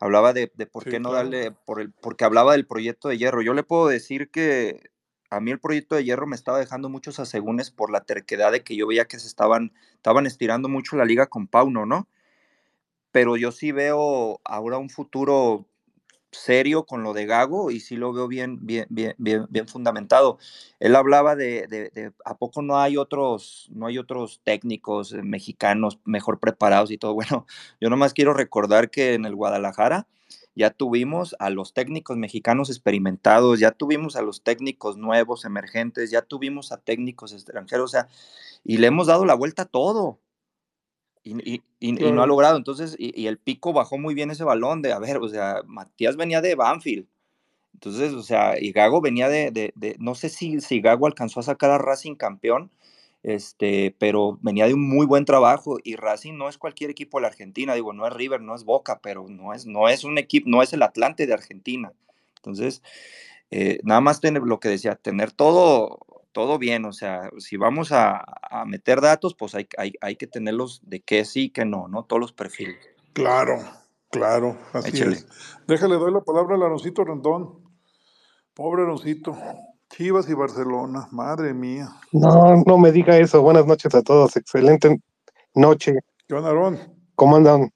hablaba de, de por Sí, qué no claro. darle, por el, porque hablaba del proyecto de hierro. Yo le puedo decir que a mí el proyecto de hierro me estaba dejando muchos asegúnes por la terquedad de que yo veía que se estaban, estaban estirando mucho la liga con Pauno, ¿no? Pero yo sí veo ahora un futuro serio con lo de Gago y sí lo veo bien, bien, bien, bien, bien fundamentado. Él hablaba de, a poco no hay otros, no hay otros técnicos eh, mexicanos mejor preparados y todo. Bueno, yo nomás quiero recordar que en el Guadalajara ya tuvimos a los técnicos mexicanos experimentados, ya tuvimos a los técnicos nuevos, emergentes, ya tuvimos a técnicos extranjeros, o sea, y le hemos dado la vuelta a todo y, y- y- y no ha logrado. Entonces, y, y el pico bajó muy bien ese balón de, a ver, o sea, Matías venía de Banfield. Entonces, o sea, y Gago venía de, de- de- no sé si, si Gago alcanzó a sacar a Racing campeón, este, pero venía de un muy buen trabajo y Racing no es cualquier equipo de la Argentina, digo, no es River, no es Boca, pero no es, no es un equipo, no es el Atlante de Argentina. Entonces, eh, nada más tener lo que decía, tener todo, todo bien, o sea, si vamos a, a meter datos, pues hay, hay, hay que tenerlos de que sí, que no, ¿no? Todos los perfiles. Claro, claro, así Échale. es. Déjale, doy la palabra al Aroncito Rondón. Pobre Aroncito. Chivas y Barcelona, madre mía. No, no me diga eso. Buenas noches a todos. Excelente noche. ¿Qué onda, Aarón? ¿Cómo andan?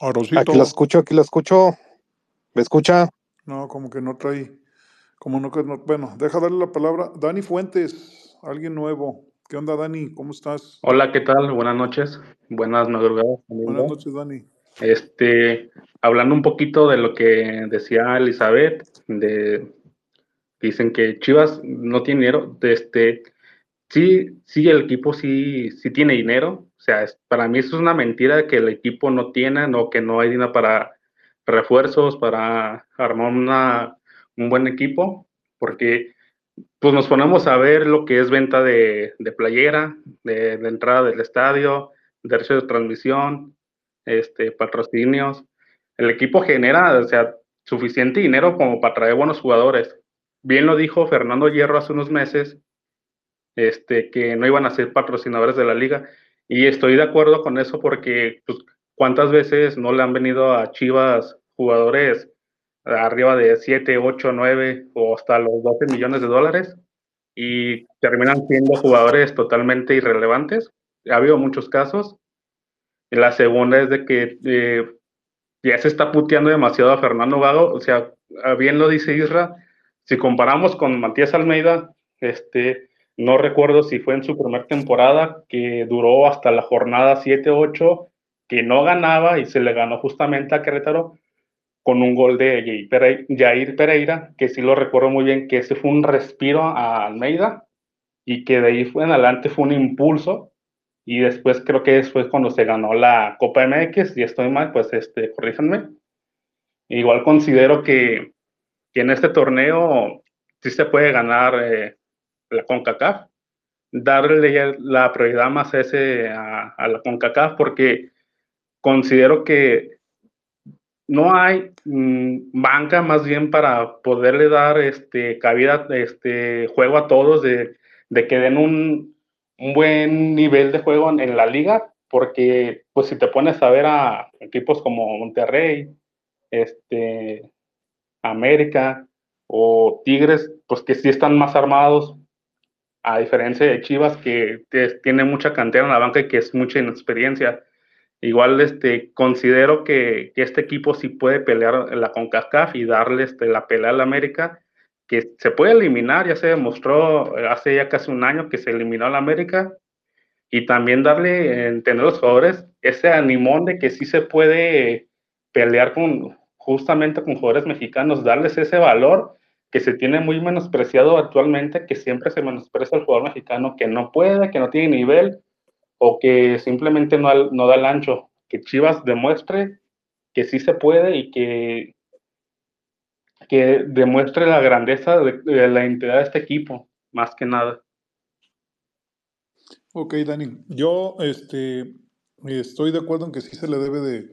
Aroncito. Aquí lo escucho, aquí lo escucho. ¿Me escucha? No, como que no trae, como no bueno, deja darle la palabra. Dani Fuentes, alguien nuevo. ¿Qué onda, Dani? ¿Cómo estás? Hola, ¿qué tal? Buenas noches, buenas madrugadas. Buenas noches, Dani. Este, hablando un poquito de lo que decía Elizabeth, de dicen que Chivas no tiene dinero, de este, sí, sí, el equipo sí, sí tiene dinero. O sea, es- para mí eso es una mentira que el equipo no tiene, no, que no hay dinero para refuerzos, para armar una, un buen equipo, porque pues nos ponemos a ver lo que es venta de, de playera, de, entrada del estadio, derechos de transmisión, este, patrocinios. El equipo genera, o sea, suficiente dinero como para traer buenos jugadores. Bien lo dijo Fernando Hierro hace unos meses, este, que no iban a ser patrocinadores de la liga. Y estoy de acuerdo con eso porque pues, cuántas veces no le han venido a Chivas jugadores arriba de 7, 8, 9 o hasta los 12 millones de dólares y terminan siendo jugadores totalmente irrelevantes. Ha habido muchos casos. La segunda es de que eh, ya se está puteando demasiado a Fernando Gago. O sea, ah, bien lo dice Isra, si comparamos con Matías Almeida, este, no recuerdo si fue en su primera temporada, que duró hasta la jornada 7-8, que no ganaba y se le ganó justamente a Querétaro con un gol de Jair Pere- Jair Pereira, que sí lo recuerdo muy bien, que ese fue un respiro a Almeida y que de ahí fue en adelante fue un impulso y después creo que después cuando se ganó la Copa MX, y estoy mal, pues este, corríjanme. Igual considero que, que en este torneo sí se puede ganar eh, la CONCACAF, darle la prioridad más ese, a, a la CONCACAF, porque considero que no hay mm, banca más bien para poderle dar este, cabida, este, juego a todos, de, de que den un, un buen nivel de juego en, en la liga, porque pues si te pones a ver a equipos como Monterrey, este, América, o Tigres, pues que sí están más armados, a diferencia de Chivas, que tiene mucha cantera en la banca y que es mucha inexperiencia. Igual este, considero que, este equipo sí puede pelear la CONCACAF y darle este, la pelea al América, que se puede eliminar, ya se demostró hace ya casi un año que se eliminó al América, y también darle, entender a los jugadores ese animón de que sí se puede pelear con justamente con jugadores mexicanos, darles ese valor que se tiene muy menospreciado actualmente, que siempre se menosprecia al jugador mexicano, que no puede, que no tiene nivel o que simplemente no, no da el ancho. Que Chivas demuestre que sí se puede y que, que demuestre la grandeza de, la entidad de este equipo, más que nada. Ok, Dani. Yo este, estoy de acuerdo en que sí se le debe de,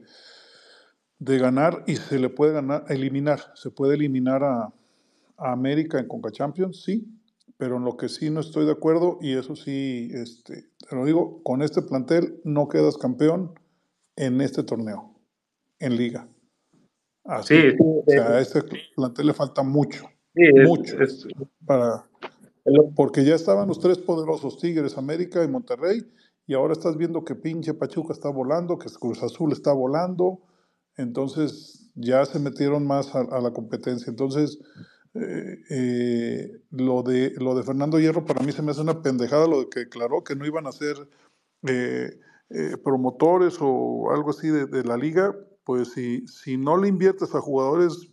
de ganar y se le puede ganar, eliminar. Se puede eliminar a, a América en Conca Champions, sí, pero en lo que sí no estoy de acuerdo, y eso sí, este, te lo digo, con este plantel no quedas campeón en este torneo, en liga. Así, Sí, sí, o sea, a este plantel le falta mucho, Sí, es- mucho, es- para, porque ya estaban los tres poderosos, Tigres, América y Monterrey, y ahora estás viendo que pinche Pachuca está volando, que Cruz Azul está volando, entonces ya se metieron más a, a la competencia. Entonces, eh, lo, de, lo de Fernando Hierro para mí se me hace una pendejada lo de que declaró que no iban a ser eh, eh, promotores o algo así de, de la liga, pues si, si no le inviertes a jugadores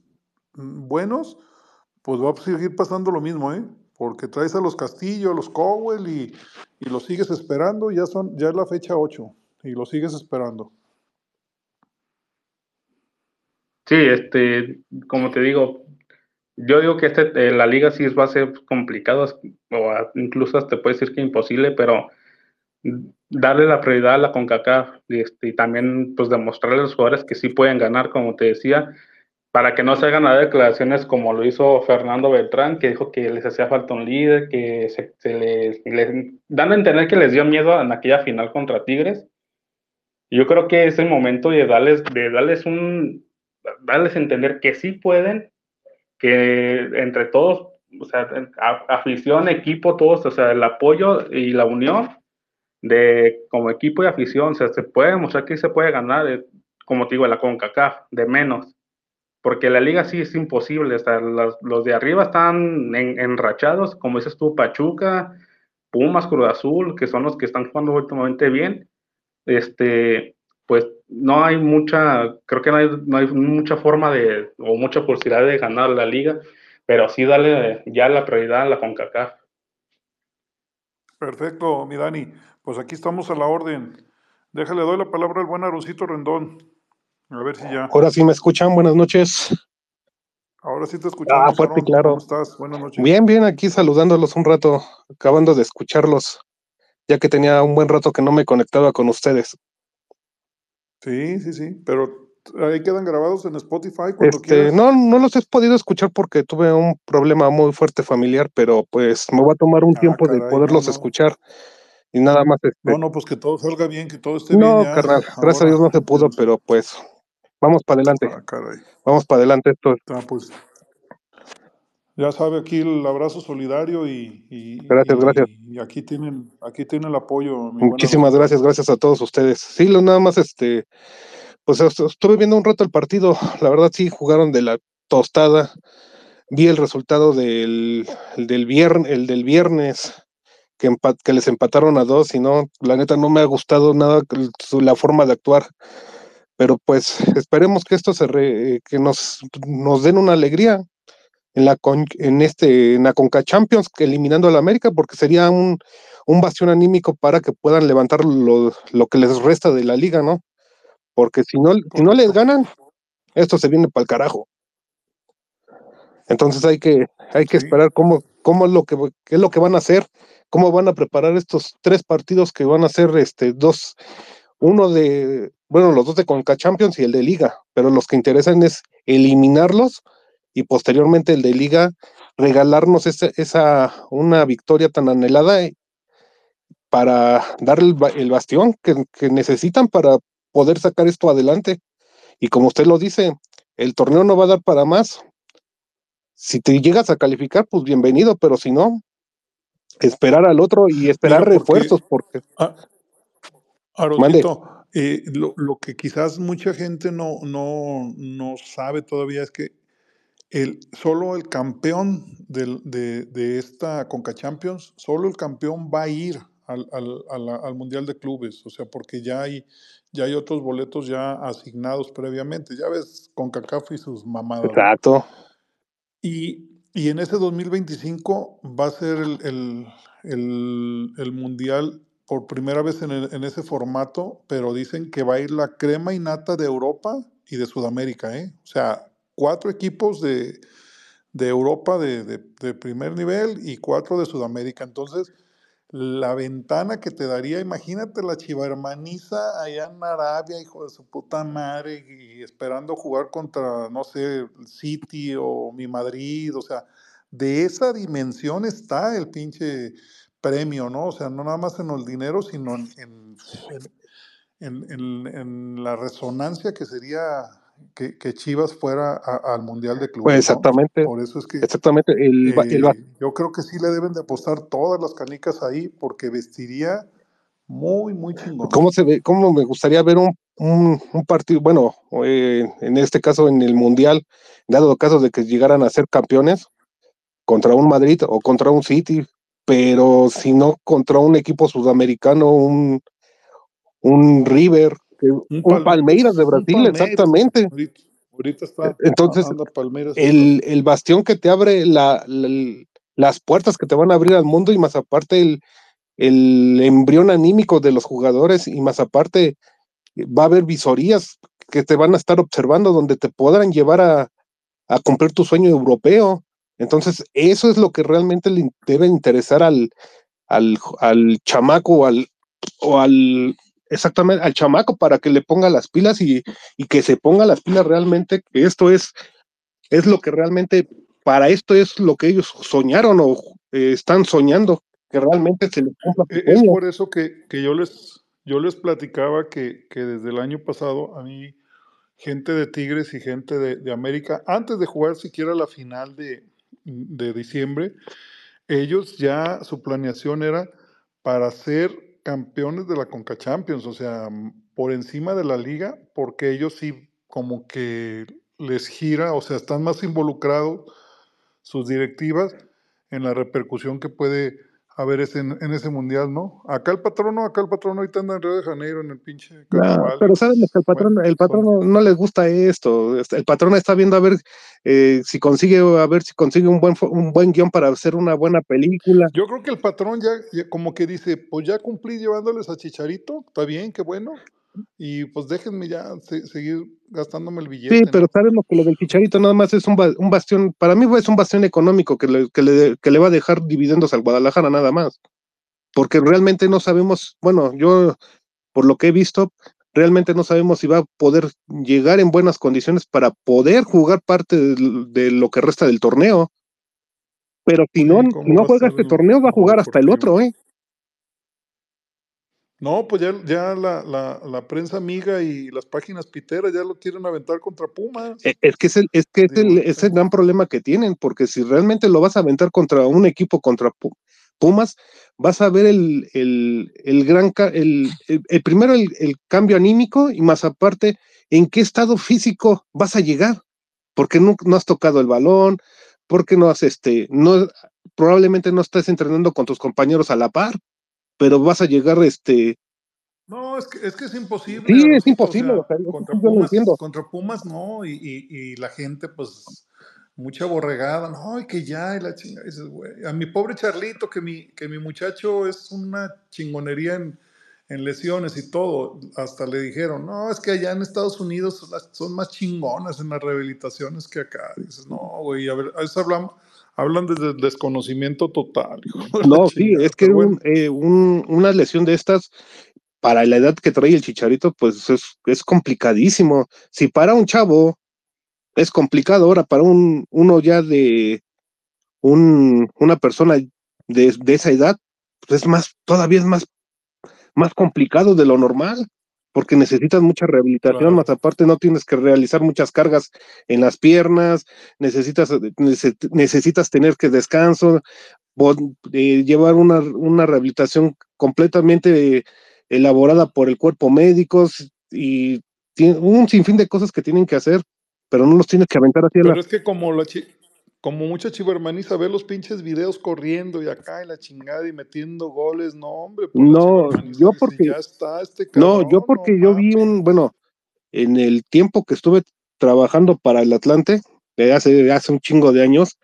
mm, buenos, pues va a seguir pasando lo mismo, ¿eh? Porque traes a los Castillo, a los Cowell y, y los sigues esperando, ya son, ya es la fecha 8 y los sigues esperando. Sí, este, como te digo, yo digo que este, eh, la liga sí va a ser complicado, o incluso hasta puede decir que imposible, pero darle la prioridad a la CONCACAF y, este, y también pues demostrarle a los jugadores que sí pueden ganar, como te decía, para que no se hagan declaraciones como lo hizo Fernando Beltrán, que dijo que les hacía falta un líder, que se, les, les- dan a entender que les dio miedo en aquella final contra Tigres. Yo creo que es el momento de darles, de darles un, darles a entender que sí pueden, que entre todos, o sea, afición, equipo, todos, o sea, el apoyo y la unión de como equipo y afición, o sea, se puede demostrar que se puede ganar, eh, como te digo, la CONCACAF, de menos, porque la liga sí es imposible, o sea, los, de arriba están en- enrachados, como dices tú, Pachuca, Pumas, Cruz Azul, que son los que están jugando últimamente bien, este, pues no hay mucha, creo que no hay, no hay mucha forma de, o mucha posibilidad de ganar la liga, pero sí darle ya la prioridad a la CONCACAF. Perfecto, mi Dani. Pues aquí estamos a la orden. Déjale, doy la palabra al buen Aroncito Rendón. A ver si ya. Ahora sí me escuchan, buenas noches. Ahora sí te escuchamos. Ah, fuerte claro. ¿Cómo estás? Buenas noches. Bien, bien, aquí saludándolos un rato, acabando de escucharlos, ya que tenía un buen rato que no me conectaba con ustedes. Sí, sí, sí. Pero ahí quedan grabados en Spotify cuando Este, quieras. no, no los he podido escuchar porque tuve un problema muy fuerte familiar, pero pues me va a tomar un Ah, tiempo de poderlos no, escuchar y nada más. Este, No, no, pues que todo salga bien, que todo esté bien no, carnal, gracias a Dios no se pudo, pero pues vamos para adelante, Ah, caray. vamos para adelante. Esto, Ah, pues ya sabe aquí el abrazo solidario y, y- Gracias, gracias. y aquí tienen, aquí tienen el apoyo. Muchísimas gracias, gracias a todos ustedes. Sí, lo nada más, este, pues est- estuve viendo un rato el partido, la verdad sí jugaron de la tostada. Vi el resultado del, del viernes, el del viernes, que, empa- que les empataron a dos, y no, la neta no me ha gustado nada la forma de actuar. Pero pues esperemos que esto se re- que nos, nos den una alegría en la con- en este en la Conca Champions eliminando a la América porque sería un, un bastión anímico para que puedan levantar lo, lo que les resta de la liga, ¿no? Porque si no si no les ganan, esto se viene para el carajo. Entonces hay que hay que Sí. esperar cómo cómo es lo que qué es lo que van a hacer, cómo van a preparar estos tres partidos que van a ser este dos uno de bueno, los dos de Conca Champions y el de Liga, pero los que interesan es eliminarlos y posteriormente el de liga regalarnos esa, esa una victoria tan anhelada eh, para darle el, el bastión que, que necesitan para poder sacar esto adelante. Y como usted lo dice, el torneo no va a dar para más. si te llegas a calificar, pues bienvenido, pero si no, esperar al otro y esperar porque- refuerzos, porque Ah, eh, lo, lo que quizás mucha gente no, no, no sabe todavía es que el, solo el campeón de, de esta Conca Champions, solo el campeón va a ir al, Mundial de Clubes, o sea, porque ya hay, ya hay otros boletos ya asignados previamente. Ya ves, CONCACAF y sus mamadas. exacto. Y, y en ese 2025 va a ser el, el- el- el mundial por primera vez en, en ese formato, pero dicen que va a ir la crema y nata de Europa y de Sudamérica, ¿eh? O sea, cuatro equipos de, de Europa de, de- primer nivel y cuatro de Sudamérica. Entonces, la ventana que te daría, imagínate la chivarmaniza allá en Arabia, hijo de su puta madre, y esperando jugar contra, no sé, City o mi Madrid, o sea, de esa dimensión está el pinche premio, ¿no? O sea, no nada más en el dinero, sino en, en- en- en la resonancia que sería que, que Chivas fuera a- al Mundial de Clubes. Pues ¿no? exactamente, Por eso es que exactamente. El, ba- el eh, yo creo que sí le deben de apostar todas las canicas ahí porque vestiría muy, muy chingón. ¿Cómo se ve? ¿Cómo me gustaría ver un, un, un partido? Bueno, eh, en este caso en el Mundial, dado caso de que llegaran a ser campeones contra un Madrid o contra un City, pero si no contra un equipo sudamericano, un, un River, un, Pal- Palmeiras de Brasil, Palmeiras, exactamente. Ahorita, ahorita está, Entonces, Palmeiras. el, el bastión que te abre la, la- las puertas que te van a abrir al mundo y más aparte el, el embrión anímico de los jugadores y más aparte va a haber visorías que te van a estar observando donde te podrán llevar a, a cumplir tu sueño europeo. Entonces, eso es lo que realmente le debe interesar al, al, al chamaco al, o al exactamente al chamaco para que le ponga las pilas y, y que se ponga las pilas realmente, que esto es, es lo que realmente, para esto es lo que ellos soñaron o eh, están soñando, que realmente se les cumpla E- Es por eso que, que yo les yo les platicaba que, que desde el año pasado a mí gente de Tigres y gente de, de América, antes de jugar siquiera la final de, de diciembre, ellos ya su planeación era para ser campeones de la Conca Champions, o sea, m- por encima de la liga, porque ellos sí como que les gira, o sea, están más involucrados sus directivas en la repercusión que puede haber ese, en, ese mundial, ¿no? Acá el patrono, acá el patrono ahorita anda en Río de Janeiro en el pinche carnaval. pero y, sabemos que el bueno, patrón, el patrón no, les gusta esto. El patrón está viendo a ver eh, si consigue, a ver si consigue un buen, un buen guion para hacer una buena película. Yo creo que el patrón ya, ya como que dice, pues ya cumplí llevándoles a Chicharito, está bien, qué bueno, y pues déjenme ya se- seguir gastándome el Sí, billete, pero ¿no? sabemos que lo del Chicharito nada más es un, un bastión, para mí es un bastión económico que le, que, le, que le va a dejar dividendos al Guadalajara nada más. Porque realmente no sabemos, bueno, yo por lo que he visto, realmente no sabemos si va a poder llegar en buenas condiciones para poder jugar parte de, lo que resta del torneo. Pero si no, Sí, si no juega este torneo, va a jugar hasta el otro, ¿eh? No, pues ya, ya la, la, la prensa amiga y las páginas piteras ya lo quieren aventar contra Pumas. E- Es que es el, es que es el, es el gran problema que tienen, porque si realmente lo vas a aventar contra un equipo contra Pu- Pumas, vas a ver el, el, el gran el, el- el primero el, el cambio anímico y más aparte, en qué estado físico vas a llegar, porque no, no has tocado el balón, porque no has este, no, probablemente no estás entrenando con tus compañeros a la par, pero vas a llegar este, No, es que es, que es imposible, sí, es imposible, o sea, contra Pumas, entiendo. contra Pumas no, y, y, y la gente, pues, mucha borregada, no, y que ya, y la chingada, dices, güey, a mi pobre Charlito, que mi, que mi muchacho es una chingonería en, en lesiones y todo, hasta le dijeron, no, es que allá en Estados Unidos son las- son más chingonas en las rehabilitaciones que acá, dices, no, güey, a ver, a eso hablan, hablan desde el desconocimiento total, No, sí, es que pero bueno. un, eh, un- una lesión de estas, para la edad que trae el Chicharito, pues es, es complicadísimo. Si para un chavo es complicado, ahora para un uno ya de un, una persona de, de esa edad, pues es más, todavía es más, más complicado de lo normal. Porque necesitas mucha rehabilitación, Claro. más aparte no tienes que realizar muchas cargas en las piernas, necesitas, nece- necesitas tener que descanso, eh, llevar una, una rehabilitación completamente elaborada por el cuerpo médico y un sinfín de cosas que tienen que hacer, pero no los tienes que aventar así a la... Pero es que como la chi- como mucha chivermaniza ve los pinches videos corriendo y acá y la chingada y metiendo goles, no, hombre, pues No, yo porque, ya está este no, cabrón, yo no porque yo vi un, bueno, en el tiempo que estuve trabajando para el Atlante, de hace, hace un chingo de años,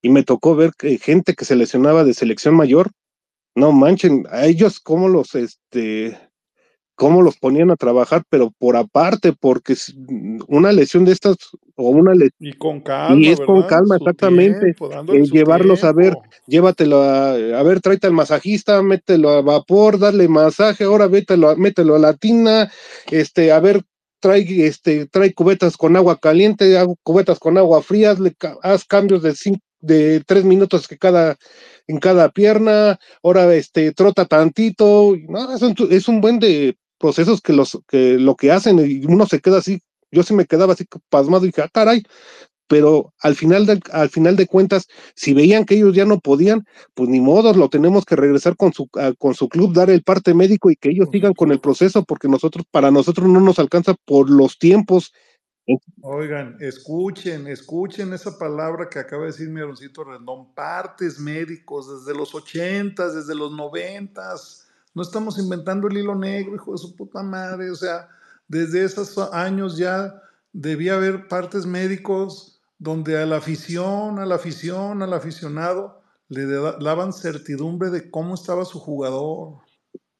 y me tocó ver que gente que se lesionaba de selección mayor, no manchen, a ellos cómo los, este, cómo los ponían a trabajar, pero por aparte, porque una lesión de estas, o una lesión, Y con calma, y es con calma, Su exactamente, tiempo, dándole eh, llevarlos a ver, llévatelo a, a ver, tráete al masajista, mételo a vapor, dale masaje, ahora mételo, a- mételo a la tina, este, a ver, trae, este, trae cubetas con agua caliente, cubetas con agua fría, ca- haz cambios de cinco, de tres minutos que cada, en cada pierna, ahora este, trota tantito, no, es un, es un buen de procesos que los, que lo que hacen, y uno se queda así, yo sí me quedaba así pasmado y dije, ah, caray, pero al final, del, al final de cuentas, si veían que ellos ya no podían, pues ni modo, lo tenemos que regresar con su, a- con su club, dar el parte médico y que ellos sigan con el proceso, porque nosotros, para nosotros no nos alcanza por los tiempos. Oigan, escuchen, escuchen esa palabra que acaba de decir mi Rendón, partes médicos desde los ochentas, desde los noventas. No estamos inventando el hilo negro, hijo de su puta madre. O sea, desde esos años ya debía haber partes médicos donde a la afición, a la afición, al aficionado le da- daban certidumbre de cómo estaba su jugador.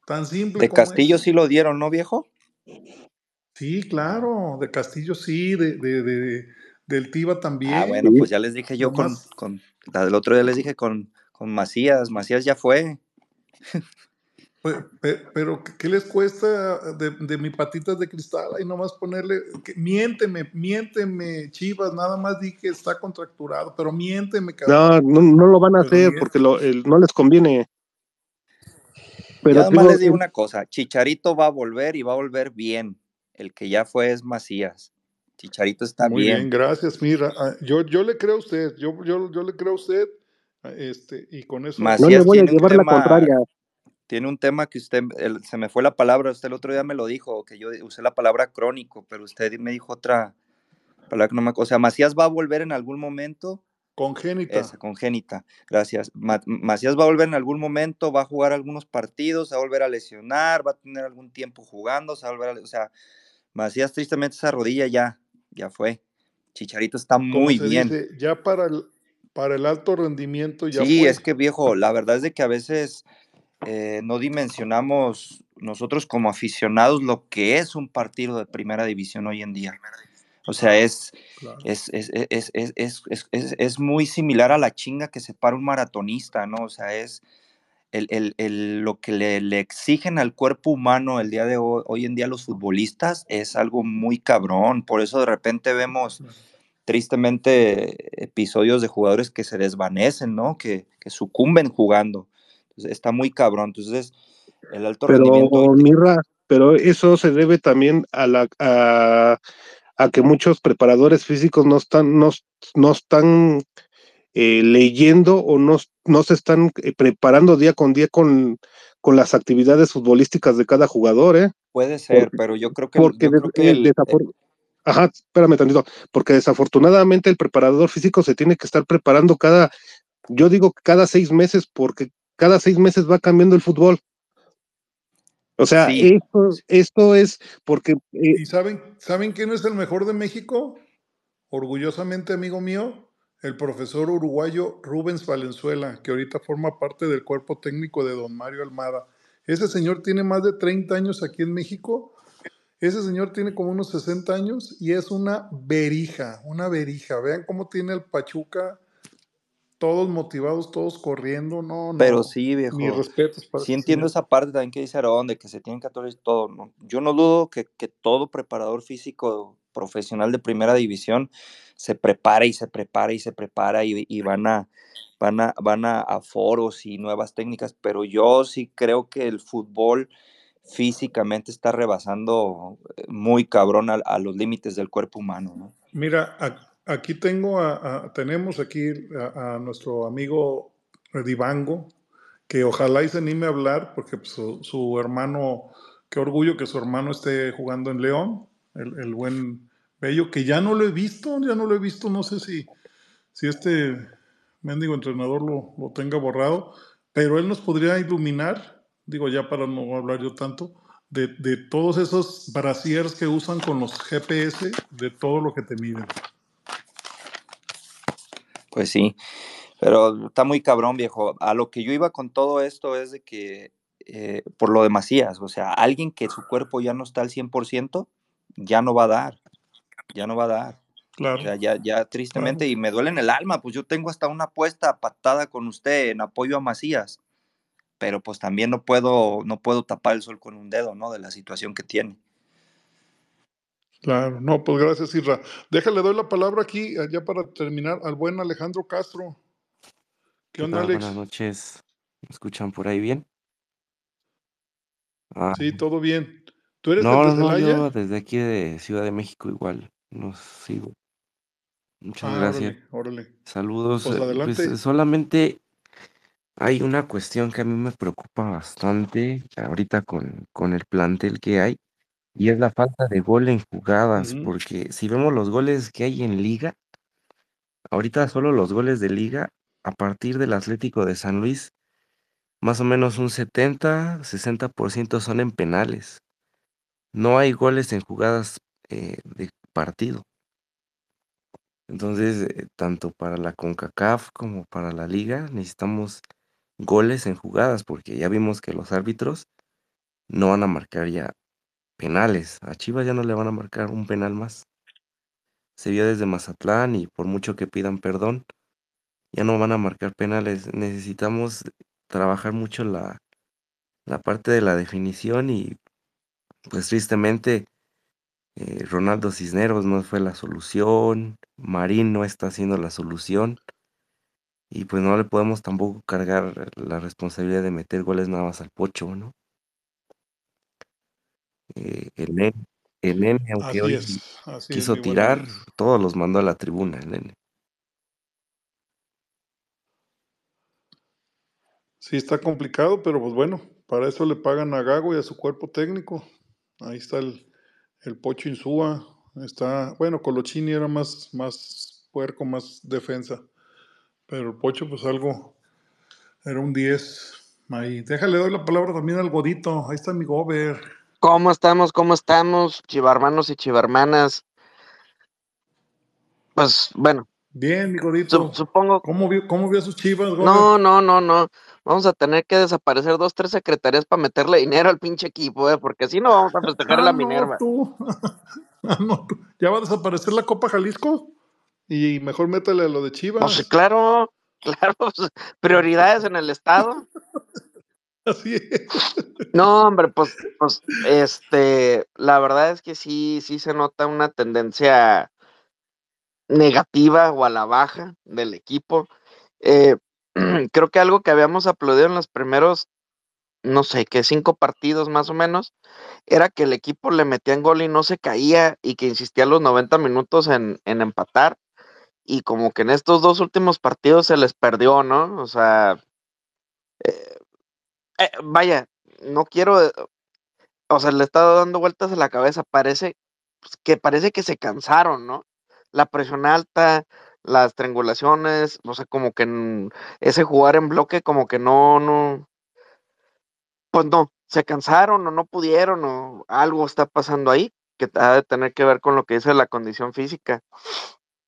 Tan simple De como Castillo sí lo dieron, ¿no, viejo? Sí, claro, de Castillo sí, de, de, de- del Tiva también. Ah, bueno, pues ya les dije yo con, con, del otro día les dije con, con Macías, Macías ya fue. pe- pe- pero ¿qué- ¿qué les cuesta de, de mi patitas de cristal? Ahí nomás ponerle, que- miénteme, miénteme, Chivas, nada más di que está contracturado, pero miénteme, cabrón. No, no, no lo van a Pero hacer porque lo, el- no les conviene. Pero nomás digo, les digo una cosa, Chicharito va a volver y va a volver bien. El que ya fue es Macías. Chicharito está Muy bien, bien. gracias. Mira, ah, yo, yo le creo a usted, yo, yo, yo le creo a usted, ah, este, y con eso. no le voy a llevar la tema, contraria. Tiene un tema que usted, el- se me fue la palabra, usted el otro día me lo dijo, que yo usé la palabra crónico, pero usted me dijo otra palabra que no me. O sea, Macías va a volver en algún momento. Congénita. Esa, congénita, gracias. Ma- Macías va a volver en algún momento, va a jugar algunos partidos, va a volver a lesionar, va a tener algún tiempo jugando, se va a volver a, o sea, Macías tristemente esa rodilla ya, ya fue. Chicharito está muy bien. dice, ya para el, para el alto rendimiento ya Sí, fue. es que viejo, la verdad es de que a veces eh, no dimensionamos nosotros como aficionados lo que es un partido de primera división hoy en día. O sea, es, Claro. es, es, es, muy similar a la chinga que se para un maratonista, ¿no? O sea, es el, el- el- lo que le, le exigen al cuerpo humano el día de hoy, hoy en día los futbolistas es algo muy cabrón. Por eso de repente vemos tristemente episodios de jugadores que se desvanecen, ¿no? Que, que sucumben jugando. Entonces, está muy cabrón. Entonces, el alto rendimiento Pero, te- Mirra, pero eso se debe también a la a, a que muchos preparadores físicos no están, no, no están eh, leyendo o no, no se están eh, preparando día con día con, con las actividades futbolísticas de cada jugador, ¿eh? puede ser, Porque, pero yo creo que, porque yo creo que eh, el, Ajá, espérame tantito, porque desafortunadamente el preparador físico se tiene que estar preparando cada, yo digo cada seis meses, porque cada seis meses va cambiando el fútbol. O sea, sí, esto, esto es porque eh, ¿Y saben, saben quién es el mejor de México? Orgullosamente, amigo mío, el profesor uruguayo Rubens Valenzuela, que ahorita forma parte del cuerpo técnico de don Mario Almada. Ese señor tiene más de 30 años aquí en México. Ese señor tiene como unos 60 años y es una verija, una verija. Vean cómo tiene el Pachuca, todos motivados, todos corriendo. No, pero no. sí, Mis viejo. respetos para Sí entiendo esa parte también que dice Aarón, de que se tienen que actualizar todo. ¿no? Yo no dudo que, que todo preparador físico profesional de primera división se prepara y se prepara y se prepara y, y van a van a van a, a foros y nuevas técnicas, pero yo sí creo que el fútbol físicamente está rebasando eh, muy cabrón a, a los límites del cuerpo humano, ¿no? Mira, a- aquí tengo a, tenemos aquí a, nuestro amigo Divango, que ojalá y se anime a hablar, porque su, su hermano, qué orgullo que su hermano esté jugando en León, el, el buen Bello, que ya no lo he visto, ya no lo he visto, no sé si, si este mendigo entrenador lo, lo tenga borrado, pero él nos podría iluminar, digo ya para no hablar yo tanto, de, de todos esos brasiers que usan con los GPS, de todo lo que te miden. Pues sí, pero está muy cabrón, viejo. A lo que yo iba con todo esto es de que, eh, por lo de Macías, o sea, alguien que su cuerpo ya no está al 100%, ya no va a dar, ya no va a dar. O Claro, sea, ya, ya tristemente, y me duele en el alma, pues yo tengo hasta una apuesta patada con usted en apoyo a Macías, pero pues también no puedo, no puedo tapar el sol con un dedo, ¿no? De la situación que tiene. Claro. No, pues gracias, Isra. Déjale, doy la palabra aquí, eh, ya para terminar, al buen Alejandro Castro. ¿Qué ¿Qué onda, tal? Buenas Alex? noches. ¿Me escuchan por ahí bien? Ah, Sí, todo bien. ¿Tú eres no, desde no, yo desde aquí de Ciudad de México igual los sigo. Muchas Ah, gracias. órale, órale. Saludos. Pues eh, Pues adelante. solamente hay una cuestión que a mí me preocupa bastante ahorita con, con el plantel que hay y es la falta de gol en jugadas, Ujú. porque si vemos los goles que hay en liga, ahorita solo los goles de liga a partir del Atlético de San Luis, más o menos un 70, 60% son en penales. No hay goles en jugadas eh, de partido. Entonces, eh, tanto para la CONCACAF como para la liga necesitamos goles en jugadas, porque ya vimos que los árbitros no van a marcar ya penales. A Chivas ya no le van a marcar un penal más. Se vio desde Mazatlán y por mucho que pidan perdón, ya no van a marcar penales. Necesitamos trabajar mucho la, la parte de la definición y pues tristemente eh, Ronaldo Cisneros no fue la solución, Marín no está siendo la solución y pues no le podemos tampoco cargar la responsabilidad de meter goles nada más al pocho, ¿no? Eh, el nene, el nene, aunque Así hoy es, así es, quiso tirar, todos los mandó a la tribuna, el nene. Sí, está complicado, pero pues bueno, para eso le pagan a Gago y a su cuerpo técnico. Ahí está el, el Pocho Insúa, está, bueno, Colochini era más, más puerco, más defensa, pero el Pocho pues algo, era un 10. Ahí, déjale, doy la palabra también al Godito, ahí está mi Gober. ¿Cómo estamos? ¿Cómo estamos, chivarmanos y chivarmanas? Pues bueno, Bien, mi Godito. supongo. ¿Cómo vio, cómo vio a sus chivas? No, no, no, no. Vamos a tener que desaparecer dos, tres secretarías para meterle dinero al pinche equipo, ¿eh? Porque si no vamos a festejar a Ah, la no, Minerva. tú. Ah, no, tú. Ya va a desaparecer la Copa Jalisco y mejor métele a lo de Pues Chivas. claro, claro, pues, prioridades en el estado. Así es. No, hombre, pues, pues, este, la verdad es que sí, sí se nota una tendencia negativa o a la baja del equipo. Eh, creo que algo que habíamos aplaudido en los primeros, no sé, que cinco partidos más o menos, era que el equipo le metía en gol y no se caía y que insistía los 90 minutos en, en empatar. Y como que en estos dos últimos partidos se les perdió, ¿no? O sea, eh, eh, vaya, no quiero, eh, o sea, le estado dando vueltas a la cabeza, parece pues, que parece que se cansaron, ¿no? La presión alta, las triangulaciones, o sea, como que ese jugar en bloque, como que no, no, pues no, se cansaron o no pudieron o algo está pasando ahí que ha de tener que ver con lo que dice la condición física.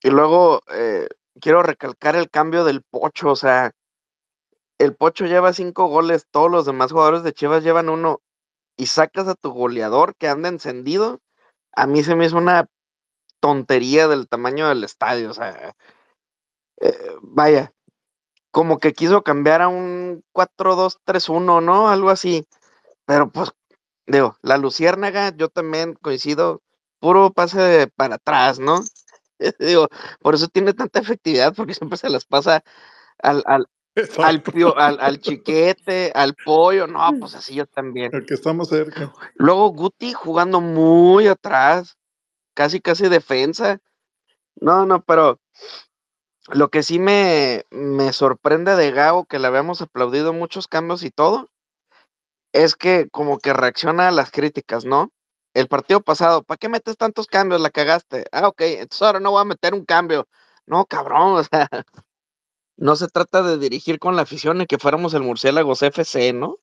Y luego eh, quiero recalcar el cambio del Pocho, o sea, el Pocho lleva cinco goles, todos los demás jugadores de Chivas llevan uno y sacas a tu goleador que anda encendido, a mí se me hizo una tontería del tamaño del estadio, o sea, eh, vaya, como que quiso cambiar a un 4-2-3-1, ¿no? Algo así, pero pues, digo, la Luciérnaga, yo también coincido, puro pase para atrás, ¿no? digo, por eso tiene tanta efectividad, porque siempre se las pasa al, al, al, pio- al, al chiquete, al pollo, no, pues así yo también. El que está más cerca. Luego Guti jugando muy atrás, casi casi defensa. No, no, pero lo que sí me, me sorprende de Gago, que le habíamos aplaudido muchos cambios y todo, es que como que reacciona a las críticas, ¿no? El partido pasado, ¿para qué metes tantos cambios? La cagaste. Ah, ok, entonces ahora no voy a meter un cambio. No, cabrón, o sea, no se trata de dirigir con la afición y que fuéramos el Murciélagos FC, ¿no?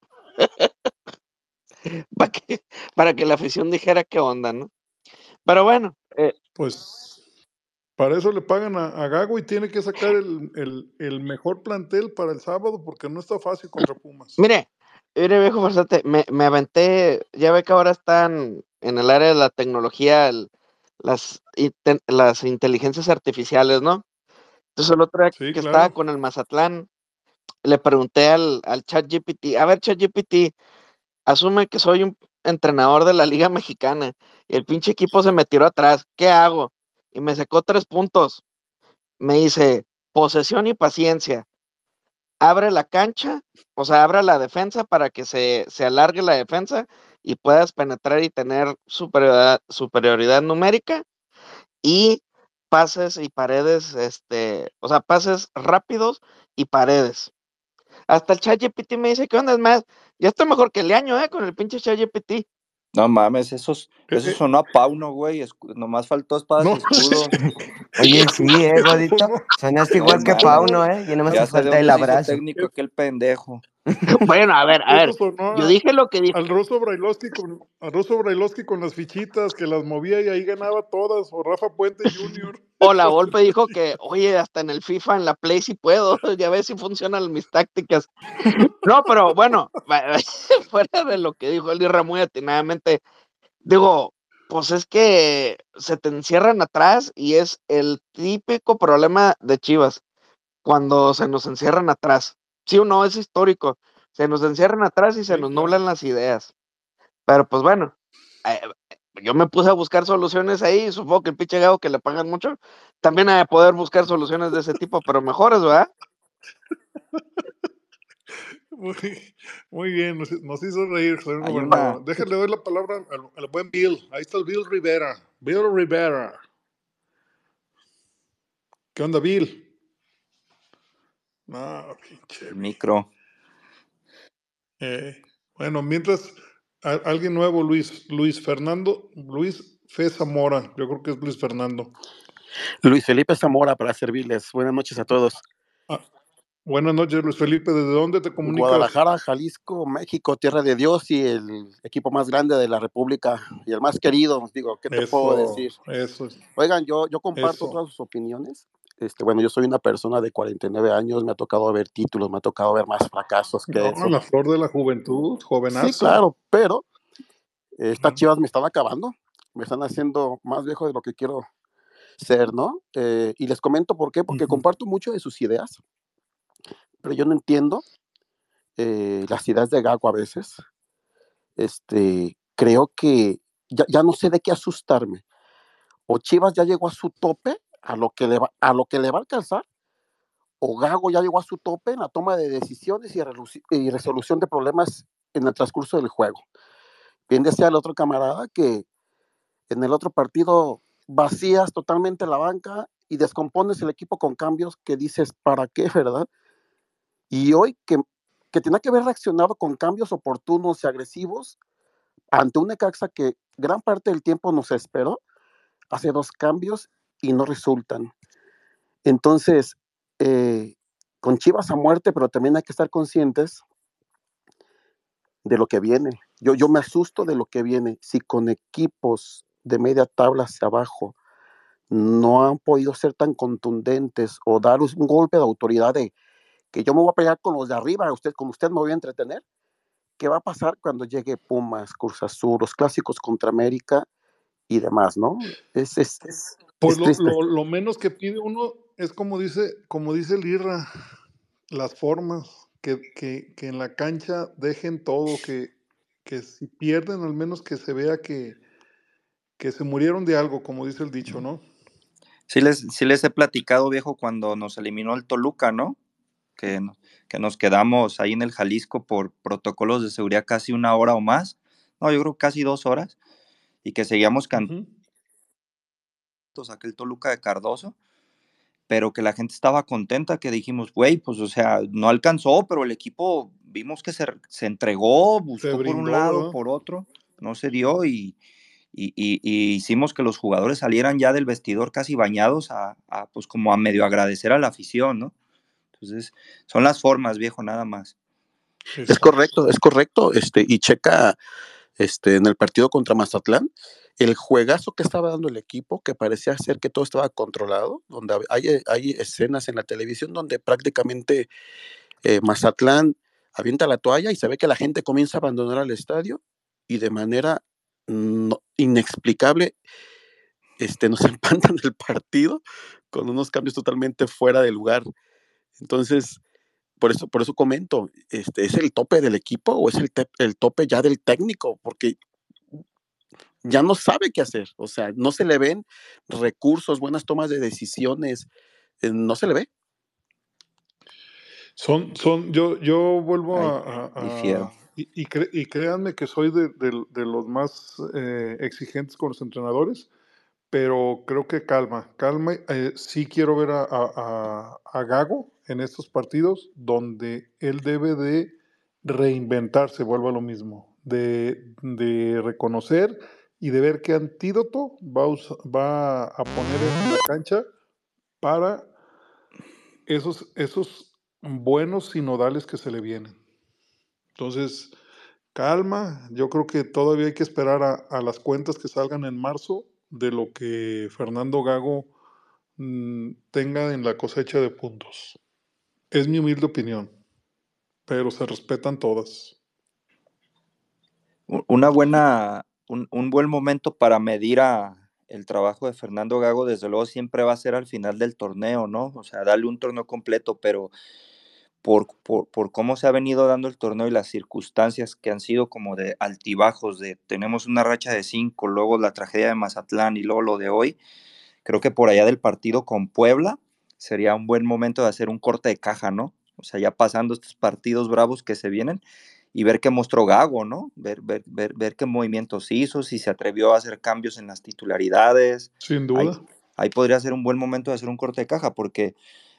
para que, para que la afición dijera qué onda, ¿no? Pero bueno, eh, Pues para eso le pagan a, a Gago y tiene que sacar el, el- el mejor plantel para el sábado porque no está fácil contra Pumas. mire, mire viejo farsante, me, me aventé, ya ve que ahora están en el área de la tecnología el- las, las inteligencias artificiales, ¿no? Entonces el otro día Sí, que estaba con el Mazatlán, le pregunté al, al chat GPT, a ver chat GPT, asume que soy un entrenador de la Liga Mexicana y el pinche equipo se me tiró atrás, ¿qué hago? Y me sacó tres puntos. Me dice, posesión y paciencia. Abre la cancha, o sea, abre la defensa para que se, se alargue la defensa y puedas penetrar y tener superioridad, superioridad numérica y pases y paredes, este, o sea, pases rápidos y paredes. Hasta el ChatGPT me dice, ¿qué onda? Es más, ya estoy mejor que el año, ¿eh? Con el pinche ChatGPT. No mames, esos, eso sonó a Pauno, güey. escu- Nomás faltó espadas No. y escudos. Oye, sí, eh, ¿Cómo Godito. no? Sonaste No igual que mames. Pauno, ¿eh? Ya no me Ya falta el abrazo. técnico aquel pendejo. Bueno, a ver, a ver. Yo dije lo que dije. al Ruso Brailovsky con, al Ruso Brailovsky con las fichitas que las movía y ahí ganaba todas. O Rafa Puente Jr. O la Volpe dijo que, oye, hasta en el FIFA, en la Play sí puedo, ya ves si funcionan mis tácticas. No, pero bueno, fuera de lo que dijo el Irra muy atinadamente, digo, pues es que se te encierran atrás y es el típico problema de Chivas, cuando se nos encierran atrás. Sí o no, es histórico. Se nos encierran atrás y se Sí, nos claro. nublan las ideas. Pero pues bueno, eh, yo me puse a buscar soluciones ahí, supongo que el pinche Gabo que le pagan mucho, también de poder buscar soluciones de ese tipo, pero mejores, ¿verdad? Muy, muy bien, nos, nos hizo reír, señor gobernador. Déjenle la palabra al, al buen Bill. Ahí está el Bill Rivera. Bill Rivera. ¿Qué onda, Bill? No, pinche micro. Eh, bueno, mientras a- alguien nuevo, Luis, Luis Fernando, Luis Fe Zamora, yo creo que es Luis Fernando. Luis Felipe Zamora para servirles. Buenas noches a todos. Ah, buenas noches, Luis Felipe. ¿Desde dónde te comunicas? Guadalajara, Jalisco, México, tierra de Dios y el equipo más grande de la República y el más querido. Digo, ¿qué te puedo decir? eso, Oigan, yo, yo comparto eso. todas sus opiniones. Este, bueno, yo soy una persona de 49 años, me ha tocado ver títulos, me ha tocado ver más fracasos que No, eso. la flor de la juventud, jovenazo. Sí, claro, pero estas chivas me están acabando, me están haciendo más viejo de lo que quiero ser, ¿no? Eh, y les comento por qué, porque Ujú. comparto mucho de sus ideas, pero yo no entiendo eh, las ideas de Gago a veces. Este, creo que ya, ya no sé de qué asustarme. O Chivas ya llegó a su tope, a lo que le va, a lo que le va a alcanzar, o Gago ya llegó a su tope en la toma de decisiones y, resolu- y resolución de problemas en el transcurso del juego. Bien decía el otro camarada que en el otro partido vacías totalmente la banca y descompones el equipo con cambios que dices, ¿para qué, verdad? Y hoy que, que tenía que haber reaccionado con cambios oportunos y agresivos ante un Necaxa que gran parte del tiempo nos esperó, hace dos cambios y no resultan. Entonces, eh, con Chivas a muerte, pero también hay que estar conscientes de lo que viene. Yo, yo me asusto de lo que viene. Si con equipos de media tabla hacia abajo no han podido ser tan contundentes o dar un golpe de autoridad de que yo me voy a pelear con los de arriba, usted, con usted me voy a entretener, ¿qué va a pasar cuando llegue Pumas, Cruz Azul, los clásicos contra América y demás, ¿no? Es, es, es, Pues es lo, triste. lo, lo menos que pide uno es como dice, como dice el Irra, las formas, que, que, que en la cancha dejen todo, que, que si pierden al menos que se vea que, que se murieron de algo, como dice el dicho, ¿no? Sí les, sí les he platicado, viejo, cuando nos eliminó el Toluca, ¿no? que, que nos quedamos ahí en el Jalisco por protocolos de seguridad casi una hora o más, no, yo creo casi dos horas, y que seguíamos cantando aquel Toluca de Cardoso, pero que la gente estaba contenta, que dijimos, güey, pues o sea, no alcanzó, pero el equipo vimos que se, se entregó, buscó por brindó, un lado, por otro, no se dio y, y- y- y hicimos que los jugadores salieran ya del vestidor casi bañados a, a, pues como a medio agradecer a la afición, ¿no? Entonces, son las formas, viejo, nada más. Es correcto, es correcto. Este, y checa este, en el partido contra Mazatlán, el juegazo que estaba dando el equipo, que parecía ser que todo estaba controlado, donde hay, escenas en la televisión donde prácticamente eh, Mazatlán avienta la toalla y se ve que la gente comienza a abandonar el estadio y de manera inexplicable este, nos empatan el partido con unos cambios totalmente fuera de lugar. Entonces, por eso, por eso comento, este, ¿es el tope del equipo o es el, el tope ya del técnico? Porque ya no sabe qué hacer, o sea, no se le ven recursos, buenas tomas de decisiones, eh, no se le ve. Son, son, yo, yo vuelvo Ay, a, a- y, y, cre- y créanme que soy de, de- de los más eh, exigentes con los entrenadores, pero creo que calma, calma. eh, sí quiero ver a- a- a Gago en estos partidos donde él debe de reinventarse, vuelvo a lo mismo, de, reconocer y de ver qué antídoto va a, poner en la cancha para esos, esos buenos sinodales que se le vienen. Entonces, calma, yo creo que todavía hay que esperar a, a las cuentas que salgan en marzo de lo que Fernando Gago mm, tenga en la cosecha de puntos. Es mi humilde opinión, pero se respetan todas. Una buena, un, un buen momento para medir el trabajo de Fernando Gago, desde luego siempre va a ser al final del torneo, ¿no? O sea, darle un torneo completo, pero por, por, por cómo se ha venido dando el torneo y las circunstancias que han sido como de altibajos, de tenemos una racha de cinco, luego la tragedia de Mazatlán y luego lo de hoy, creo que por allá del partido con Puebla sería un buen momento de hacer un corte de caja, ¿no? O sea, ya pasando estos partidos bravos que se vienen y ver qué mostró Gago, ¿no? Ver, ver, ver, ver qué movimientos hizo, si se atrevió a hacer cambios en las titularidades. Sin Ahí, duda. ahí podría ser un buen momento de hacer un corte de caja, porque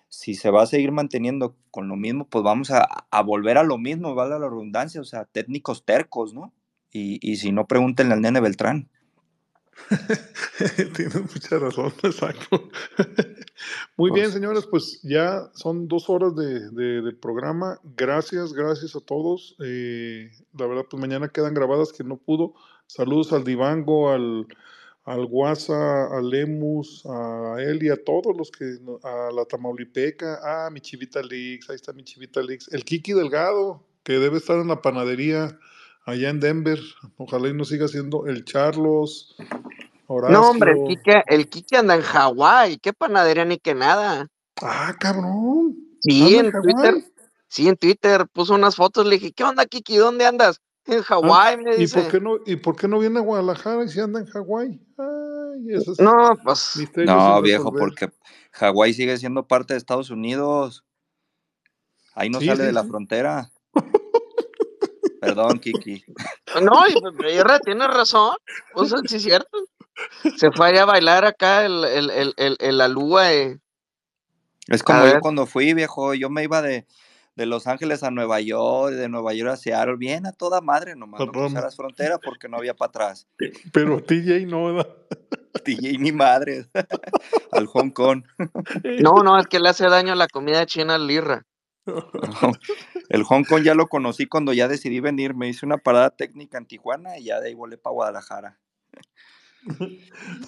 si se va a seguir manteniendo con lo mismo, pues vamos a, a volver a lo mismo, vale la redundancia, o sea, técnicos tercos, ¿no? Y, y si no, pregúntenle al nene Beltrán. Tienes mucha razón, exacto. Muy bien, señores, pues ya son dos horas de, de- de programa. Gracias, gracias a todos. Eh, la verdad, pues mañana quedan grabadas que no pudo. Saludos al Divango, al, al Guasa, a Lemus, a él y a todos los que, a la Tamaulipeca, a mi Chivita Leaks, ahí está mi Chivita Leaks, el Kiki Delgado, que debe estar en la panadería allá en Denver. Ojalá y nos siga siendo el Charlos, No, hombre, el Horacio. Quique, el Quique anda en Hawái, qué panadería ni qué nada. Ah, cabrón. Sí, Anda en en Twitter, sí, en Twitter puso unas fotos, le dije, ¿qué onda, Kiki? ¿Dónde andas? En Ah, Hawái, me ¿Y por dice. qué no, y por qué no viene a Guadalajara y si anda en Hawái? Ay, esos No, pues, no, viejo, resolver. porque Hawái sigue siendo parte de Estados Unidos. Ahí no Sí, sale sí, de la sí. frontera. Perdón, Kiki. no, y Irra, tienes razón, o sea, sí es cierto. Se fue allá a bailar acá el, el, el, el, el alúa, eh. Es A como yo ver, cuando fui, viejo, yo me iba de, de Los Ángeles a Nueva York, de Nueva York a Seattle, bien a toda madre, nomás A no toda ma- cruzaras frontera porque no había para atrás. Pero TJ no, ¿verdad? DJ ni madre. Al Hong Kong. no, no, es que le hace daño la comida china al Irra. El Hong Kong ya lo conocí cuando ya decidí venir. Me hice una parada técnica en Tijuana y ya de ahí volé para Guadalajara.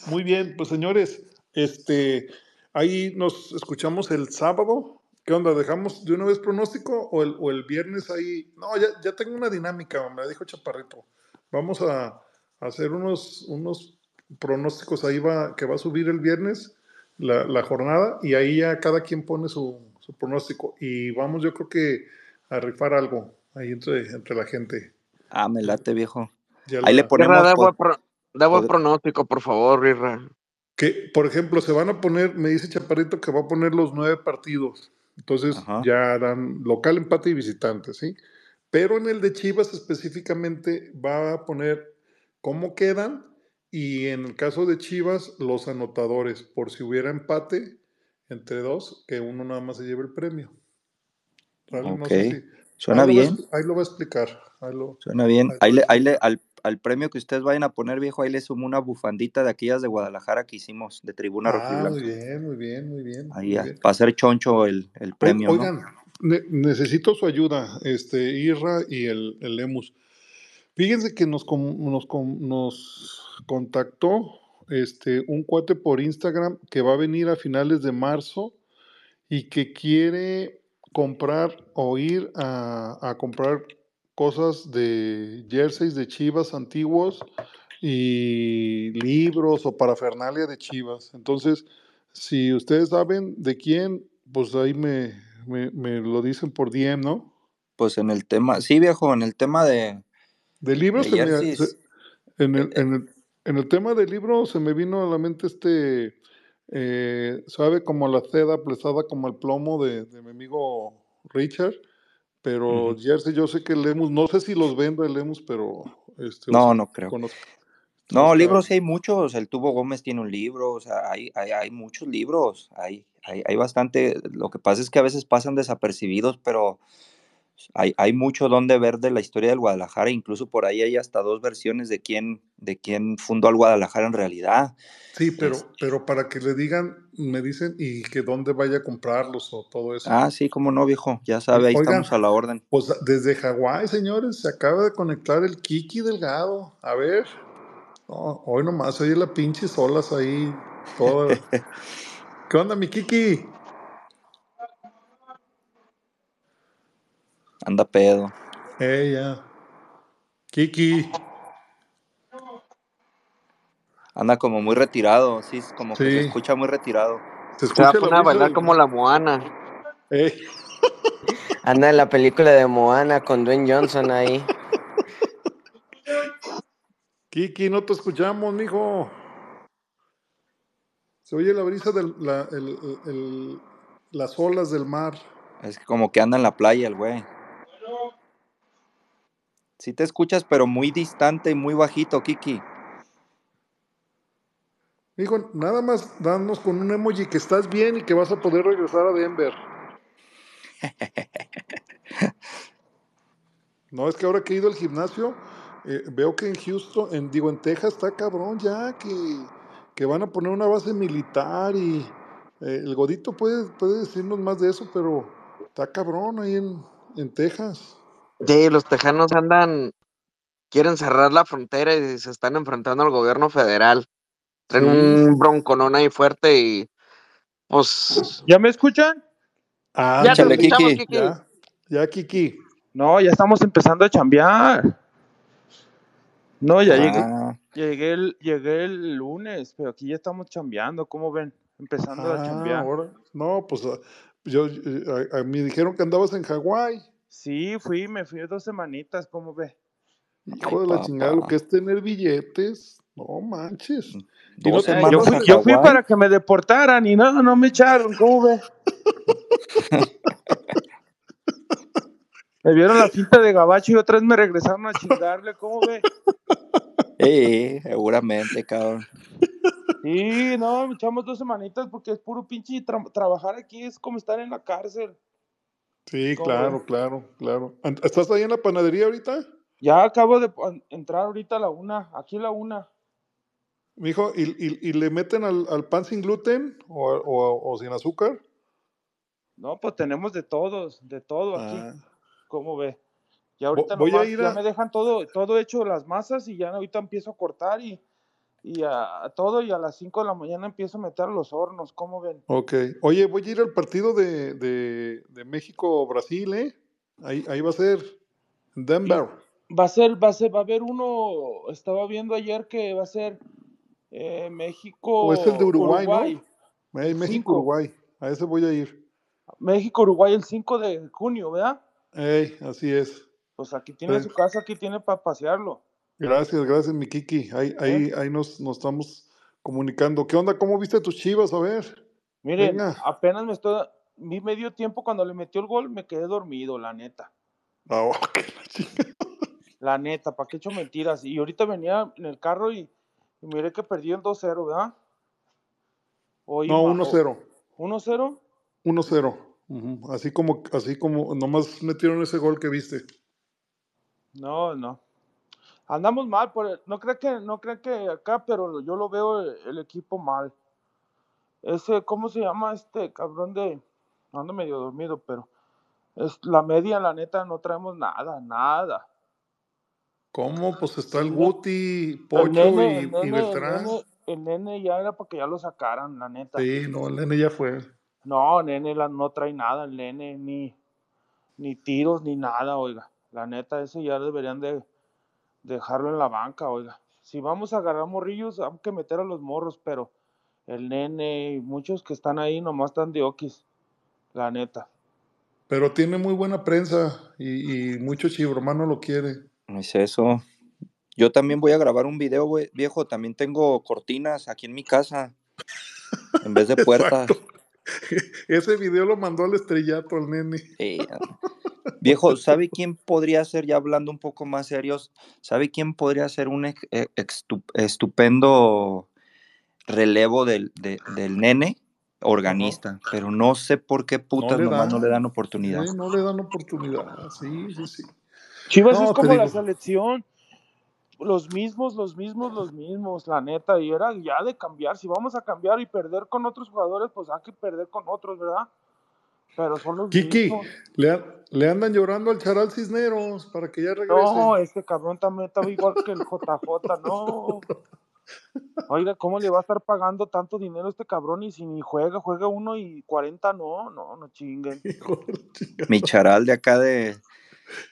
Muy bien, pues señores, este, ahí nos escuchamos el sábado. ¿Qué onda? ¿Dejamos de una vez pronóstico o el, o el viernes ahí? No, ya, ya tengo una dinámica, me dijo Chaparrito. Vamos a, a hacer unos, unos pronósticos ahí va, que va a subir el viernes la, la jornada y ahí ya cada quien pone su, su pronóstico y vamos yo creo que a rifar algo ahí entre, entre la gente. Ah, me late, viejo. Ya Ahí le la- ponemos. da buen, pod- pronóstico, por favor, Irra. Que, por ejemplo, se van a poner, me dice Chaparrito que va a poner los nueve partidos. Entonces Ajá. ya dan local, empate y visitante, ¿sí? Pero en el de Chivas específicamente va a poner cómo quedan y en el caso de Chivas los anotadores, por si hubiera empate entre dos, que uno nada más se lleve el premio. ¿Sale? No sé Ok. si... Suena ahí bien. ahí lo va a explicar. Ahí lo, Suena bien. ahí le, ahí le- al, al premio que ustedes vayan a poner, viejo, ahí le sumo una bufandita de aquellas de Guadalajara que hicimos, de tribuna Ah, muy bien, muy bien, muy bien, Ahí muy bien. para hacer choncho el, el premio, ¿no? Oigan, ne- necesito su ayuda, este, Irra y el, el Lemus. Fíjense que nos, nos, com- nos contactó este, un cuate por Instagram que va a venir a finales de marzo y que quiere comprar o ir a, a comprar cosas de jerseys de Chivas antiguos y libros o parafernalia de Chivas. Entonces, si ustedes saben de quién, pues ahí me, me, me lo dicen por DM, ¿no? Pues en el tema, sí, viejo, en el tema de, De libros, de en, eh, el, en, el, en el tema del libro se me vino a la mente este, eh, sabe, como la seda pesada como el plomo de, de mi amigo Richard, pero ujú. jersey yo sé que Lemus, no sé si los vende Lemus, pero este, No, no creo. conozco. No, libros sí hay muchos. El Tubo Gómez tiene un libro, o sea, hay, hay, hay muchos libros. Hay, hay, hay bastante. Lo que pasa es que a veces pasan desapercibidos, pero hay, hay mucho donde ver de la historia del Guadalajara. Incluso por ahí hay hasta dos versiones de quién, de quién fundó al Guadalajara en realidad. sí, pero, Es- pero para que le digan, me dicen, y que dónde vaya a comprarlos o todo eso. ah, sí, cómo no, viejo. Ya sabe, ahí Oigan, estamos a la orden. pues desde Hawái, señores, se acaba de conectar el Kiki Delgado. A ver, no, hoy nomás, oye la pinche olas ahí, toda. ¿Qué onda, mi Kiki? Anda pedo. Eh, ya. Kiki, Anda como muy retirado, sí, es como que se escucha muy retirado. se Se va a escucha poner bailar como la Moana. Eh, Anda en la película de Moana con Dwayne Johnson ahí. Kiki, no te escuchamos, mijo. Se oye la brisa de la, el- el- el- las olas del mar. Es que como que anda en la playa el güey. Sí te escuchas, pero muy distante y muy bajito, Kiki. Mijo, nada más danos con un emoji que estás bien y que vas a poder regresar a Denver. No, es que ahora que he ido al gimnasio, eh, veo que en Houston, en, digo, en Texas está cabrón ya, que, que van a poner una base militar y eh, el Godito puede, puede decirnos más de eso, pero está cabrón ahí en, en Texas. Sí, los tejanos andan, quieren cerrar la frontera y se están enfrentando al gobierno federal. Traen Sí, un bronconón ahí fuerte y pues ¿Ya me escuchan? Ah, ya escuchamos, Kiki. Kiki. ya, ya, Kiki. No, ya estamos empezando a chambear. No, ya llegué, Ah, llegué el, llegué el lunes, pero aquí ya estamos chambeando, ¿cómo ven? Empezando a Ah, chambear. ahora, no, pues yo, eh, a, a mí dijeron que andabas en Hawái. Sí, fui, me fui dos semanitas, ¿cómo ve? ay, Hijo de la chingada, lo que es tener billetes. No manches. Y no Dos te Eh, yo fui, yo para que me deportaran y no, no me echaron, ¿cómo ve? Me vieron la finta de gabacho y otras me regresaron a chingarle, ¿cómo ve? Eh, seguramente, cabrón. Sí, no, echamos dos semanitas porque es puro pinche tra- trabajar aquí, es como estar en la cárcel, Sí, claro, claro, claro. ¿Estás ahí en la panadería ahorita? Ya acabo de entrar ahorita a la una, aquí a la una. Mijo, ¿y, y, y le meten al, al pan sin gluten o, o, o sin azúcar? No, pues tenemos de todos, de todo aquí, Ah, ¿cómo ve? Ya vo- ahorita voy a ir ya a... me dejan todo, todo hecho las masas y ya ahorita empiezo a cortar y, y a, a todo y a las 5 de la mañana empiezo a meter los hornos, ¿cómo ven? Ok. Oye, voy a ir al partido de, de, de México-Brasil, ¿eh? Ahí, ahí va a ser, Denver. va a ser, va a ser, va a haber uno, estaba viendo ayer que va a ser eh, O es el de México, Uruguay, ¿no? Uruguay, Hey, el 5, México-Uruguay. A ese voy a ir. México, Uruguay el 5 de junio, ¿verdad? Ey, así es. Pues aquí tiene su casa, aquí tiene para pasearlo, Gracias, gracias, mi Kiki. Ahí, ahí, ahí nos, nos estamos comunicando. ¿Qué onda? ¿Cómo viste tus chivas? A ver, Miren, venga. apenas me estoy, vi medio tiempo cuando le metió el gol, me quedé dormido, la neta. Ah, ok. La neta, ¿para qué he hecho mentiras? Y ahorita venía en el carro y, y miré que perdió en 2-0, ¿verdad? O No, iba- o- 1-0. 1-0. 1-0. Ujú. Así como, así como, nomás metieron ese gol que viste. No, no. Andamos mal, por no creo que, no creo que acá, pero yo lo veo el, el equipo mal. Ese, ¿cómo se llama este cabrón de? Ando medio dormido, pero es la media, la neta, no traemos nada, nada. ¿Cómo? Pues está el Guti, El Pocho nene, y, el y nene, el Beltrán. nene, el nene ya era para que ya lo sacaran, la neta. Sí, no, el nene ya fue. No, nene la, no trae nada, el nene, ni, ni tiros, ni nada, oiga. La neta, ese ya deberían de dejarlo en la banca, oiga. Si vamos a agarrar morrillos, hay que meter a los morros, pero el nene y muchos que están ahí nomás están de oquis, la neta. Pero tiene muy buena prensa y, y mucho chibromano lo quiere. No es eso. Yo también voy a grabar un video, güey, viejo. También tengo cortinas aquí en mi casa. En vez de puertas. Ese video lo mandó al estrellato al nene. Eh, viejo, ¿sabe quién podría ser, ya hablando un poco más serios, ¿sabe quién podría ser un eh, estupendo relevo del, de- del nene? Organista, pero no sé por qué putas le nomás no le dan oportunidad. Sí, no le dan oportunidad. Sí, sí, sí. Chivas No, es como la selección, los mismos, los mismos, los mismos, la neta, y era ya de cambiar. Si vamos a cambiar y perder con otros jugadores, pues hay que perder con otros, ¿verdad? Pero son los Kiki, mismos. le, le andan llorando al Charal Cisneros para que ya regrese. No, este cabrón también estaba igual que el JJ, no. Oiga, ¿cómo le va a estar pagando tanto dinero a este cabrón y si ni juega, juega uno y 40, no, no, no chinguen. Mi charal de acá de,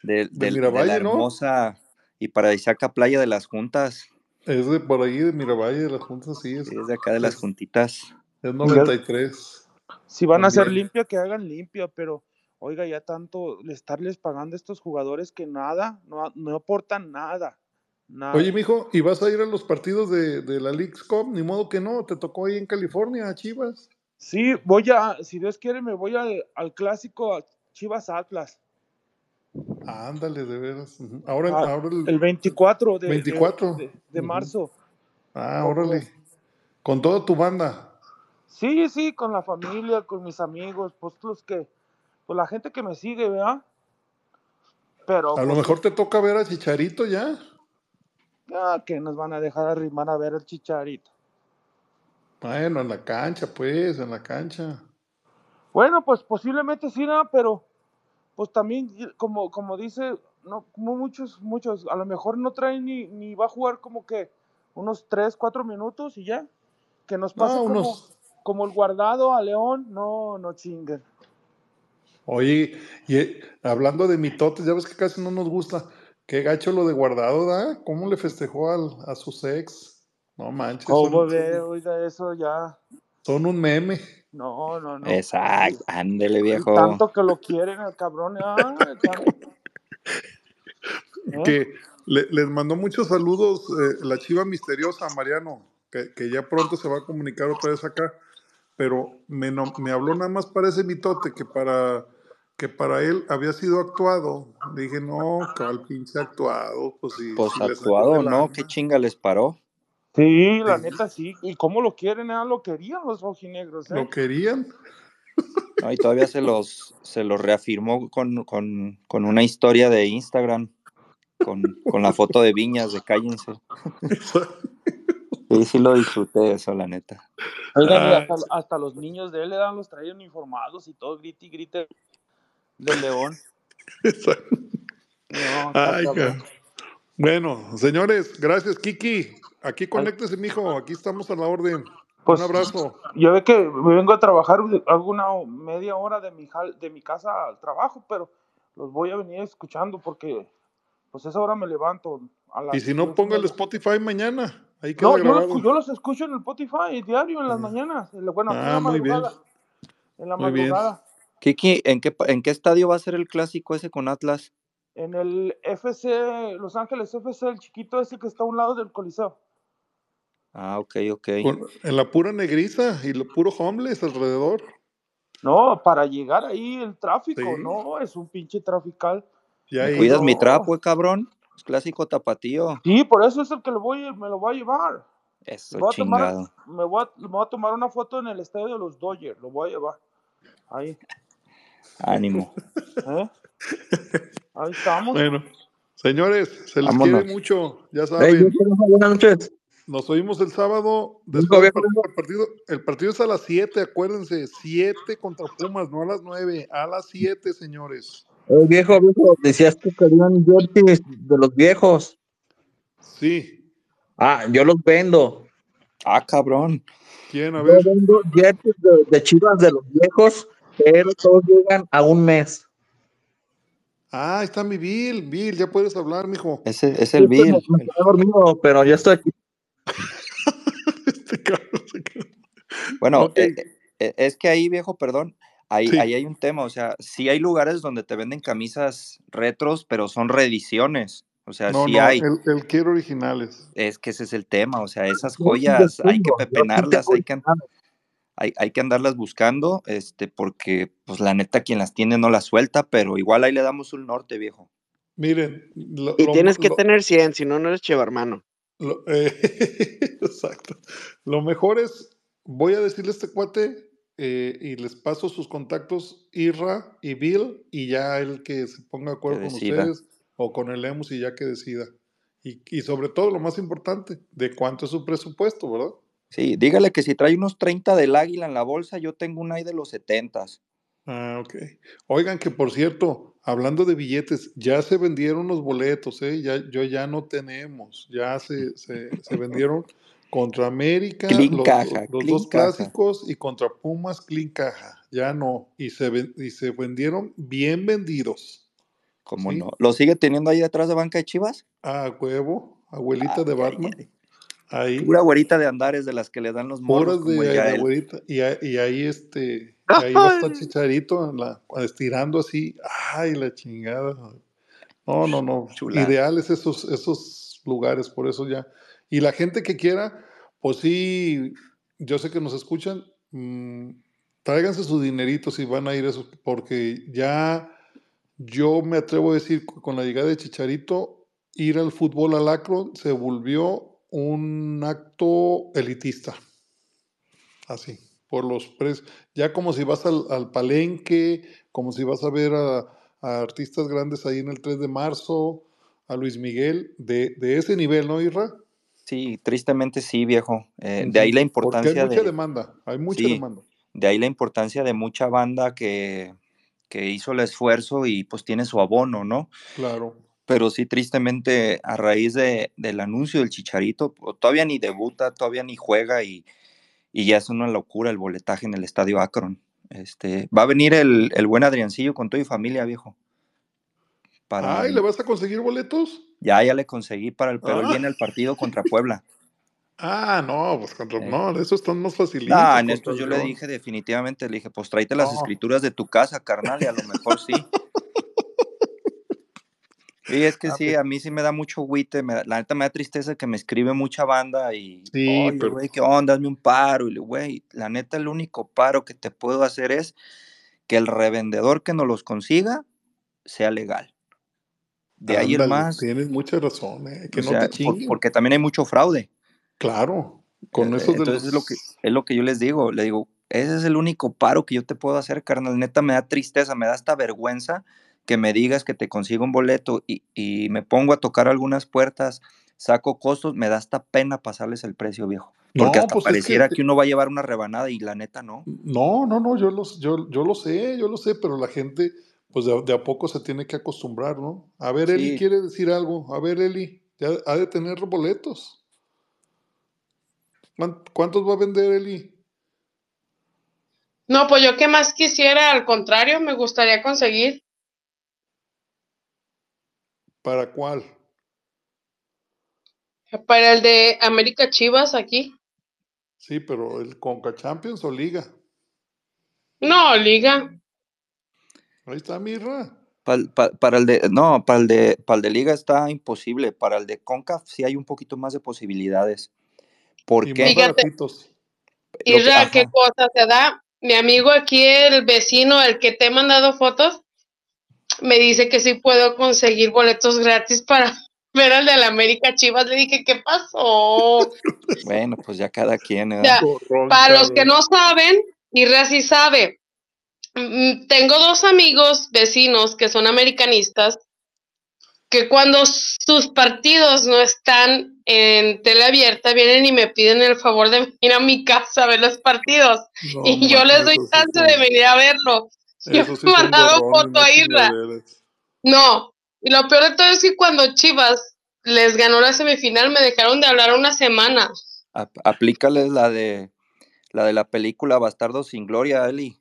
de, de- de Miravalle, la ¿no? hermosa y paradisíaca playa de las juntas. Es de por ahí, de Miravalle, de las juntas, sí. Es, Sí, es de acá de las es, juntitas. es 93. Si van a hacer limpia, que hagan limpia, pero oiga, ya tanto le estarles pagando a estos jugadores que nada, no, no aportan nada, nada. Oye, mijo, ¿y vas a ir a los partidos de, de la League's Cup? Ni modo que no, te tocó ahí en California, a Chivas. Sí, voy a, si Dios quiere, me voy a- al clásico a Chivas Atlas. Ándale, de veras. Ahora, Ah, ahora el, el 24 de, de- 24. de, marzo. Ah, ¿Cómo órale. Con toda tu banda. Sí, sí, con la familia, con mis amigos, pues los que, pues la gente que me sigue, ¿verdad? Pero A lo pues, mejor te toca ver a Chicharito ya. ya que nos van a dejar arrimar a ver el chicharito. Bueno, en la cancha, pues, en la cancha. Bueno, pues posiblemente sí, ¿no? pero pues también, como, como dice, no, como muchos, muchos, a lo mejor no trae ni, ni va a jugar como que unos 3, 4 minutos y ya. Que nos pase No, como, unos. Como el guardado a León, no, no chinguen. Oye, y eh, hablando de mitotes, ya ves que casi no nos gusta. Qué gacho lo de guardado, ¿da? ¿Cómo le festejó al, a sus ex? No manches, ¿Cómo son, ve? Oiga, eso ya, son un meme. no, no, no. Exacto, ándele, Y viejo. tanto que lo quieren al cabrón, ah, ¿eh? Que le- les mandó muchos saludos eh, la chiva misteriosa, Mariano, que, que ya pronto se va a comunicar otra vez acá. Pero me, no- me habló nada más para ese mitote que para, que para él había sido actuado. Le dije, no, cabal pinche actuado, pues si, Pues si actuado, ¿no? ¿Qué chinga les paró? Sí, la neta sí. ¿Y cómo lo quieren? Ah, lo querían los rojinegros, ¿eh? ¿Lo querían? No, y todavía se los, se los reafirmó con, con, con una historia de Instagram, con, con la foto de Viñas de Cállense. Sí, sí lo disfruté eso, la neta. Oigan, Ah, hasta, hasta los niños de él le dan los traían informados y todo, grite y grite del león. No, está Ay, Bueno, señores, gracias, Kiki. Aquí conéctese, mijo. Aquí estamos a la orden. Pues Un abrazo. yo ve que me vengo a trabajar, hago una media hora de mi, de mi casa al trabajo, pero los voy a venir escuchando porque pues esa hora me levanto a Y si no, ponga el. Spotify mañana. Ahí queda No, yo los, grabado. yo los escucho en el Spotify diario en las mañanas, en la- bueno, aquí en la Ah, muy bien. madrugada, en la Muy bien. madrugada, Kiki, ¿en qué, pa- ¿en qué estadio va a ser el clásico ese con Atlas? en el FC, Los Ángeles FC, el chiquito ese que está a un lado del Coliseo. Ah, ok, ok. En la pura negriza y lo puro homeless alrededor. No, para llegar ahí el tráfico, Sí. no, es un pinche trafical. Y ¿Me ahí cuidas mi trapo, eh, cabrón? Es clásico tapatío. Sí, por eso es el que lo voy, me lo voy a llevar. Eso Voy a tomar, chingado. me, voy a, me voy a tomar una foto en el estadio de los Dodgers, lo voy a llevar. Ahí, Ánimo. ¿eh? Ahí estamos. Bueno, señores, se les Vámonos. quiere mucho, ya saben. buenas noches. Nos oímos el sábado. Después del viejo, partido, el partido, el partido es a las 7, acuérdense. 7 contra Pumas, no a las 9. A las 7, señores. Hey, viejo, viejo, decías que querían jerseys de los viejos. Sí. Ah, yo los vendo. Ah, cabrón. ¿Quién? A Yo ver. vendo jerseys de, de chivas de los viejos, pero todos llegan a un mes. Ah, ahí está mi Bill. Bill, ya puedes hablar, mijo. Ese es el Yo estoy- Bill. Me, me quedé dormido, pero ya estoy aquí. Bueno, Ok. eh, eh, es que ahí, viejo, perdón, ahí, Sí. ahí hay un tema, o sea, sí hay lugares donde te venden camisas retros, pero son reediciones, o sea, No, sí no, hay. él, él quiere originales. Es que ese es el tema, o sea, esas joyas hay que pepenarlas, hay que, hay, hay que andarlas buscando, este, porque, pues, la neta, quien las tiene no las suelta, pero igual ahí le damos un norte, viejo. Miren, lo, Y lo- tienes que lo- tener 100, si no, no eres chevarmano. lo- eh, exacto. Lo mejor es, voy a decirle a este cuate eh, y les paso sus contactos, Irra y Bill, y ya el que se ponga de acuerdo con ustedes o con el Emus y ya que decida. Y, y sobre todo, lo más importante, de cuánto es su presupuesto, ¿verdad? Sí, dígale que si trae unos 30 del águila en la bolsa, yo tengo un ahí de los 70s. Ah, ok. Oigan, que por cierto, hablando de billetes, ya se vendieron los boletos, ¿eh? Ya, yo ya no tenemos, ya se, se, se vendieron contra América, Clean los, caja, los clean dos caja. clásicos y contra Pumas Clean Caja, ya no, y se, ven- y se vendieron bien vendidos. ¿Cómo Sí. no? ¿Lo sigue teniendo ahí detrás de banca de Chivas? A huevo, abuelita de Batman, ay. ahí, Pura güerita de andares de las que le dan los puras de, Yael. abuelita, y, y ahí este, y ahí va a estar Chicharito en la, estirando así, ay, la chingada. No, no, no. Chulada. Ideales esos, esos lugares, por eso ya. Y la gente que quiera, pues sí, yo sé que nos escuchan, mm, tráiganse su dinerito si van a ir a eso, porque ya yo me atrevo a decir, con la llegada de Chicharito, ir al fútbol al Akron se volvió un acto elitista. Así, por los precios. Ya como si vas al, al palenque, como si vas a ver a, a artistas grandes ahí en el 3 de marzo, a Luis Miguel, de, de ese nivel, ¿no, Irra? Sí, tristemente sí, viejo. Eh, de ahí la Ujú, Porque hay importancia mucha de, demanda, hay mucha sí, demanda. de ahí la importancia de mucha banda que, que hizo el esfuerzo y pues tiene su abono, ¿no? Claro. Pero sí, tristemente, a raíz de, del anuncio del Chicharito, pues, todavía ni debuta, todavía ni juega y, y ya es una locura el boletaje en el estadio Akron. Este, va a venir el, el buen Adriancillo con toda mi familia, viejo. Para, Ay, ¿le vas a conseguir boletos? Ya, ya le conseguí para el, pero él Ah. viene al partido contra Puebla. Ah, no, pues contra, Eh. no, eso están más facilitos. No, en estos yo el le dije definitivamente, le dije, pues tráete las No. escrituras de tu casa, carnal, y a lo mejor sí. Y es que Ah, sí, pues. a mí sí me da mucho agüite, me da- la neta me da tristeza que me escribe mucha banda y, Sí, oye, pero güey, ¿qué onda? Hazme un paro. Y le, güey, la neta el único paro que te puedo hacer es que el revendedor que nos los consiga sea legal. De ahí ándale, más, tienes mucha razón, eh, que no sea, te por- porque también hay mucho fraude. Claro, con Eh, esos de Entonces es lo que, es lo que yo les digo, le digo, ese es el único paro que yo te puedo hacer, carnal. Neta me da tristeza, me da hasta vergüenza que me digas que te consigo un boleto y, y me pongo a tocar algunas puertas, saco costos, me da hasta pena pasarles el precio, viejo. Porque No, hasta pues es que... pareciera que uno va a llevar una rebanada y la neta no. No, no, no, yo, los, yo, yo lo sé, yo lo sé, pero la gente, pues de, a- de a poco se tiene que acostumbrar, ¿no? A ver, Eli Sí, quiere decir algo. A ver, Eli, ya ha de tener boletos. ¿Cuán- ¿Cuántos va a vender Eli? No, pues yo qué más quisiera, al contrario, me gustaría conseguir. ¿Para cuál? Para el de América Chivas aquí. Sí, pero el Conca Champions o Liga. No, liga. Ahí está Mirra. Para el de, no, para el de, para el de liga está imposible. Para el de CONCAF sí hay un poquito más de posibilidades. ¿Por Y qué? cosa se da mi amigo aquí, el vecino, el que te he mandado fotos, me dice que sí puedo conseguir boletos gratis para ver al de la América Chivas. Le dije, ¿qué pasó? Bueno, pues ya cada quien. ¿eh? Para los que no saben, y sí sabe, tengo dos amigos vecinos que son americanistas que cuando sus partidos no están en tele abierta, vienen y me piden el favor de venir a mi casa a ver los partidos. No, y yo les doy sí chance de venir a verlo. Yo sí me he mandado foto a chingaderas. No, y lo peor de todo es que cuando Chivas les ganó la semifinal, me dejaron de hablar una semana. Ap- aplícales la de la de la película Bastardo sin Gloria, Eli.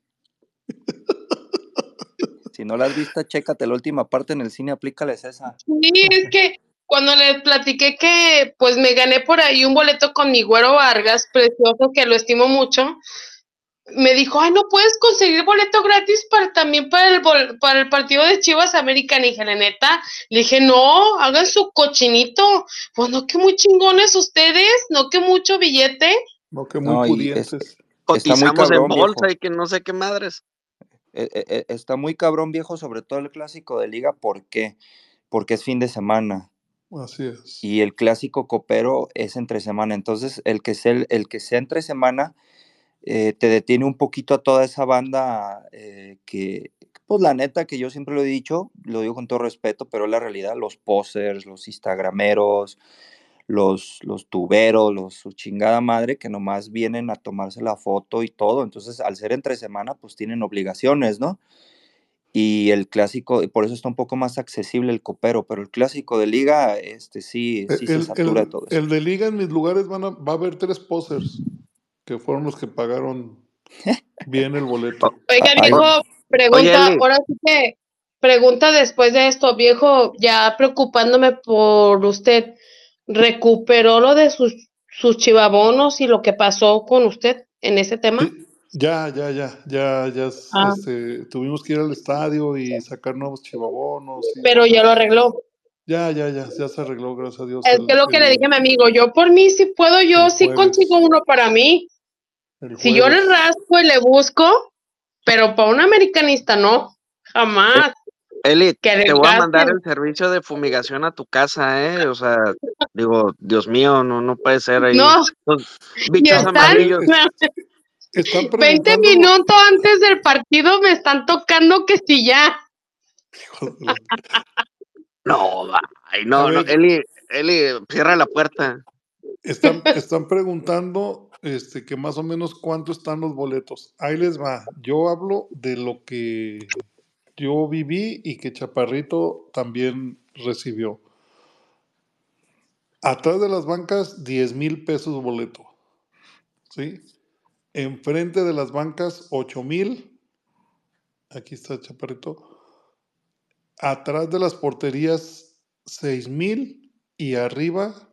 Si no la has visto, chécate la última parte en el cine, aplícales esa. Sí, es que cuando les platiqué que pues me gané por ahí un boleto con mi güero Vargas, precioso, que lo estimo mucho, me dijo, ay, no puedes conseguir boleto gratis para también para el, bol- para el partido de Chivas América. Le dije, la neta, le dije, no, hagan su cochinito. Pues no que muy chingones ustedes, no que mucho billete. No, que muy No, y es- pudientes. Cotizamos en bolsa viejo. y que no sé qué madres. Eh, eh, eh, Está muy cabrón, viejo, sobre todo el clásico de liga. ¿Por qué? Porque es fin de semana. Así es. y el clásico copero es entre semana. Entonces, el que sea, el que sea entre semana eh, te detiene un poquito a toda esa banda eh, que, pues la neta, que yo siempre lo he dicho, lo digo con todo respeto, pero es la realidad, los posers, los instagrameros, los, los tuberos, los su chingada madre, que nomás vienen a tomarse la foto y todo. Entonces, al ser entre semana, pues tienen obligaciones, ¿no? Y el clásico, y por eso está un poco más accesible el copero, pero el clásico de liga, este sí, El, sí se el- satura de el- todo eso. el de liga en mis lugares van a, va a haber tres posers que fueron los que pagaron bien el boleto. Oiga, viejo, Oye, pregunta, Eli. ahora sí que pregunta después de esto, viejo, ya preocupándome por usted, ¿recuperó lo de sus, sus chivabonos y lo que pasó con usted en ese tema? Ya, ya, ya, ya, ya, Ah. este, tuvimos que ir al estadio y sacar nuevos chivabonos. y- Pero ya lo arregló. ya, ya, ya, ya se arregló, gracias a Dios. Es el, que lo que le dije a mi amigo, yo por mí, si puedo, yo sí jueves. consigo uno para mí. Si yo le rasco y le busco, pero para un americanista no, jamás. Eli, te voy a mandar el servicio de fumigación a tu casa, ¿eh? O sea, digo, Dios mío, no, no puede ser ahí. No, Los bichos están, amarillos. Están 20 preguntando, minutos antes del partido me están tocando que si ya. No, ay, no, no. Eli, Eli, cierra la puerta. están, están preguntando este, que más o menos cuánto están los boletos. Ahí les va. Yo hablo de lo que yo viví y que Chaparrito también recibió. Atrás de las bancas, 10 mil pesos boleto. ¿Sí? Enfrente de las bancas, 8 mil. Aquí está Chaparrito. Atrás de las porterías, 6 mil. Y arriba,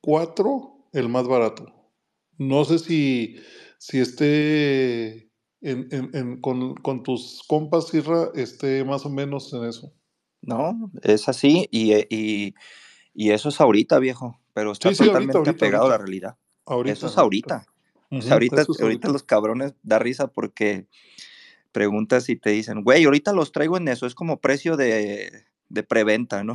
4, el más barato. No sé si, si esté en- en- en- con, con tus compas, Irra, esté más o menos en eso. No, es así y, eh, y, y eso es ahorita, viejo, pero está Sí, sí, ahorita, totalmente ahorita, apegado a la realidad. Ahorita, Eso es ahorita. ahorita. O sea, Ujú, ahorita, eso es ahorita ahorita. los cabrones da risa porque preguntas y te dicen, güey, ahorita los traigo en eso, es como precio de, de preventa, ¿no?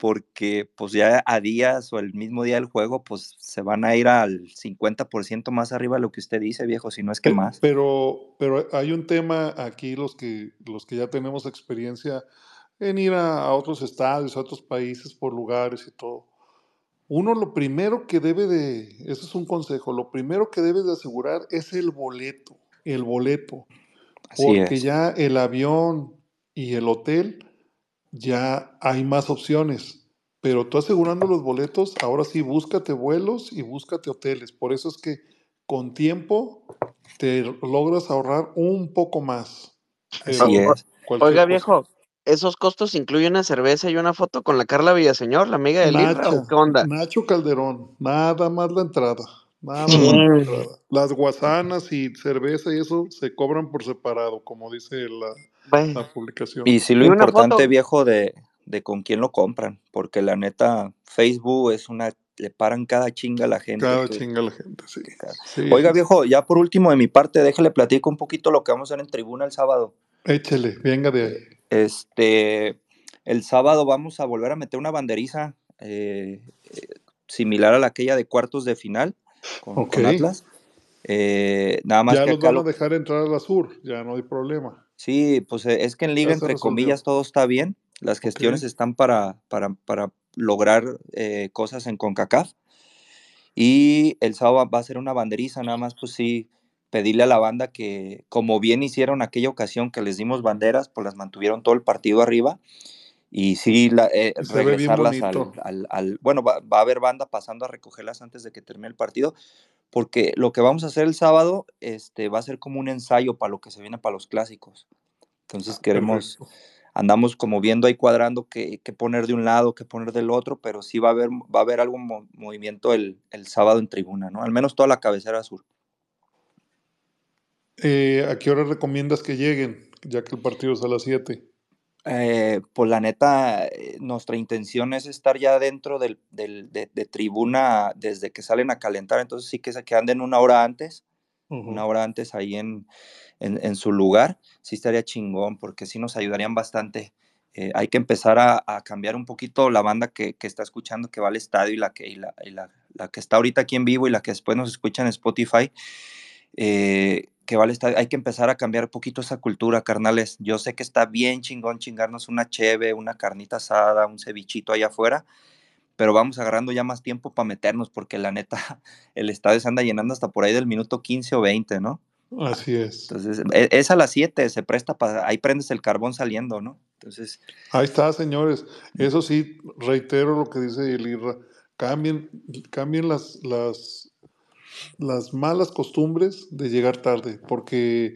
Porque pues ya a días o el mismo día del juego, pues se van a ir al 50% más arriba de lo que usted dice, viejo, si no es que más. Pero, pero hay un tema aquí, los que, los que ya tenemos experiencia en ir a, a otros estadios, a otros países por lugares y todo. Uno lo primero que debe de, eso es un consejo, lo primero que debes de asegurar es el boleto, el boleto, Así porque es. ya el avión y el hotel ya hay más opciones, pero tú asegurando los boletos, ahora sí búscate vuelos y búscate hoteles. Por eso es que con tiempo te logras ahorrar un poco más Así es. Oiga, cosa. viejo, ¿esos costos incluyen una cerveza y una foto con la Carla Villaseñor, la amiga del Irra, o Nacha, qué onda? Nacho Calderón, nada más la entrada, nada más la entrada. Las guasanas y cerveza y eso se cobran por separado, como dice la, Bueno, la publicación. Y sí lo y importante, foto, viejo, de, de con quién lo compran, porque la neta, Facebook es una le paran cada chinga a la gente. Cada que- chinga la gente, sí. Sí, Oiga, viejo, ya por último de mi parte, déjale platico un poquito lo que vamos a hacer en tribuna el sábado. Échele, venga de ahí. Este, el sábado vamos a volver a meter una banderiza eh, eh, similar a la aquella de cuartos de final con. Atlas. Eh, nada más Ya que los acá van lo- a dejar entrar a la sur, ya no hay problema. Sí, pues eh, es que en liga, entre comillas, todo está bien. Las gestiones están para, para, para lograr eh, cosas en CONCACAF. Y el sábado va a ser una banderiza, nada más, pues sí, pedirle a la banda que, como bien hicieron aquella ocasión que les dimos banderas, pues las mantuvieron todo el partido arriba. Y sí, la- eh, regresarlas al, bonito. al- al- Bueno, va, va a haber banda pasando a recogerlas antes de que termine el partido, porque lo que vamos a hacer el sábado este, va a ser como un ensayo para lo que se viene para los clásicos. Entonces queremos, andamos como viendo ahí cuadrando qué, qué poner de un lado, qué poner del otro, pero sí va a haber, va a haber algún mo- movimiento el, el sábado en tribuna, ¿no? Al menos toda la cabecera sur. Eh, ¿A qué hora recomiendas que lleguen? Ya que el partido es a las 7. Eh, pues la neta, eh, nuestra intención es estar ya dentro del, del- de, de tribuna desde que salen a calentar, entonces sí que se que anden una hora antes, una hora antes ahí en, en, en su lugar, sí estaría chingón, porque sí nos ayudarían bastante. Eh, hay que empezar a, a cambiar un poquito la banda que, que está escuchando, que va al estadio y la que, y la, y la- la que está ahorita aquí en vivo y la que después nos escucha en Spotify. eh, que va al estadio. Hay que empezar a cambiar un poquito esa cultura, carnales. Yo sé que está bien chingón chingarnos una cheve, una carnita asada, un cevichito allá afuera, pero vamos agarrando ya más tiempo para meternos, porque la neta, el estadio se anda llenando hasta por ahí del minuto 15 o 20, ¿no? Así es. Entonces, e- es a las 7, se presta para, ahí prendes el carbón saliendo, ¿no? Entonces, Ahí está, señores. Eso sí, reitero lo que dice el Irra. Cambien, cambien las, las, las malas costumbres de llegar tarde, porque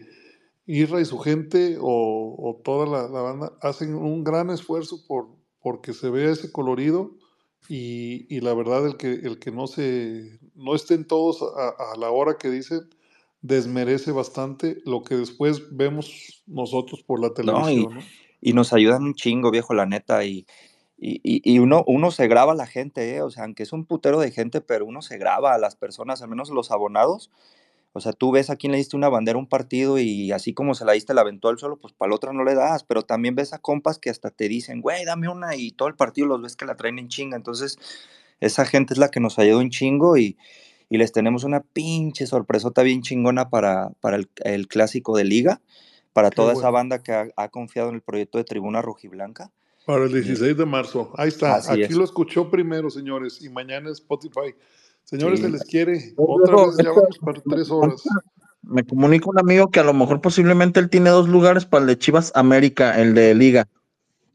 Irra y su gente o, o toda la, la banda hacen un gran esfuerzo por porque se vea ese colorido y, y la verdad el que, el que no se no estén todos a, a la hora que dicen desmerece bastante lo que después vemos nosotros por la no, y, televisión, ¿no? y nos ayudan un chingo, viejo, la neta, y, y, y- y uno, uno se graba a la gente, ¿eh? O sea, aunque es un putero de gente, pero uno se graba a las personas, al menos los abonados. O sea, tú ves a quién le diste una bandera a un partido y así como se la diste, la aventó al suelo, pues para el otro no le das, pero también ves a compas que hasta te dicen, güey, dame una y todo el partido los ves que la traen en chinga. Entonces, esa gente es la que nos ayuda un chingo y, y les tenemos una pinche sorpresota bien chingona para, para el, el clásico de liga, para Qué toda esa banda que ha, ha confiado en el proyecto de Tribuna Rojiblanca. Para el Y 16 de marzo. Ahí está. así Aquí es. lo escuchó primero, señores, y mañana Spotify. Señores, Sí. se les quiere. Otra vez ya vamos para tres horas. Me comunica un amigo que a lo mejor posiblemente él tiene dos lugares para el de Chivas América, el de Liga,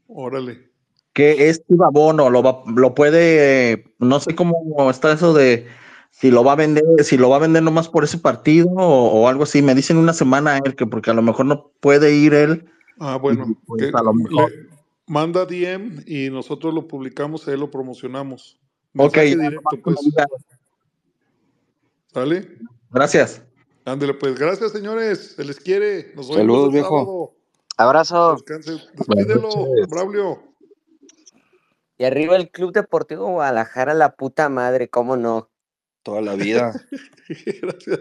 Órale. que es Chiva Bono, lo va, lo puede, no sé cómo está eso de si lo va a vender, si lo va a vender nomás por ese partido o, o algo así. Me dicen una semana a él que porque a lo mejor no puede ir él. Ah, bueno. pues, a lo mejor. le manda DM y nosotros lo publicamos, ahí lo promocionamos. Ok, Mensaje directo, pues. ¿Sale? Gracias. Ándele, pues. Gracias, señores. Se les quiere. Nos vemos Saludos, viejo. sábado. Abrazo. Descanse. Despídelo. Braulio. Y arriba el Club Deportivo Guadalajara, la puta madre, ¿cómo no? Toda la vida. Gracias.